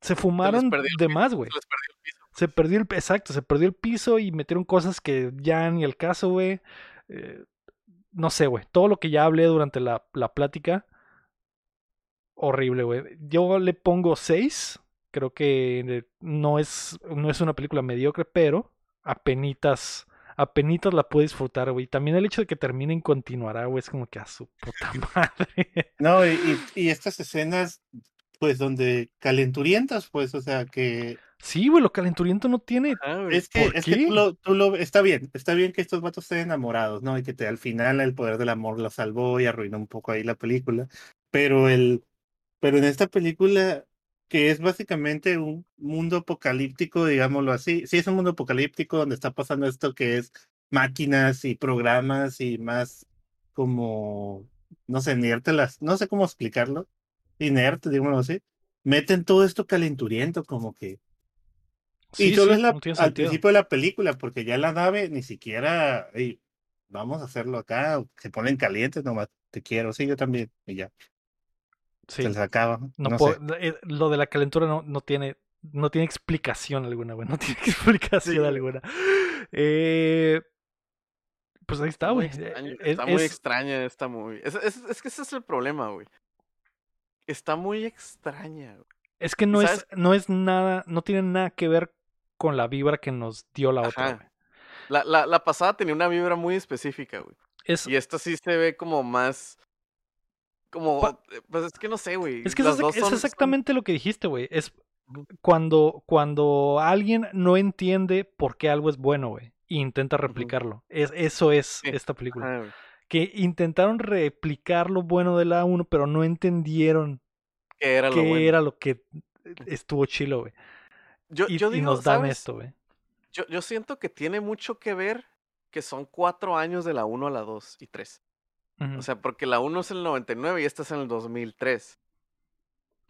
se Se fumaron de más, se güey. les perdió el piso. Se perdió el, exacto, se perdió el piso y metieron cosas que ya ni el caso, güey. Eh, no sé, güey. Todo lo que ya hablé durante la, la plática, horrible, güey. Yo le pongo 6. Creo que no es, no es una película mediocre, pero apenitas, apenitas la puedo disfrutar, güey. También el hecho de que termine en continuará, güey, es como que a su puta madre. No, y, y estas escenas, pues, donde calenturientas, pues, o sea, que Sí, güey, lo calenturiento no tiene. Es que, ¿Por es que tú lo, tú lo, está bien, está bien que estos vatos estén enamorados, ¿no? Y que te, al final el poder del amor lo salvó y arruinó un poco ahí la película, pero el, pero en esta película, que es básicamente un mundo apocalíptico, digámoslo así, sí es un mundo apocalíptico donde está pasando esto que es máquinas y programas y más como, no sé, inerte las, no sé cómo explicarlo, inerte, digámoslo así, meten todo esto calenturiento, como que y solo sí, es la, no al principio de la película, porque ya la nave ni siquiera, "Ey, vamos a hacerlo acá, se ponen calientes nomás, te quiero, sí, yo también, y ya, Sí. se les acaba, No, no, puedo- eh, lo de la calentura no, no tiene no tiene explicación alguna, güey. No tiene explicación alguna. Eh, pues ahí está, Está muy güey. extraño, Eh, está muy es- extraña esta movie. Es, es, es que ese es el problema, güey. Está muy extraña, güey. Es que no es, no es nada, no tiene nada que ver con la vibra que nos dio la otra, güey. La, la, la pasada tenía una vibra muy específica, güey. Es, Y esta sí se ve como más. Como. Pa- eh, Pues es que no sé, güey. es que es, son- son- exactamente lo que dijiste, güey. Es cuando, cuando alguien no entiende por qué algo es bueno, güey. e intenta replicarlo. Es, eso es Sí. esta película. Ajá. Que intentaron replicar lo bueno de la 1, pero no entendieron Que era lo qué bueno. era lo que estuvo chilo, güey. Yo, Y, yo y digo, nos dan ¿sabes? esto, güey. Yo, yo siento que tiene mucho que ver que son cuatro años de la 1 a la 2 y 3. Ujú. O sea, porque la 1 es en el 99 y esta es en el 2003.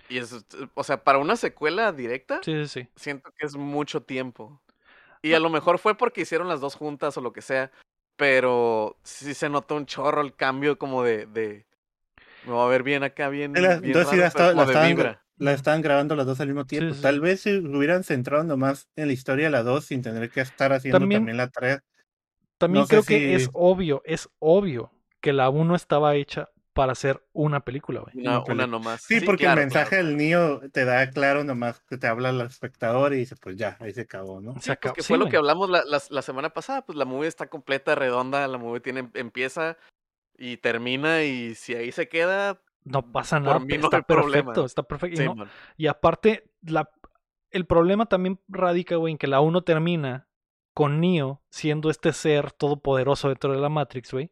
Y es, o sea, para una secuela directa, Sí, sí, sí. siento que es mucho tiempo. Y a lo mejor fue porque hicieron las dos juntas o lo que sea, pero sí se nota un chorro el cambio como de... de me va a ver bien acá, bien, Sí, la- bien entonces sí raro, la, pero estaba- como la de estaban, vibra. La estaban grabando las dos al mismo tiempo. sí, Tal sí. vez si hubieran centrado nomás en la historia de la 2 sin tener que estar haciendo También- también, la 3. También No creo que es si- obvio, es obvio que la 1 estaba hecha para hacer una película, güey. Una, una una película. nomás. Sí, porque claro, el mensaje claro, del niño te da claro nomás que te habla al espectador y dice, pues ya, ahí se acabó, ¿no? Se Sí, pues acabó- que sí, fue lo que hablamos la, la- la semana pasada, pues la movie está completa, redonda, la movie tiene, empieza y termina y si ahí se queda, No pasa nada, no está perfecto, está perfecto. Y, sí, aparte, la, el problema también radica, güey, en que la 1 termina con Neo siendo este ser todopoderoso dentro de la Matrix, güey.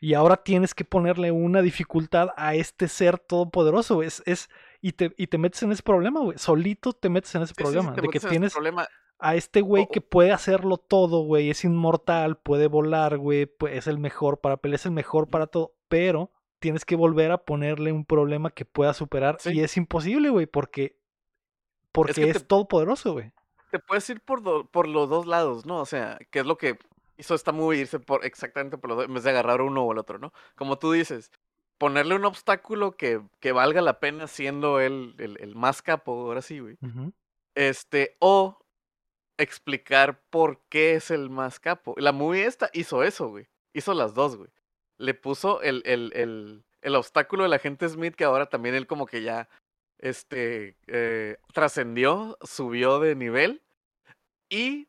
Y ahora tienes que ponerle una dificultad a este ser todopoderoso, güey. Es, es, y, te, y te metes en ese problema, güey. Solito te metes en ese Sí, sí, sí, problema. de que tienes problema. a este güey que puede hacerlo todo, güey, es inmortal, puede volar, güey, es el mejor para pelear, es el mejor para todo, pero tienes que volver a ponerle un problema que pueda superar Sí. y es imposible, güey, porque porque que es, te- todopoderoso, güey. Te puedes ir por, do- por los dos lados, ¿no? O sea, que es lo que hizo esta movie, irse por exactamente por los dos, en vez de agarrar uno o el otro, ¿no? Como tú dices, ponerle un obstáculo que, que valga la pena siendo él el, el más capo, ahora sí, güey. Este, o explicar por qué es el más capo. La movie esta hizo eso, güey. Hizo las dos, güey. Le puso el, el, el, el obstáculo del agente Smith, que ahora también él como que ya, este, eh, trascendió, subió de nivel. Y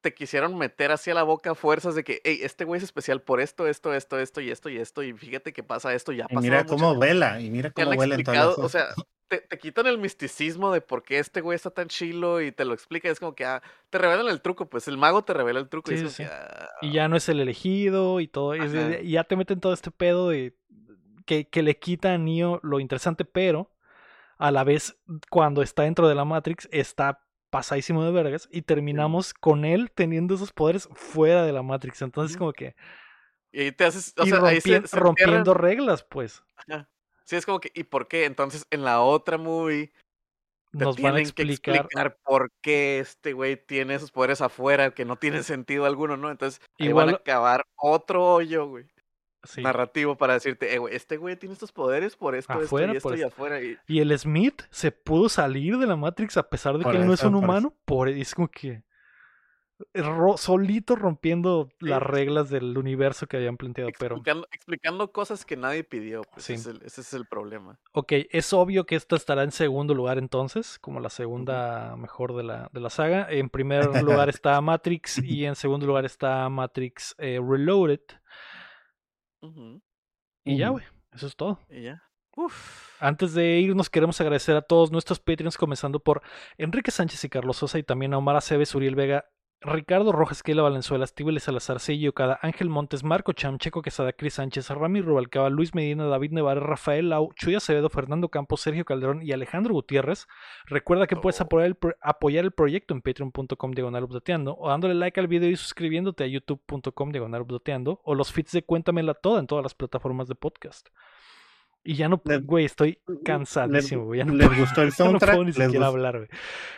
te quisieron meter hacia la boca fuerzas de que, hey, este güey es especial por esto, esto, esto, esto y esto y esto. Y fíjate que pasa esto, ya Y mira cómo vuela, y mira cómo vuela en o sea, te, te quitan el misticismo de por qué este güey está tan chilo y te lo explica. Es como que ah, te revelan el truco, pues el mago te revela el truco. y, es sí, que, ah, Y ya no es el elegido y todo, es y ya te meten todo este pedo de que, que le quita a Neo lo interesante, pero a la vez cuando está dentro de la Matrix está pasadísimo de vergas y terminamos con él teniendo esos poderes fuera de la Matrix. Entonces como que Y te haces, o y sea, ahí se- rompien- se rompiendo reglas, pues. Ajá. Sí, es como que, ¿y por qué? Entonces, en la otra movie te Nos van a tienen que explicar. explicar por qué este güey tiene esos poderes afuera que no tienen sentido alguno, ¿no? Entonces, ahí van a Igual- acabar otro hoyo, güey. sí. Narrativo para decirte, eh, güey, este güey tiene estos poderes por esto, Afuera, esto y esto por y esto. afuera. Y, Y el Smith se pudo salir de la Matrix a pesar de Por que él no es un humano. Por es como que ro- solito rompiendo las sí, reglas del universo que habían planteado. Pero, explicando, explicando cosas que nadie pidió, pues Sí. ese, es el, ese es el problema. ok, es obvio que esto estará en segundo lugar entonces, como la segunda mejor de la, de la saga. En primer lugar está Matrix y en segundo lugar está Matrix eh, Reloaded. Y ya, güey, eso es todo. Y ya. Uf. Antes de irnos, queremos agradecer a todos nuestros Patreons, comenzando por Enrique Sánchez y Carlos Sosa, y también a Omar Aceves, Uriel Vega, Ricardo Rojas, Keila Valenzuela, Estíbales Salazar, Sello Cada, Ángel Montes, Marco Cham, Checo Quesada, Cris Sánchez, Rami Rubalcaba, Luis Medina, David Nevares, Rafael Lau, Chuy Acevedo, Fernando Campos, Sergio Calderón y Alejandro Gutiérrez. Recuerda que puedes Oh. apoyar el, pro- apoyar el proyecto en patreon.com diagonal updateando, o dándole like al video y suscribiéndote a youtube.com diagonal updateando, o los feeds de Cuéntamela Toda en todas las plataformas de podcast. Y ya no, güey, estoy ¿Les, cansadísimo, güey. Ya no, les puedo, gustó el ya no soundtrack? puedo ni ¿Les siquiera gustó? hablar, güey.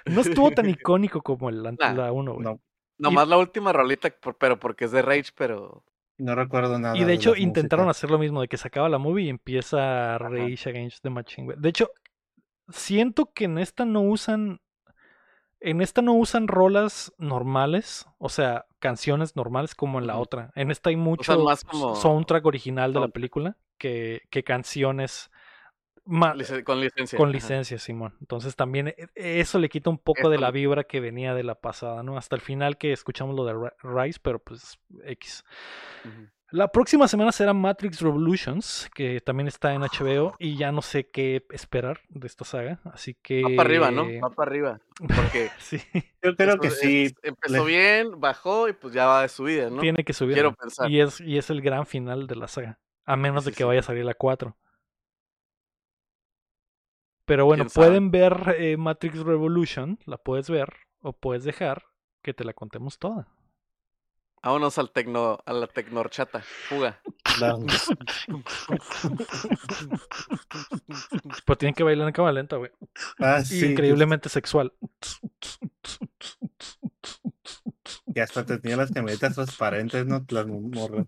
No estuvo tan icónico como el, Nah, la 1, güey. No, Nomás la última rolita, pero porque es de Rage, pero. no recuerdo nada. Y de hecho intentaron hacer lo mismo, de que se acaba la movie y empieza Rage Against the Machine, güey. De hecho, siento que en esta no usan... En esta no usan rolas normales, o sea, canciones normales como en la otra. En esta hay mucho más como soundtrack original de la película que, que canciones ma- lic- con licencia. con ajá. licencia, Simón. Entonces también e- eso le quita un poco de la vibra que venía de la pasada, ¿no? Hasta el final que escuchamos lo de Ri- Rise, pero pues X. La próxima semana será Matrix Revolutions, que también está en HBO y ya no sé qué esperar de esta saga, así que... Va para arriba, ¿no? Va para arriba. Porque sí, Yo creo que sí. empezó bien, bajó y pues ya va de subida, ¿no? tiene que subir. Quiero pensar. Y es, y es el gran final de la saga, a menos Sí, de que sí. vaya a salir la 4. Pero bueno, pueden ver eh, Matrix Revolution, la puedes ver o puedes dejar que te la contemos toda. Vámonos al tecno, a la tecnorchata. Fuga. Pero tienen que bailar en cámara lenta, güey. Ah, Y sí, increíblemente sexual. Que hasta tenía las camionetas transparentes, ¿no? Las morras.